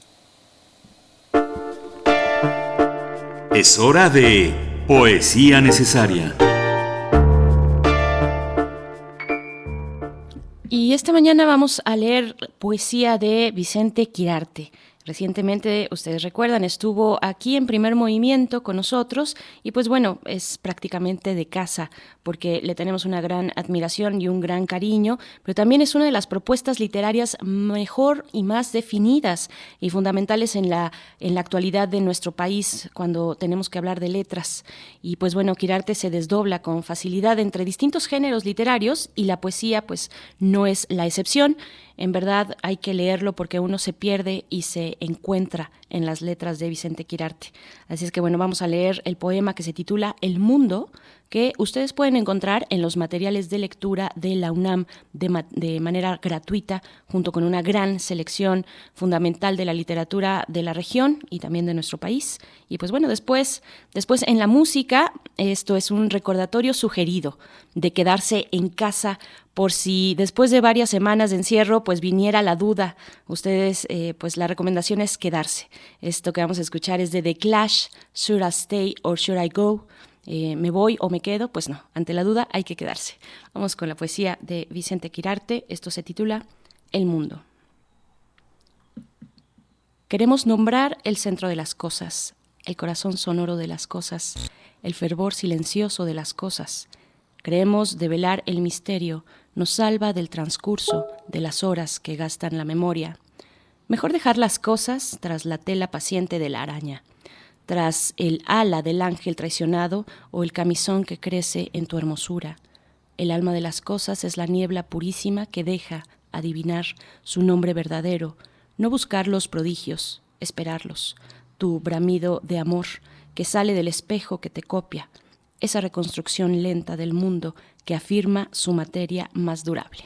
Es hora de poesía necesaria.
Y esta mañana vamos a leer poesía de Vicente Quirarte. Recientemente, ustedes recuerdan, estuvo aquí en primer movimiento con nosotros y pues bueno, es prácticamente de casa porque le tenemos una gran admiración y un gran cariño, pero también es una de las propuestas literarias mejor y más definidas y fundamentales en la, en la actualidad de nuestro país cuando tenemos que hablar de letras. Y pues bueno, Quirarte se desdobla con facilidad entre distintos géneros literarios y la poesía pues no es la excepción. En verdad hay que leerlo porque uno se pierde y se encuentra en las letras de Vicente Quirarte. Así es que bueno, vamos a leer el poema que se titula El Mundo, que ustedes pueden encontrar en los materiales de lectura de la UNAM de, manera gratuita, junto con una gran selección fundamental de la literatura de la región y también de nuestro país. Y pues bueno, después, después en la música, esto es un recordatorio sugerido de quedarse en casa por si después de varias semanas de encierro pues viniera la duda. Ustedes, eh, pues la recomendación es quedarse. Esto que vamos a escuchar es de The Clash, Should I Stay or Should I Go? Eh, me voy o me quedo, pues no, ante la duda hay que quedarse. Vamos con la poesía de Vicente Quirarte, esto se titula El mundo. Queremos nombrar el centro de las cosas, el corazón sonoro de las cosas, el fervor silencioso de las cosas. Creemos develar el misterio, nos salva del transcurso de las horas que gastan la memoria. Mejor dejar las cosas tras la tela paciente de la araña tras el ala del ángel traicionado o el camisón que crece en tu hermosura. El alma de las cosas es la niebla purísima que deja adivinar su nombre verdadero, no buscar los prodigios, esperarlos, tu bramido de amor que sale del espejo que te copia, esa reconstrucción lenta del mundo que afirma su materia más durable.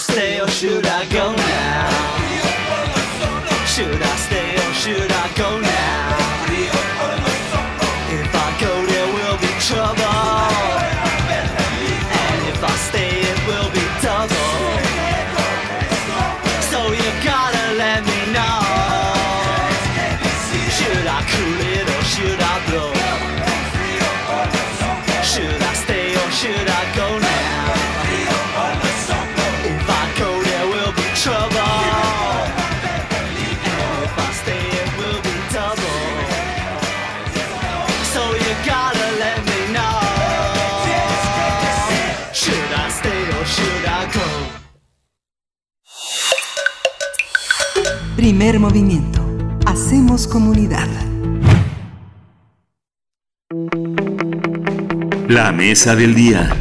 Stay or should I go now? Should
Primer movimiento. Hacemos comunidad.
La mesa del día.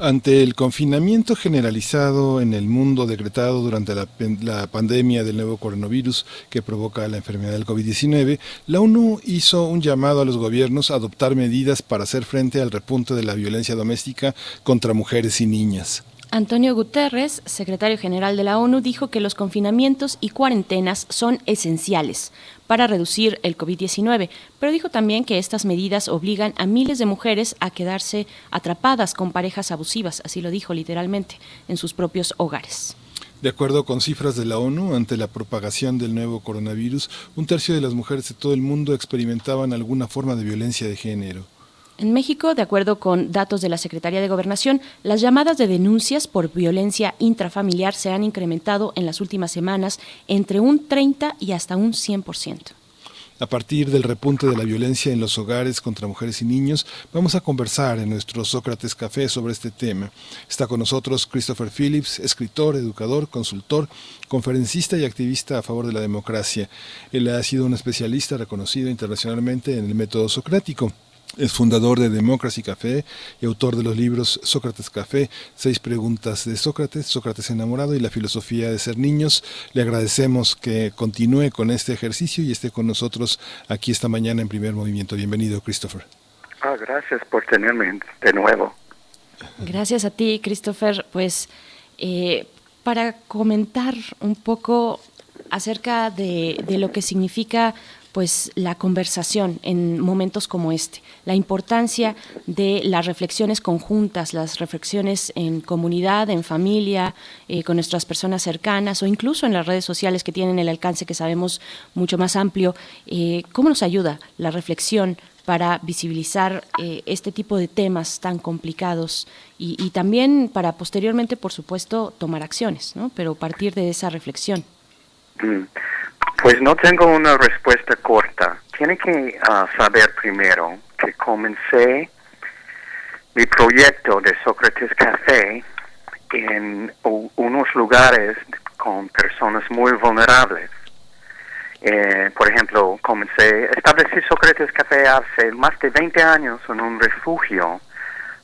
Ante el confinamiento generalizado en el mundo decretado durante la, la, pandemia del nuevo coronavirus que provoca la enfermedad del COVID-19, la ONU hizo un llamado a los gobiernos a adoptar medidas para hacer frente al repunte de la violencia doméstica contra mujeres y niñas.
Antonio Guterres, secretario general de la ONU, dijo que los confinamientos y cuarentenas son esenciales para reducir el COVID-19, pero dijo también que estas medidas obligan a miles de mujeres a quedarse atrapadas con parejas abusivas, así lo dijo literalmente, en sus propios hogares.
De acuerdo con cifras de la ONU, ante la propagación del nuevo coronavirus, un tercio de las mujeres de todo el mundo experimentaban alguna forma de violencia de género.
En México, de acuerdo con datos de la Secretaría de Gobernación, las llamadas de denuncias por violencia intrafamiliar se han incrementado en las últimas semanas entre un 30 y hasta un 100%.
A partir del repunte de la violencia en los hogares contra mujeres y niños, vamos a conversar en nuestro Sócrates Café sobre este tema. Está con nosotros Christopher Phillips, escritor, educador, consultor, conferencista y activista a favor de la democracia. Él ha sido un especialista reconocido internacionalmente en el método socrático. Es fundador de Democracy Café y autor de los libros Sócrates Café, Seis Preguntas de Sócrates, Sócrates Enamorado y la Filosofía de Ser Niños. Le agradecemos que continúe con este ejercicio y esté con nosotros aquí esta mañana en primer movimiento. Bienvenido, Christopher.
Ah, gracias por tenerme de nuevo.
Gracias a ti, Christopher. Pues eh, para comentar un poco acerca de, de lo que significa pues la conversación en momentos como este, la importancia de las reflexiones conjuntas, las reflexiones en comunidad, en familia, eh, con nuestras personas cercanas o incluso en las redes sociales que tienen el alcance que sabemos mucho más amplio. Eh, ¿Cómo nos ayuda la reflexión para visibilizar eh, este tipo de temas tan complicados y, también para posteriormente, por supuesto, tomar acciones, ¿no? pero partir de esa reflexión?
Mm. Pues no tengo una respuesta corta. Tiene que ah, saber primero que comencé mi proyecto de Sócrates Café en unos lugares con personas muy vulnerables. Eh, por ejemplo, comencé, establecí Sócrates Café hace más de 20 años en un refugio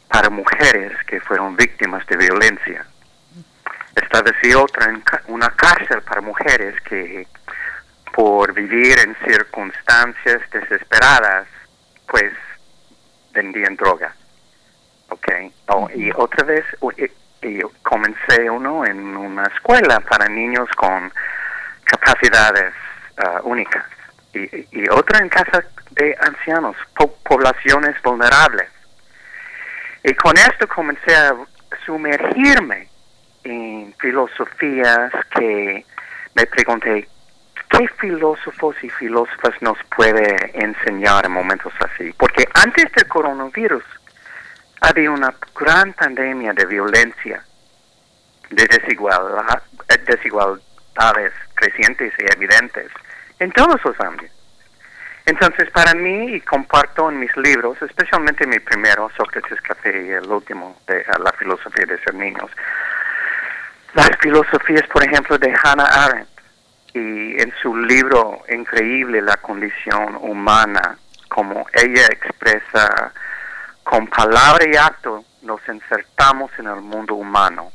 para mujeres que fueron víctimas de violencia. Establecí otra en una cárcel para mujeres que por vivir en circunstancias desesperadas, pues vendían droga. ¿Ok? Oh, y otra vez y, comencé uno en una escuela para niños con capacidades uh, únicas. Y, y, otra en casa de ancianos, poblaciones vulnerables. Y con esto comencé a sumergirme en filosofías que me pregunté, ¿Qué filósofos y filósofas nos puede enseñar en momentos así? Porque antes del coronavirus había una gran pandemia de violencia, de desigualdad, desigualdades crecientes y evidentes en todos los ámbitos. Entonces, para mí, y comparto en mis libros, especialmente mi primero, Sócrates Café, y el último, de La filosofía de ser niños, las filosofías, por ejemplo, de Hannah Arendt, y en su libro increíble La condición humana, como ella expresa, con palabra y acto nos insertamos en el mundo humano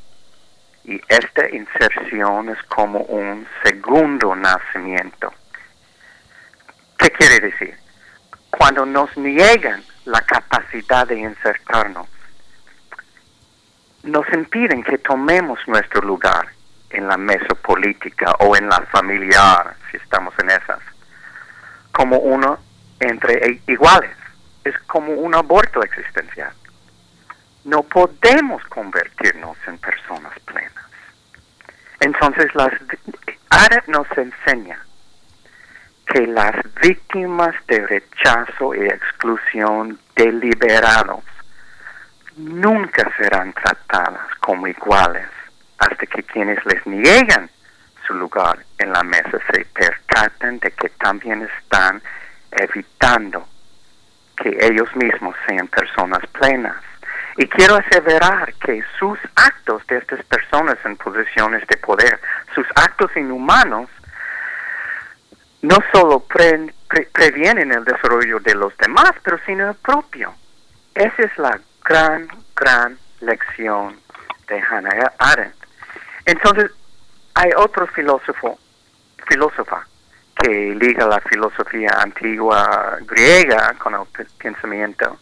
y esta inserción es como un segundo nacimiento. ¿Qué quiere decir? Cuando nos niegan la capacidad de insertarnos, nos impiden que tomemos nuestro lugar en la mesa política o en la familiar, si estamos en esas, como uno entre iguales. Es como un aborto existencial. No podemos convertirnos en personas plenas. Entonces, las, Arendt nos enseña que las víctimas de rechazo y exclusión deliberados nunca serán tratadas como iguales hasta que quienes les niegan su lugar en la mesa se percatan de que también están evitando que ellos mismos sean personas plenas. Y quiero aseverar que sus actos de estas personas en posiciones de poder, sus actos inhumanos, no solo previenen el desarrollo de los demás, pero sino el propio. Esa es la gran, gran lección de Hannah Arendt. Entonces, hay otro filósofo, filósofa, que liga la filosofía antigua griega con el pensamiento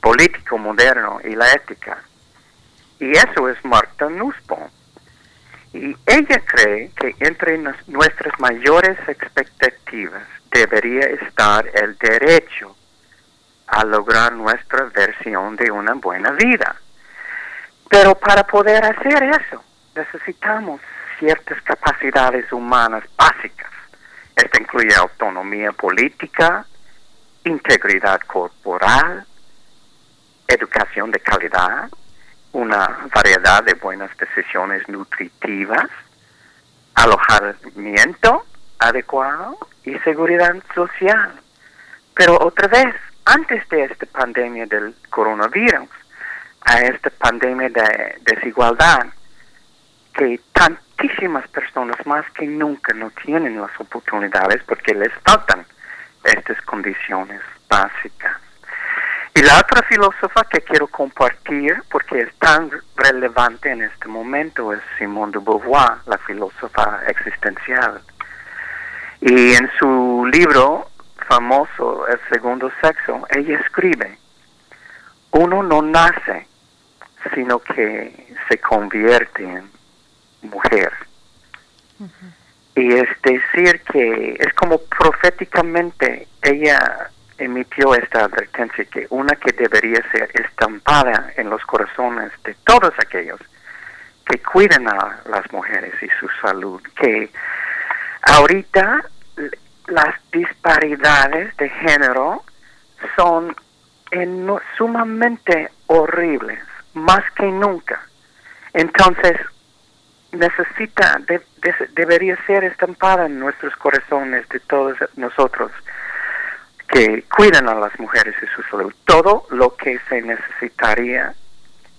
político moderno y la ética. Y eso es Marta Nussbaum. Y ella cree que entre nuestras mayores expectativas debería estar el derecho a lograr nuestra versión de una buena vida. Pero para poder hacer eso, necesitamos ciertas capacidades humanas básicas. Esto incluye autonomía política, integridad corporal, educación de calidad, una variedad de buenas decisiones nutritivas, alojamiento adecuado y seguridad social. Pero otra vez, antes de esta pandemia del coronavirus, a esta pandemia de desigualdad, que tantísimas personas más que nunca no tienen las oportunidades porque les faltan estas condiciones básicas. Y la otra filósofa que quiero compartir, porque es tan relevante en este momento, es Simone de Beauvoir, la filósofa existencial. Y en su libro famoso, El segundo sexo, ella escribe, uno no nace, sino que se convierte en mujer. Y es decir que es como proféticamente ella emitió esta advertencia que una que debería ser estampada en los corazones de todos aquellos que cuiden a las mujeres y su salud, que ahorita las disparidades de género son sumamente horribles, más que nunca. Entonces, necesita, debería ser estampada en nuestros corazones de todos nosotros que cuidan a las mujeres y su salud. Todo lo que se necesitaría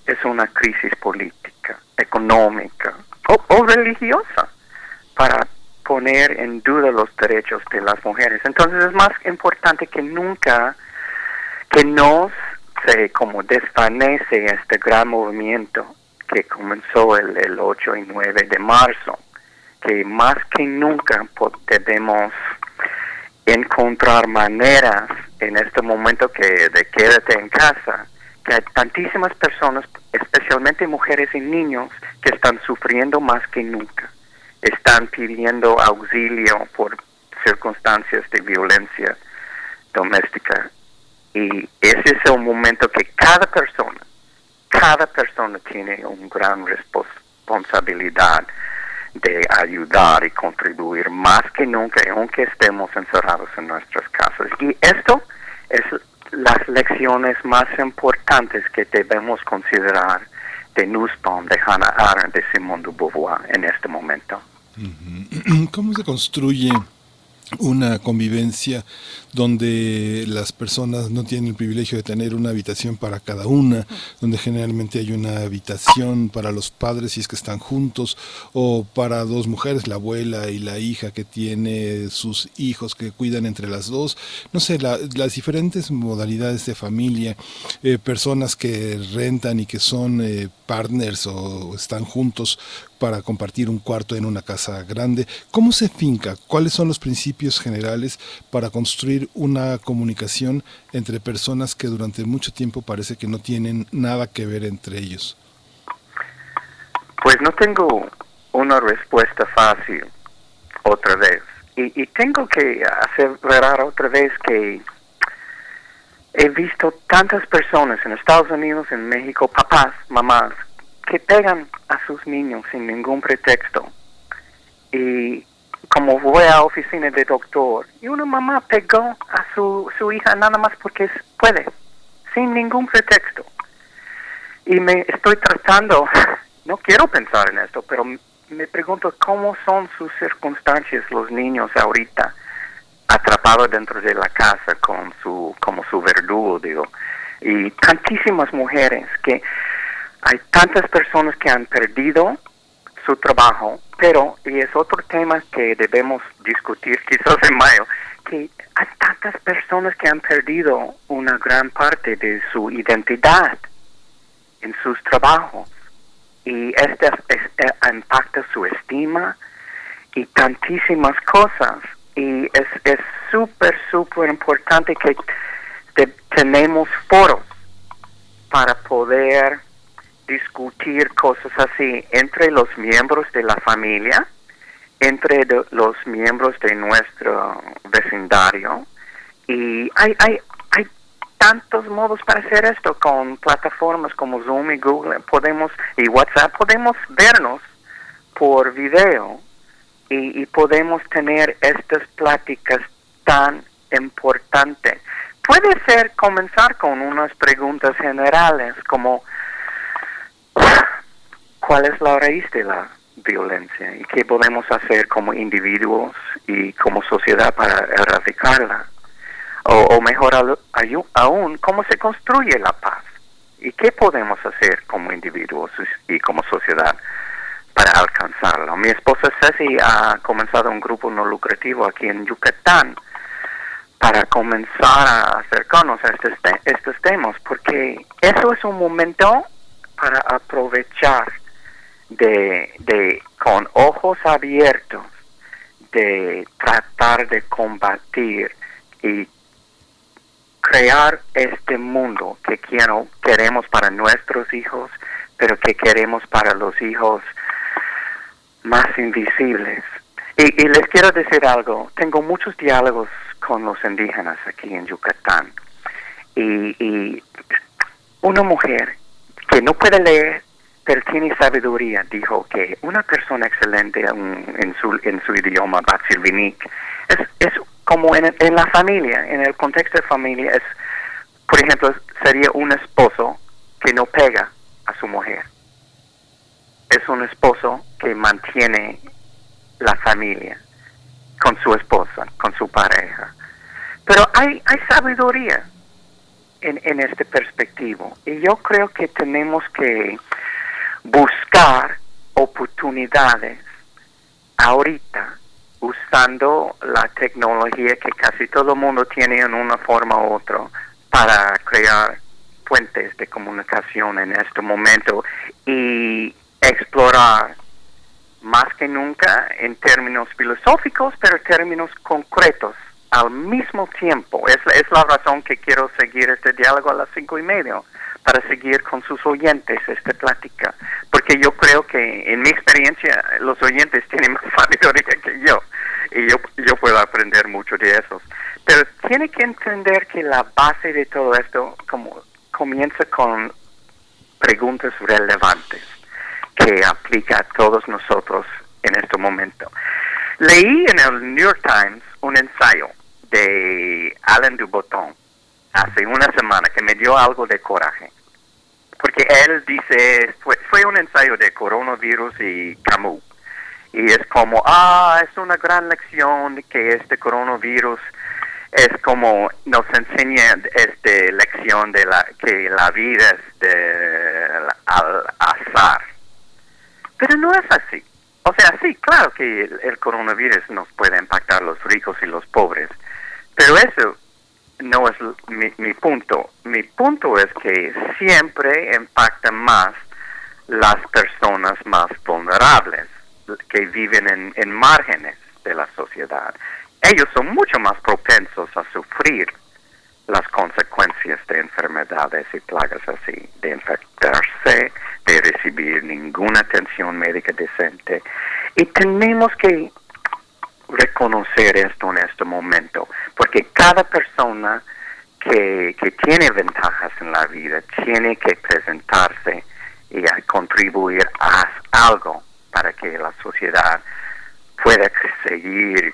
es una crisis política, económica o, religiosa para poner en duda los derechos de las mujeres. Entonces es más importante que nunca que no se como desvanece este gran movimiento que comenzó el, el 8 y 9 de marzo, que más que nunca debemos encontrar maneras en este momento que de quédate en casa, que hay tantísimas personas, especialmente mujeres y niños, que están sufriendo más que nunca. Están pidiendo auxilio por circunstancias de violencia doméstica. Y ese es el momento que cada persona, cada persona tiene una gran responsabilidad de ayudar y contribuir más que nunca, aunque estemos encerrados en nuestras casas. Y esto es las lecciones más importantes que debemos considerar de Nussbaum, de Hannah Arendt, de Simone de Beauvoir en este momento.
¿Cómo se construye una convivencia donde las personas no tienen el privilegio de tener una habitación para cada una, donde generalmente hay una habitación para los padres si es que están juntos, o para dos mujeres, la abuela y la hija que tiene sus hijos que cuidan entre las dos, no sé, las diferentes modalidades de familia, eh, personas que rentan y que son eh, partners o están juntos para compartir un cuarto en una casa grande. ¿Cómo se finca? ¿Cuáles son los principios generales para construir una comunicación entre personas que durante mucho tiempo parece que no tienen nada que ver entre ellos?
Pues no tengo una respuesta fácil otra vez. Y, tengo que aseverar otra vez que he visto tantas personas en Estados Unidos, en México, papás, mamás, que pegan a sus niños sin ningún pretexto. Y como voy a oficina de doctor, y una mamá pegó a su, su hija nada más porque puede, sin ningún pretexto. Y me estoy tratando, no quiero pensar en esto, pero me pregunto cómo son sus circunstancias los niños ahorita atrapados dentro de la casa con su como su verdugo digo y tantísimas mujeres que hay tantas personas que han perdido su trabajo, pero, y es otro tema que debemos discutir quizás en mayo, que hay tantas personas que han perdido una gran parte de su identidad en sus trabajos y este, este impacta su estima y tantísimas cosas y es es súper súper importante que tenemos foros para poder discutir cosas así entre los miembros de la familia, entre los miembros de nuestro vecindario. Y hay, hay, hay tantos modos para hacer esto con plataformas como Zoom y Google podemos y WhatsApp podemos vernos por video y, y podemos tener estas pláticas tan importantes. Puede ser comenzar con unas preguntas generales como cuál es la raíz de la violencia y qué podemos hacer como individuos y como sociedad para erradicarla. O, mejor aún, cómo se construye la paz y qué podemos hacer como individuos y como sociedad para alcanzarlo. Mi esposa Ceci ha comenzado un grupo no lucrativo aquí en Yucatán para comenzar a acercarnos a estos, estos temas, porque eso es un momento para aprovechar de, de con ojos abiertos de tratar de combatir y crear este mundo que quiero, queremos para nuestros hijos, pero que queremos para los hijos más invisibles. Y, y, les quiero decir algo, tengo muchos diálogos con los indígenas aquí en Yucatán. Y, y una mujer que no puede leer, pero tiene sabiduría, dijo que una persona excelente en, su, en su idioma, Batsilvinik, es, es como en, en la familia, en el contexto de familia, es, por ejemplo, sería un esposo que no pega a su mujer. Es un esposo que mantiene la familia con su esposa, con su pareja. Pero hay, hay sabiduría en, en este perspectivo. Y yo creo que tenemos que buscar oportunidades ahorita usando la tecnología que casi todo el mundo tiene en una forma u otra para crear puentes de comunicación en este momento y explorar más que nunca en términos filosóficos, pero términos concretos al mismo tiempo. Es, es la razón que quiero seguir este diálogo a las cinco y media, para seguir con sus oyentes esta plática. Porque yo creo que en mi experiencia los oyentes tienen más sabiduría que yo y yo, yo puedo aprender mucho de esos. Pero tiene que entender que la base de todo esto como comienza con preguntas relevantes que aplica a todos nosotros en este momento. Leí en el New York Times un ensayo de Alain Duboton hace una semana que me dio algo de coraje. Porque él dice, fue, fue un ensayo de coronavirus y Camus. Y es como, ah, es una gran lección que este coronavirus es como nos enseña esta lección de la que la vida es de al azar. Pero no es así. O sea, sí, claro que el, coronavirus nos puede impactar los ricos y los pobres, pero eso no es mi, mi punto. Mi punto es que siempre impacta más las personas más vulnerables, que viven en, en márgenes de la sociedad. Ellos son mucho más propensos a sufrir las consecuencias de enfermedades y plagas así, de infectarse, de recibir ninguna atención médica decente. Y tenemos que reconocer esto en este momento, porque cada persona que, que tiene ventajas en la vida tiene que presentarse y contribuir a algo para que la sociedad pueda seguir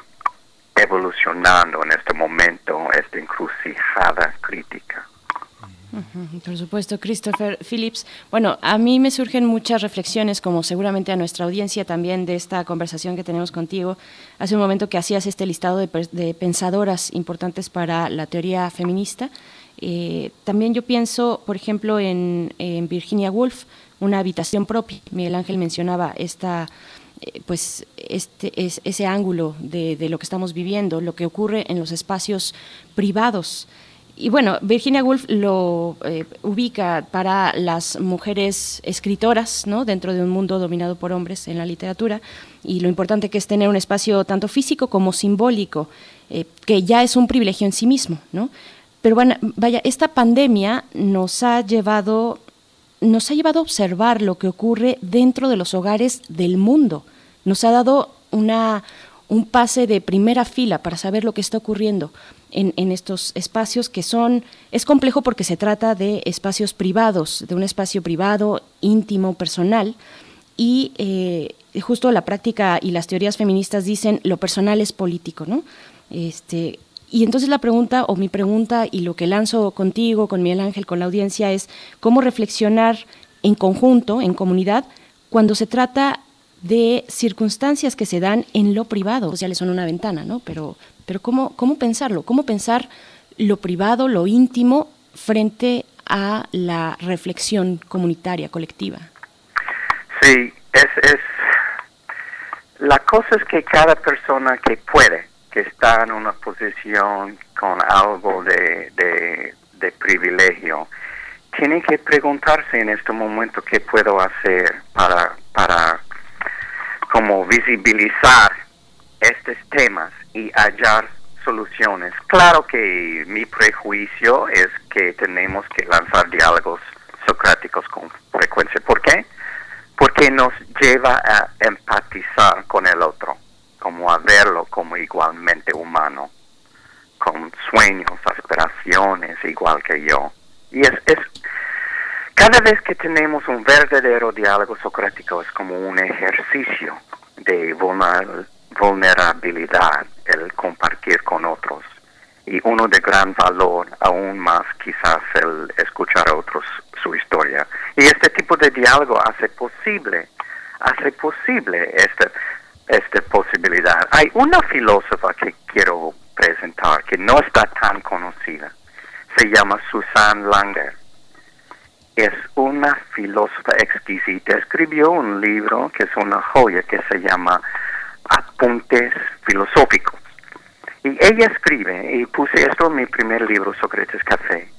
evolucionando en este momento, esta encrucijada crítica.
Por supuesto, Christopher Phillips. Bueno, a mí me surgen muchas reflexiones, como seguramente a nuestra audiencia también, de esta conversación que tenemos contigo. Hace un momento que hacías este listado de, pensadoras importantes para la teoría feminista. Eh, también yo pienso, por ejemplo, en, Virginia Woolf, una habitación propia. Miguel Ángel mencionaba esta eh, pues este es ese ángulo de, de, lo que estamos viviendo, lo que ocurre en los espacios privados. Y bueno, Virginia Woolf lo eh, ubica para las mujeres escritoras, ¿no? Dentro de un mundo dominado por hombres en la literatura, y lo importante que es tener un espacio tanto físico como simbólico, eh, que ya es un privilegio en sí mismo, ¿no? Pero bueno, vaya, esta pandemia nos ha llevado nos ha llevado a observar lo que ocurre dentro de los hogares del mundo. Nos ha dado una, un pase de primera fila para saber lo que está ocurriendo en, en, estos espacios que son, es complejo porque se trata de espacios privados, de un espacio privado, íntimo, personal, y eh, justo la práctica y las teorías feministas dicen lo personal es político, ¿no? Este, y entonces la pregunta, o mi pregunta, y lo que lanzo contigo, con Miguel Ángel, con la audiencia, es cómo reflexionar en conjunto, en comunidad, cuando se trata de circunstancias que se dan en lo privado. Sociales son una ventana, ¿no? Pero, pero ¿cómo, ¿cómo pensarlo? ¿Cómo pensar lo privado, lo íntimo, frente a la reflexión comunitaria, colectiva?
Sí, es, es... La cosa es que cada persona que puede que está en una posición con algo de, de, de, privilegio, tiene que preguntarse en este momento qué puedo hacer para, para como visibilizar estos temas y hallar soluciones. Claro que mi prejuicio es que tenemos que lanzar diálogos socráticos con frecuencia. ¿Por qué? Porque nos lleva a empatizar con el otro como a verlo como igualmente humano, con sueños, aspiraciones, igual que yo. Y es, es cada vez que tenemos un verdadero diálogo socrático es como un ejercicio de vulnerabilidad, el compartir con otros. Y uno de gran valor, aún más quizás el escuchar a otros su historia. Y este tipo de diálogo hace posible, hace posible este esta posibilidad. Hay una filósofa que quiero presentar que no está tan conocida. Se llama Susan Langer. Es una filósofa exquisita. Escribió un libro que es una joya que se llama Apuntes Filosóficos. Y ella escribe, y puse esto en mi primer libro, Sócrates Café,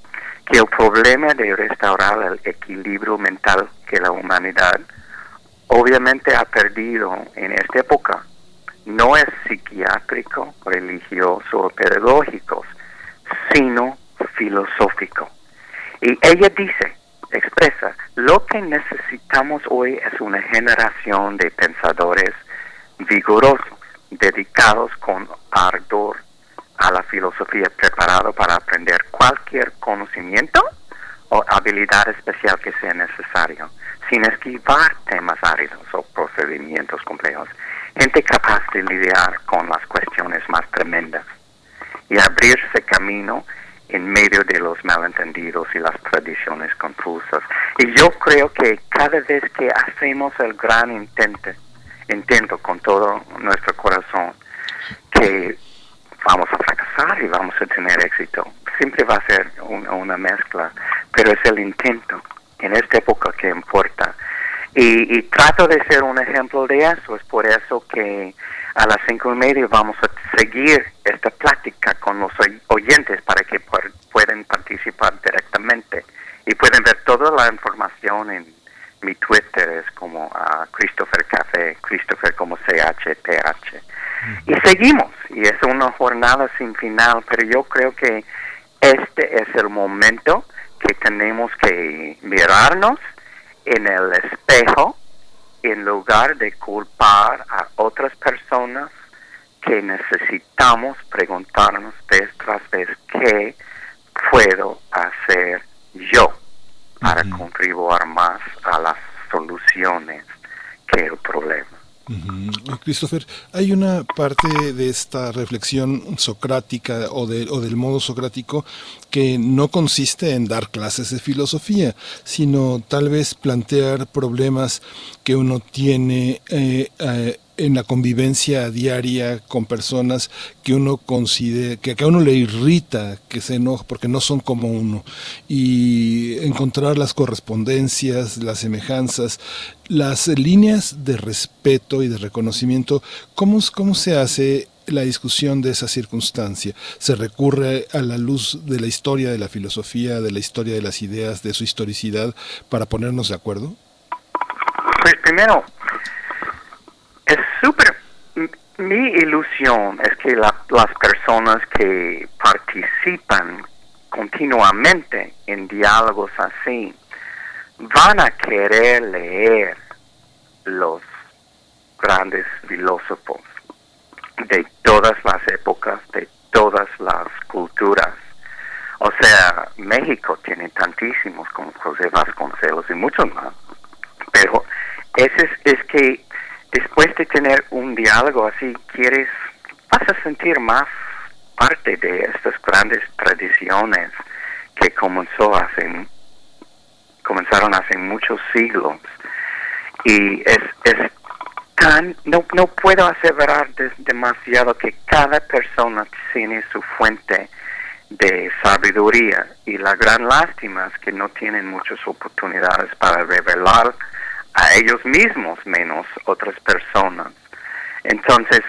que el problema de restaurar el equilibrio mental que la humanidad obviamente ha perdido en esta época. No es psiquiátrico, religioso o pedagógico, sino filosófico. Y ella dice, expresa, lo que necesitamos hoy es una generación de pensadores vigorosos, dedicados con ardor a la filosofía, preparados para aprender cualquier conocimiento o habilidad especial que sea necesario sin esquivar temas áridos o procedimientos complejos. Gente capaz de lidiar con las cuestiones más tremendas y abrirse camino en medio de los malentendidos y las tradiciones confusas. Y yo creo que cada vez que hacemos el gran intento, intento con todo nuestro corazón, que vamos a fracasar y vamos a tener éxito. Siempre va a ser una mezcla, pero es el intento en esta época que importa. Y, trato de ser un ejemplo de eso. Es por eso que a las cinco y media vamos a seguir esta plática con los oyentes para que puedan participar directamente. Y pueden ver toda la información en mi Twitter, es como a Christopher Café, Christopher como CHTH. Y seguimos, y es una jornada sin final, pero yo creo que este es el momento que tenemos que mirarnos en el espejo en lugar de culpar a otras personas que necesitamos preguntarnos vez tras vez qué puedo hacer yo para contribuir más a las soluciones que el problema.
Christopher, hay una parte de esta reflexión socrática o, de, o del modo socrático que no consiste en dar clases de filosofía, sino tal vez plantear problemas que uno tiene eh, eh, en la convivencia diaria con personas que uno considera, que, a uno le irrita, que se enoja porque no son como uno, y encontrar las correspondencias, las semejanzas, las líneas de respeto y de reconocimiento, ¿cómo, cómo se hace la discusión de esa circunstancia? ¿Se recurre a la luz de la historia de la filosofía, de la historia de las ideas, de su historicidad, para ponernos de acuerdo?
Pues primero, es súper... Mi ilusión es que las personas que participan continuamente en diálogos así van a querer leer los grandes filósofos de todas las épocas, de todas las culturas. O sea, México tiene tantísimos como José Vasconcelos y muchos más. Pero es, es que después de tener un diálogo así, quieres, vas a sentir más parte de estas grandes tradiciones que comenzó hace, comenzaron hace muchos siglos. Y es, es tan, no, no puedo aseverar demasiado que cada persona tiene su fuente de sabiduría y la gran lástima es que no tienen muchas oportunidades para revelar a ellos mismos menos otras personas. Entonces,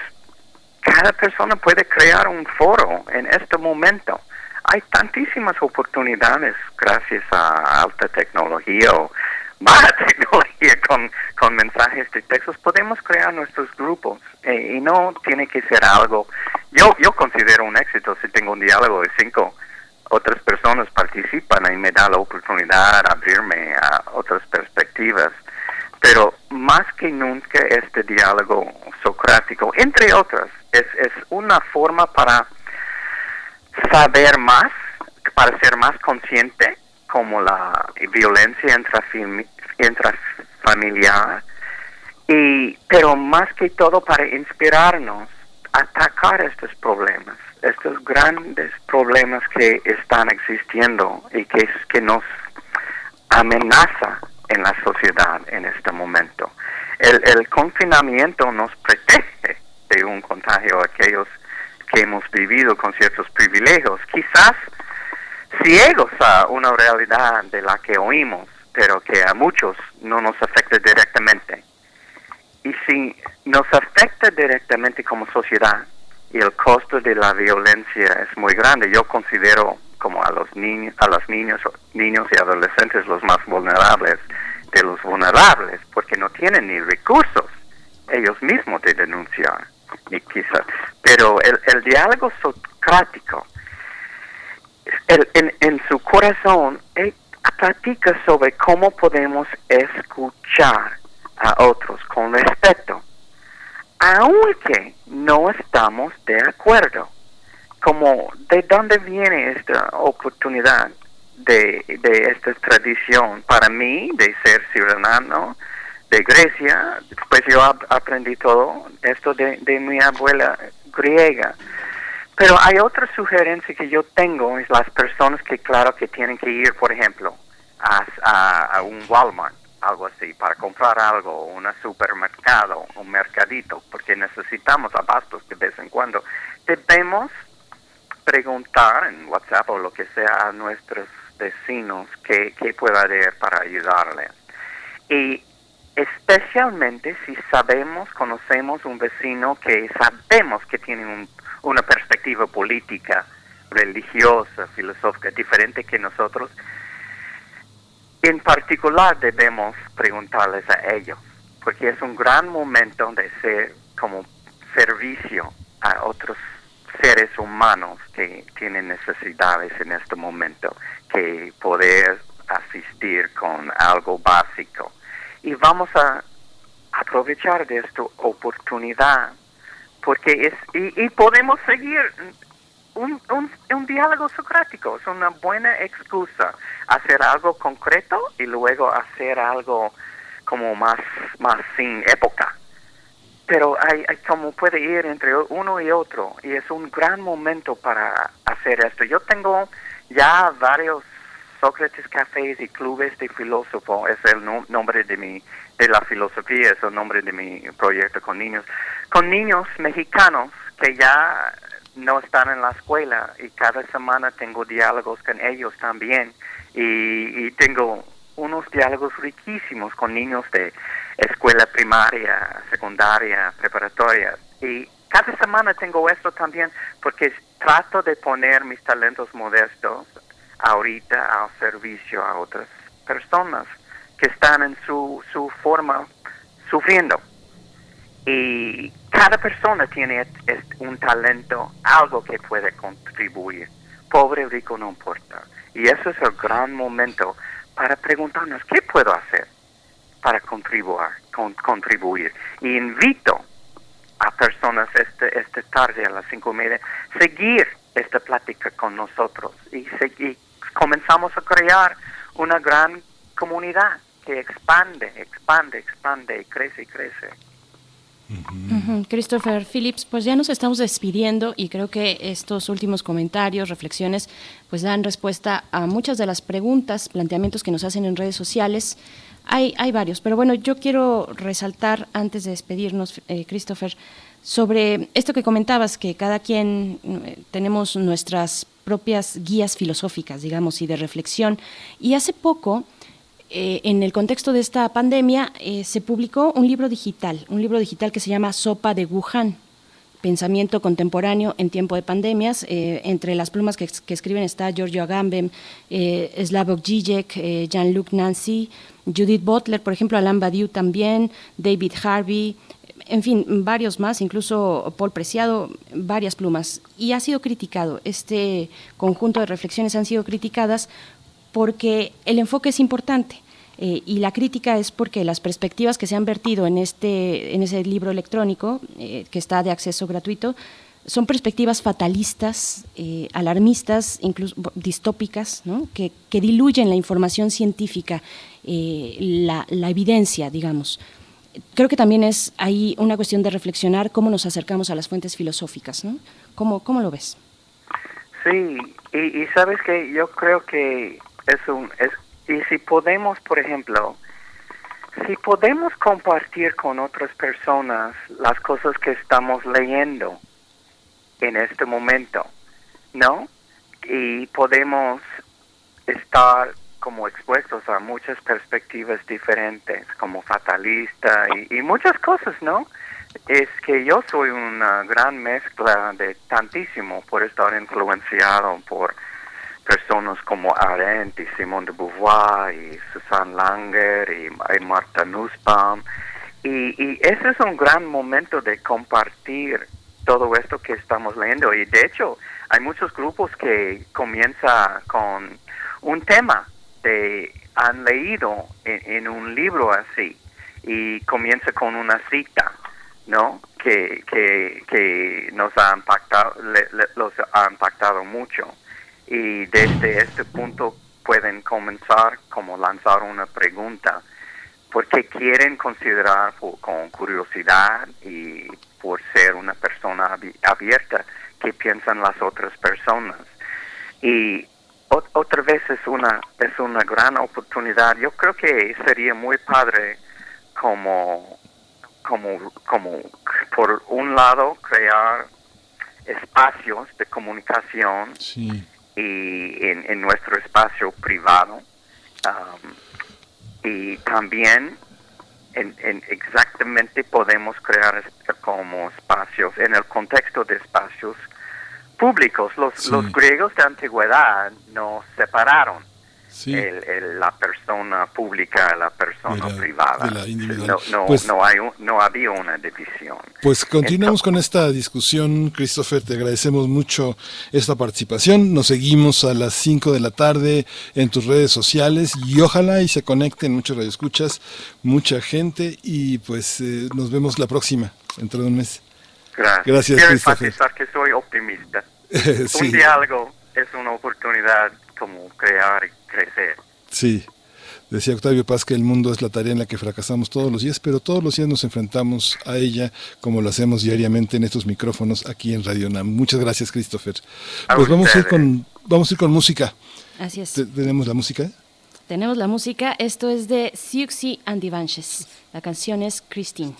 cada persona puede crear un foro en este momento. Hay tantísimas oportunidades gracias a alta tecnología o baja tecnología con, con mensajes de textos. Podemos crear nuestros grupos eh, y no tiene que ser algo. Yo, yo considero un éxito si tengo un diálogo de cinco otras personas participan y me da la oportunidad de abrirme a otras perspectivas pero más que nunca este diálogo socrático, entre otras, es, es una forma para saber más, para ser más consciente, como la violencia intrafamiliar, y, pero más que todo para inspirarnos a atacar estos problemas, estos grandes problemas que están existiendo y que, que nos amenaza en la sociedad en este momento. El, confinamiento nos protege de un contagio a aquellos que hemos vivido con ciertos privilegios, quizás ciegos a una realidad de la que oímos, pero que a muchos no nos afecta directamente. Y si nos afecta directamente como sociedad y el costo de la violencia es muy grande, yo considero como a los niños, a los niños, niños y adolescentes los más vulnerables de los vulnerables, porque no tienen ni recursos ellos mismos de denunciar, ni quizás. Pero el, el diálogo socrático, en, en su corazón, él platica sobre cómo podemos escuchar a otros con respeto, aunque no estamos de acuerdo como de dónde viene esta oportunidad de, de esta tradición para mí de ser ciudadano de Grecia, pues yo aprendí todo esto de, de mi abuela griega. Pero hay otra sugerencia que yo tengo, es las personas que claro que tienen que ir, por ejemplo, a, a, a un Walmart, algo así, para comprar algo, un supermercado, un mercadito, porque necesitamos abastos de vez en cuando. Debemos preguntar en WhatsApp o lo que sea a nuestros vecinos qué, qué puede hacer para ayudarles. Y especialmente si sabemos, conocemos un vecino que sabemos que tiene una perspectiva política, religiosa, filosófica diferente que nosotros, en particular debemos preguntarles a ellos, porque es un gran momento de ser como servicio a otros seres humanos que tienen necesidades en este momento, que poder asistir con algo básico. Y vamos a aprovechar de esta oportunidad, porque es, y, podemos seguir un, un, un, diálogo socrático, es una buena excusa, hacer algo concreto y luego hacer algo como más, más sin época pero hay, hay, como puede ir entre uno y otro y es un gran momento para hacer esto. Yo tengo ya varios Sócrates Cafés y Clubes de Filósofo es el nombre de mi de la filosofía, es el nombre de mi proyecto con niños, con niños mexicanos que ya no están en la escuela y cada semana tengo diálogos con ellos también y, y tengo unos diálogos riquísimos con niños de escuela primaria, secundaria, preparatoria y cada semana tengo esto también porque trato de poner mis talentos modestos ahorita al servicio a otras personas que están en su, su forma sufriendo. Y cada persona tiene un talento, algo que puede contribuir. Pobre rico no importa. Y eso es el gran momento para preguntarnos, ¿qué puedo hacer para contribuir? Con, contribuir? Y invito a personas este, esta tarde a las cinco y media seguir esta plática con nosotros y, seguir, comenzamos a crear una gran comunidad que expande, expande, expande y crece y crece.
Christopher Phillips, pues ya nos estamos despidiendo y creo que estos últimos comentarios, reflexiones, pues dan respuesta a muchas de las preguntas, planteamientos que nos hacen en redes sociales. Hay, hay varios, pero bueno, yo quiero resaltar antes de despedirnos, eh, Christopher, sobre esto que comentabas, que cada quien eh, tenemos nuestras propias guías filosóficas, digamos, y de reflexión. Y hace poco eh, en el contexto de esta pandemia, eh, se publicó un libro digital, un libro digital que se llama Sopa de Wuhan, Pensamiento Contemporáneo en Tiempo de Pandemias. Entre las plumas que, escriben está Giorgio Agamben, Slavoj Žižek, Jean-Luc Nancy, Judith Butler, por ejemplo, Alain Badiou también, David Harvey, en fin, varios más, incluso Paul Preciado, varias plumas. Y ha sido criticado, este conjunto de reflexiones han sido criticadas porque el enfoque es importante. Eh, y la crítica es porque las perspectivas que se han vertido en, este, en ese libro electrónico, eh, que está de acceso gratuito, son perspectivas fatalistas, eh, alarmistas, incluso distópicas, que, diluyen la información científica, la, evidencia, digamos. Creo que también es ahí una cuestión de reflexionar cómo nos acercamos a las fuentes filosóficas. ¿no? ¿Cómo, cómo lo ves?
Sí, y, y sabes que yo creo que es un, es, y si podemos, por ejemplo, si podemos compartir con otras personas las cosas que estamos leyendo en este momento, ¿no? Y podemos estar como expuestos a muchas perspectivas diferentes, como fatalista y, y muchas cosas, ¿no? Es que yo soy una gran mezcla de tantísimo por estar influenciado por personas como Arendt y Simone de Beauvoir y Susan Langer y, Marta Nussbaum. Y, y ese es un gran momento de compartir todo esto que estamos leyendo. Y de hecho, hay muchos grupos que comienzan con un tema de han leído en, un libro así y comienza con una cita, ¿no? Que, que, que nos ha impactado, los ha impactado mucho. Y desde este punto pueden comenzar como lanzar una pregunta. Porque quieren considerar con curiosidad y por ser una persona abierta que piensan las otras personas y otra vez es una es una gran oportunidad. Yo creo que sería muy padre como como como por un lado crear espacios de comunicación sí. y en, nuestro espacio privado um, y también en, exactamente podemos crear como espacios en el contexto de espacios públicos los, los griegos de antigüedad nos separaron el, la persona pública, la persona privada. no, no, pues no, hay, no había una división.
Pues continuamos con esta discusión, Christopher, te agradecemos mucho esta participación. Nos seguimos a las 5 de la tarde en tus redes sociales y ojalá y se conecten muchos radioescuchas, mucha gente y pues eh, nos vemos la próxima, dentro de un mes.
Gracias.
Gracias,
Quiero que soy optimista. Un diálogo es una oportunidad como crear y crecer.
Sí, Decía Octavio Paz que el mundo es la tarea en la que fracasamos todos los días, pero todos los días nos enfrentamos a ella como lo hacemos diariamente en estos micrófonos aquí en Radio NAM. Muchas gracias, Christopher. Pues vamos a ir con, vamos a ir con música.
Así es.
¿Tenemos la música?
Tenemos la música. Esto es de Siuxi and Divanches. La canción es Christine.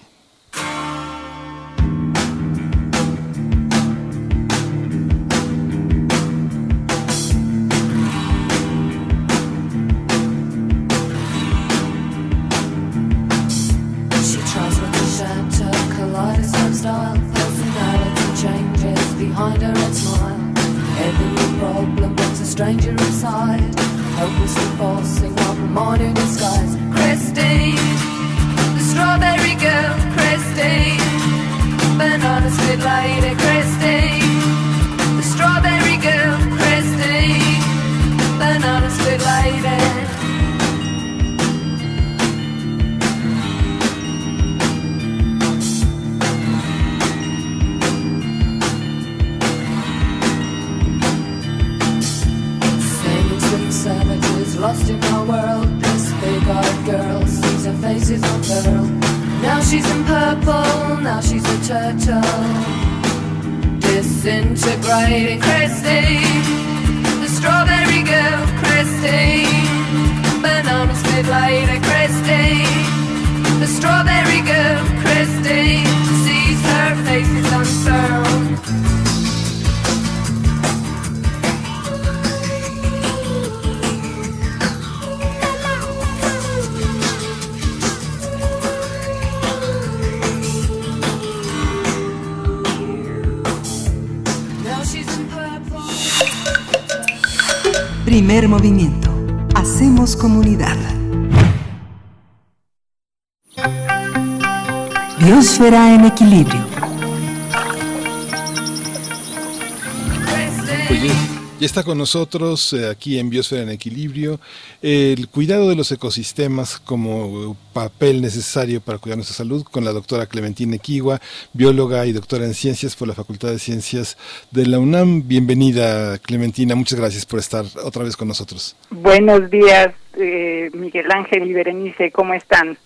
Nosotros eh, aquí en Biosfera en Equilibrio el cuidado de los ecosistemas como papel necesario para cuidar nuestra salud con la doctora Clementina Equigua, bióloga y doctora en ciencias por la Facultad de Ciencias de la UNAM. Bienvenida Clementina, muchas gracias por estar otra vez con nosotros.
Buenos días, eh, Miguel Ángel y Berenice, ¿cómo están?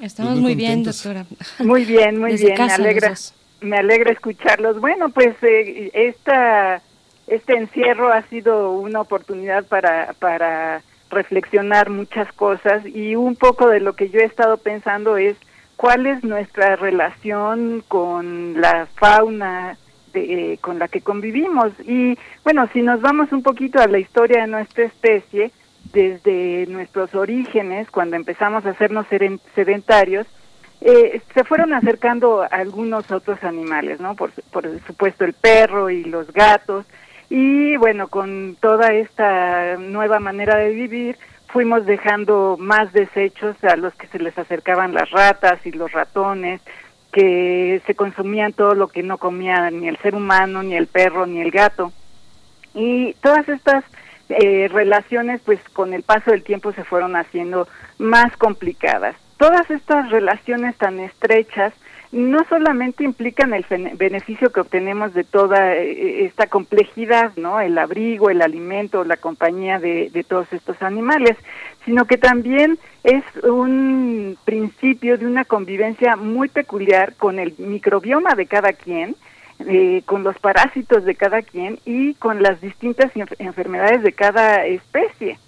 Estamos
Pues
muy,
muy
bien, doctora.
Muy bien, muy
Desde
bien,
casa,
me alegra, me alegra escucharlos. Bueno, pues eh, esta, este encierro ha sido una oportunidad para, para reflexionar muchas cosas y un poco de lo que yo he estado pensando es cuál es nuestra relación con la fauna de- eh, con la que convivimos. Y bueno, si nos vamos un poquito a la historia de nuestra especie, desde nuestros orígenes, cuando empezamos a hacernos sedentarios, eh, se fueron acercando algunos otros animales, ¿no? Por, por supuesto el perro y los gatos. Y bueno, con toda esta nueva manera de vivir, fuimos dejando más desechos a los que se les acercaban las ratas y los ratones, que se consumían todo lo que no comía ni el ser humano, ni el perro, ni el gato. Y todas estas eh, relaciones, pues con el paso del tiempo se fueron haciendo más complicadas. Todas estas relaciones tan estrechas no solamente implican el beneficio que obtenemos de toda eh, esta complejidad, ¿no? El abrigo, el alimento, la compañía de, de todos estos animales, sino que también es un principio de una convivencia muy peculiar con el microbioma de cada quien, eh, con los parásitos de cada quien y con las distintas enf- enfermedades de cada especie.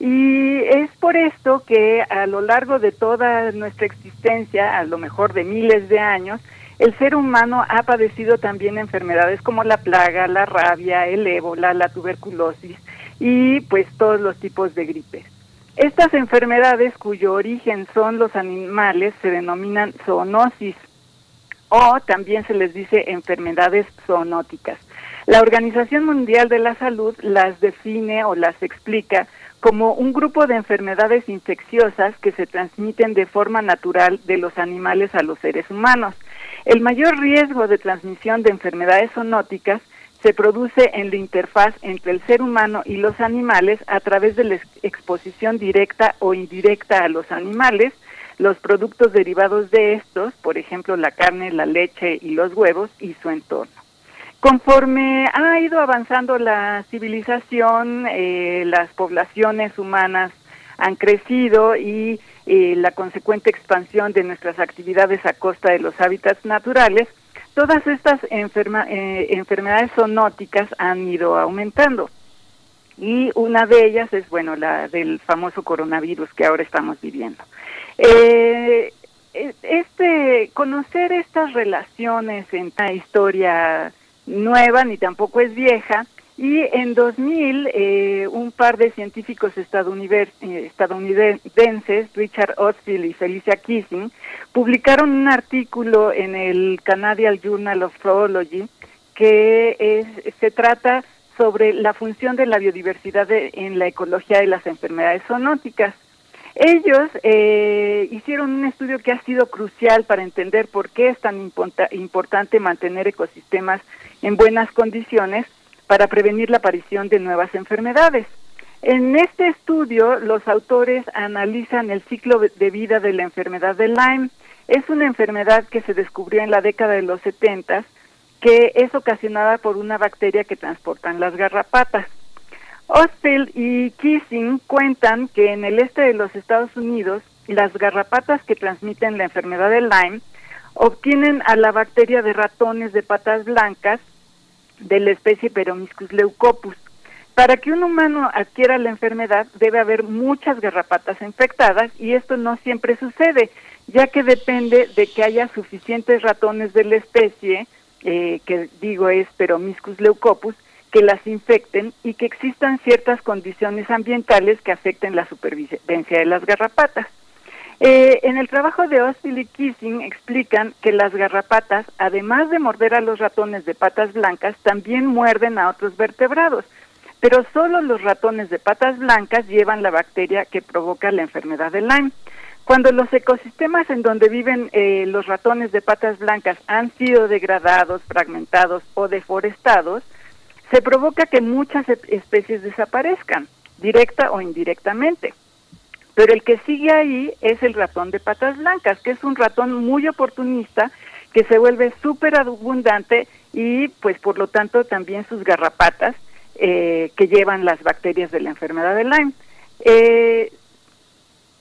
Y es por esto que a lo largo de toda nuestra existencia, a lo mejor de miles de años, el ser humano ha padecido también enfermedades como la plaga, la rabia, el ébola, la tuberculosis y pues todos los tipos de gripes. Estas enfermedades cuyo origen son los animales se denominan zoonosis o también se les dice enfermedades zoonóticas. La Organización Mundial de la Salud las define o las explica como un grupo de enfermedades infecciosas que se transmiten de forma natural de los animales a los seres humanos. El mayor riesgo de transmisión de enfermedades zoonóticas se produce en la interfaz entre el ser humano y los animales a través de la ex- exposición directa o indirecta a los animales, los productos derivados de estos, por ejemplo la carne, la leche y los huevos, y su entorno. Conforme ha ido avanzando la civilización, eh, las poblaciones humanas han crecido y eh, la consecuente expansión de nuestras actividades a costa de los hábitats naturales, todas estas eh, enfermedades zoonóticas han ido aumentando. Y una de ellas es, bueno, la del famoso coronavirus que ahora estamos viviendo. Eh, este, conocer estas relaciones en la historia nueva, ni tampoco es vieja, y en 2000, eh, un par de científicos eh, estadounidenses, Richard Ostfield y Felicia Kissing, publicaron un artículo en el Canadian Journal of Zoology que es, se trata sobre la función de la biodiversidad en la ecología de las enfermedades zoonóticas. Ellos eh, hicieron un estudio que ha sido crucial para entender por qué es tan importante mantener ecosistemas en buenas condiciones para prevenir la aparición de nuevas enfermedades. En este estudio, los autores analizan el ciclo de vida de la enfermedad de Lyme. Es una enfermedad que se descubrió en la década de los 70 que es ocasionada por una bacteria que transportan las garrapatas. Ostfield y Kissing cuentan que en el este de los Estados Unidos, las garrapatas que transmiten la enfermedad de Lyme obtienen a la bacteria de ratones de patas blancas de la especie Peromyscus leucopus. Para que un humano adquiera la enfermedad debe haber muchas garrapatas infectadas y esto no siempre sucede, ya que depende de que haya suficientes ratones de la especie, eh, que digo es Peromyscus leucopus, que las infecten y que existan ciertas condiciones ambientales que afecten la supervivencia de las garrapatas. Eh, en el trabajo de Ostil y Kissing explican que las garrapatas, además de morder a los ratones de patas blancas, también muerden a otros vertebrados, pero solo los ratones de patas blancas llevan la bacteria que provoca la enfermedad de Lyme. Cuando los ecosistemas en donde viven eh, los ratones de patas blancas han sido degradados, fragmentados o deforestados, se provoca que muchas especies desaparezcan, directa o indirectamente. Pero el que sigue ahí es el ratón de patas blancas, que es un ratón muy oportunista que se vuelve súper abundante y pues por lo tanto también sus garrapatas eh, que llevan las bacterias de la enfermedad de Lyme. Eh,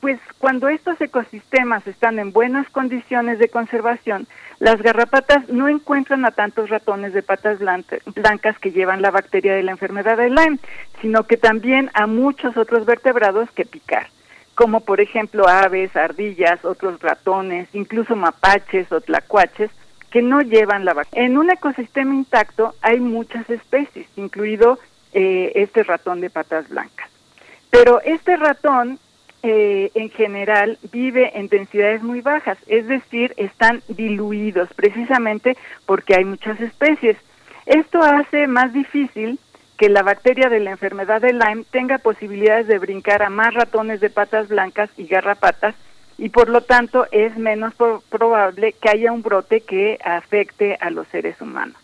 pues cuando estos ecosistemas están en buenas condiciones de conservación, las garrapatas no encuentran a tantos ratones de patas blancas que llevan la bacteria de la enfermedad de Lyme, sino que también a muchos otros vertebrados que picar como por ejemplo aves, ardillas, otros ratones, incluso mapaches o tlacuaches, que no llevan la vacuna. En un ecosistema intacto hay muchas especies, incluido eh, este ratón de patas blancas. Pero este ratón eh, en general vive en densidades muy bajas, es decir, están diluidos precisamente porque hay muchas especies. Esto hace más difícil que la bacteria de la enfermedad de Lyme tenga posibilidades de brincar a más ratones de patas blancas y garrapatas y por lo tanto es menos probable que haya un brote que afecte a los seres humanos.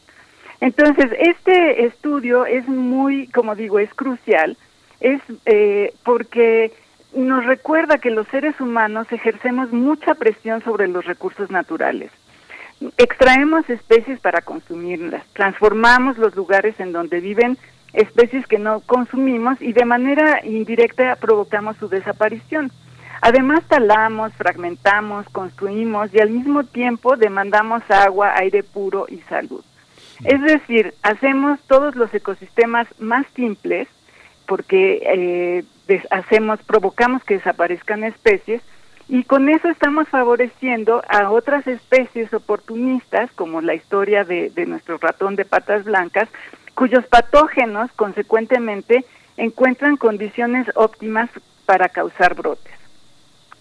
Entonces, este estudio es muy, como digo, es crucial, es eh, porque nos recuerda que los seres humanos ejercemos mucha presión sobre los recursos naturales. Extraemos especies para consumirlas, transformamos los lugares en donde viven especies que no consumimos y de manera indirecta provocamos su desaparición. Además talamos, fragmentamos, construimos y al mismo tiempo demandamos agua, aire puro y salud. Es decir, hacemos todos los ecosistemas más simples porque eh, hacemos, provocamos que desaparezcan especies y con eso estamos favoreciendo a otras especies oportunistas, como la historia de nuestro ratón de patas blancas, cuyos patógenos consecuentemente encuentran condiciones óptimas para causar brotes.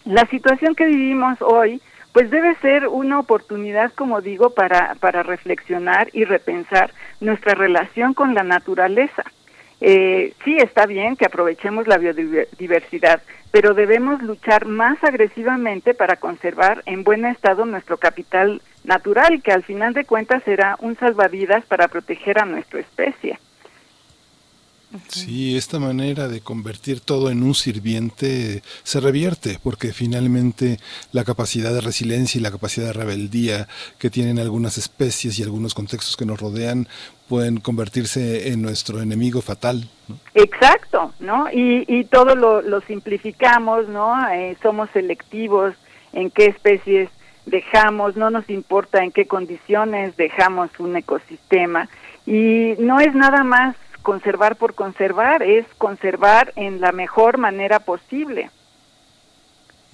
La situación que vivimos hoy pues debe ser una oportunidad, como digo, para, para reflexionar y repensar nuestra relación con la naturaleza. Eh, sí, está bien que aprovechemos la biodiversidad, pero debemos luchar más agresivamente para conservar en buen estado nuestro capital natural, que al final de cuentas será un salvavidas para proteger a nuestra especie.
Sí, esta manera de convertir todo en un sirviente se revierte, porque finalmente la capacidad de resiliencia y la capacidad de rebeldía que tienen algunas especies y algunos contextos que nos rodean pueden convertirse en nuestro enemigo fatal.
Exacto, ¿no? Y, y todo lo, lo simplificamos, ¿no? Eh, somos selectivos en qué especies dejamos, no nos importa en qué condiciones dejamos un ecosistema y no es nada más conservar por conservar, es conservar en la mejor manera posible.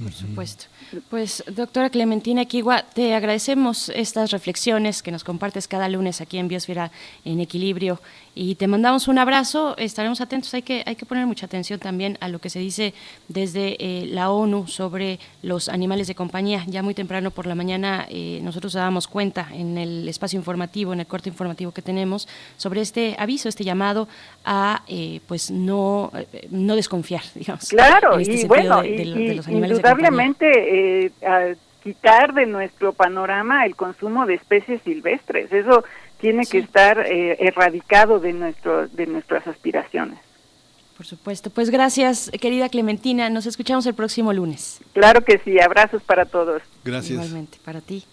Por supuesto. Pues, doctora Clementina Kiwa, te agradecemos estas reflexiones que nos compartes cada lunes aquí en Biosfera en Equilibrio y te mandamos un abrazo. Estaremos atentos. Hay que, hay que poner mucha atención también a lo que se dice desde eh, la ONU sobre los animales de compañía. Ya muy temprano por la mañana eh, nosotros dábamos cuenta en el espacio informativo, en el corte informativo que tenemos, sobre este aviso, este llamado a eh, pues no, no desconfiar, digamos.
Claro, este y bueno, de, los animales indudablemente eh, quitar de nuestro panorama el consumo de especies silvestres. Eso tiene que estar eh, erradicado de, nuestro, de nuestras aspiraciones.
Por supuesto. Pues gracias, querida Clementina. Nos escuchamos el próximo lunes.
Claro que sí. Abrazos para todos.
Gracias.
Igualmente, para ti.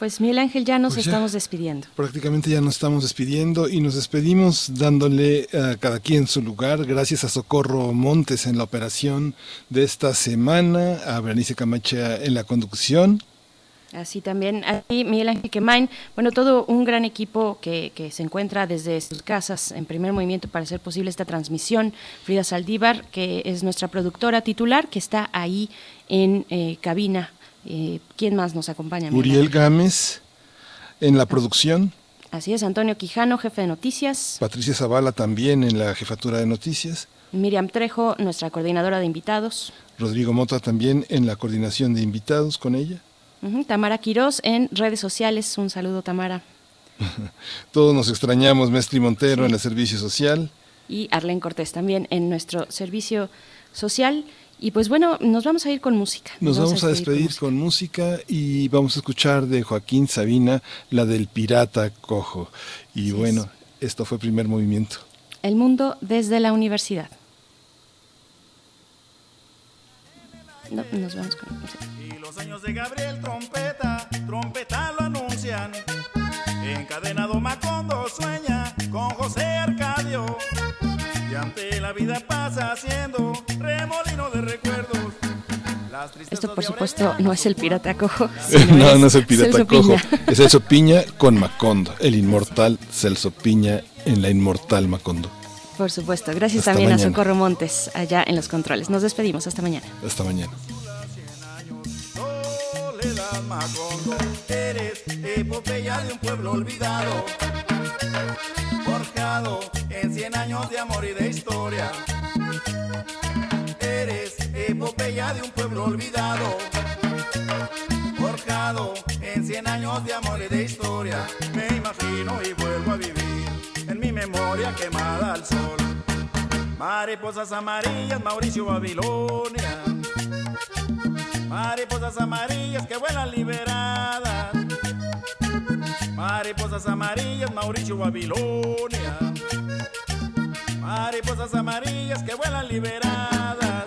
Pues Miguel Ángel, ya nos pues estamos despidiendo.
Prácticamente ya nos estamos despidiendo y nos despedimos dándole a cada quien su lugar. Gracias a Socorro Montes en la operación de esta semana, a Berenice Camacha en la conducción.
Así también, aquí Miguel Ángel Quemain, bueno, todo un gran equipo que, que, se encuentra desde sus casas en primer movimiento para hacer posible esta transmisión. Frida Saldívar, que es nuestra productora titular, que está ahí en eh, cabina eh, ¿Quién más nos acompaña?
Uriel Gámez en la producción.
Así es, Antonio Quijano, jefe de noticias.
Patricia Zavala también en la jefatura de noticias.
Miriam Trejo, nuestra coordinadora de invitados.
Rodrigo Mota también en la coordinación de invitados con ella.
Tamara Quirós en redes sociales. Un saludo, Tamara.
Todos nos extrañamos, Mestri Montero en el servicio social.
Y Arlen Cortés también en nuestro servicio social. Y pues bueno, nos vamos a ir con música.
Nos, vamos, a despedir, con, música. y vamos a escuchar de Joaquín Sabina la del pirata cojo. Y bueno, esto fue primer movimiento.
El mundo desde la universidad. nos vamos con música.
Y los años de Gabriel Trompeta, trompeta lo anuncian. Encadenado Macondo sueña con José Arcadio. Y ante la vida pasa haciendo remolino de recuerdos.
Esto por supuesto no es el pirata cojo.
no, no es el pirata cojo. Es Celso Piña con Macondo, el inmortal Celso Piña en la inmortal Macondo.
Por supuesto. Gracias también a Socorro Montes allá en los controles. Nos despedimos. Hasta mañana.
Hasta mañana.
Eres epopeya de un pueblo olvidado en cien años de amor y de historia. Eres epopeya de un pueblo olvidado, forjado en cien años de amor y de historia. Me imagino y vuelvo a vivir en mi memoria quemada al sol. Mariposas amarillas, Mauricio Babilonia. Mariposas amarillas que vuelan liberadas Mariposas amarillas, Mauricio Babilonia. Mariposas amarillas que vuelan liberadas.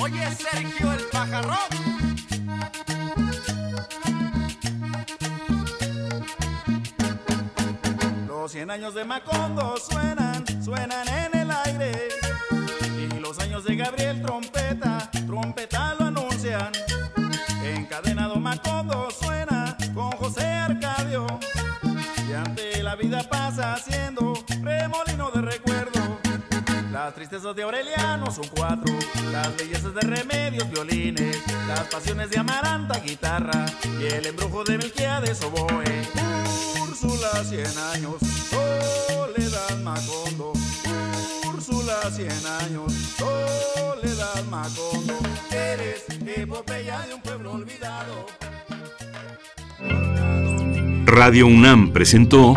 Oye, Sergio el pajarón. Los cien años de Macondo suenan, suenan en el aire. Y los años de Gabriel Trompeta, trompeta lo vida pasa haciendo remolino de recuerdo. Las tristezas de Aureliano son cuatro, las bellezas de remedios, violines, las pasiones de Amaranta, guitarra, y el embrujo de Melquiades, oboe. Úrsula, cien años, Soledad Macondo. Úrsula, cien años, Soledad Macondo. Eres epopeya de un pueblo olvidado.
Radio UNAM presentó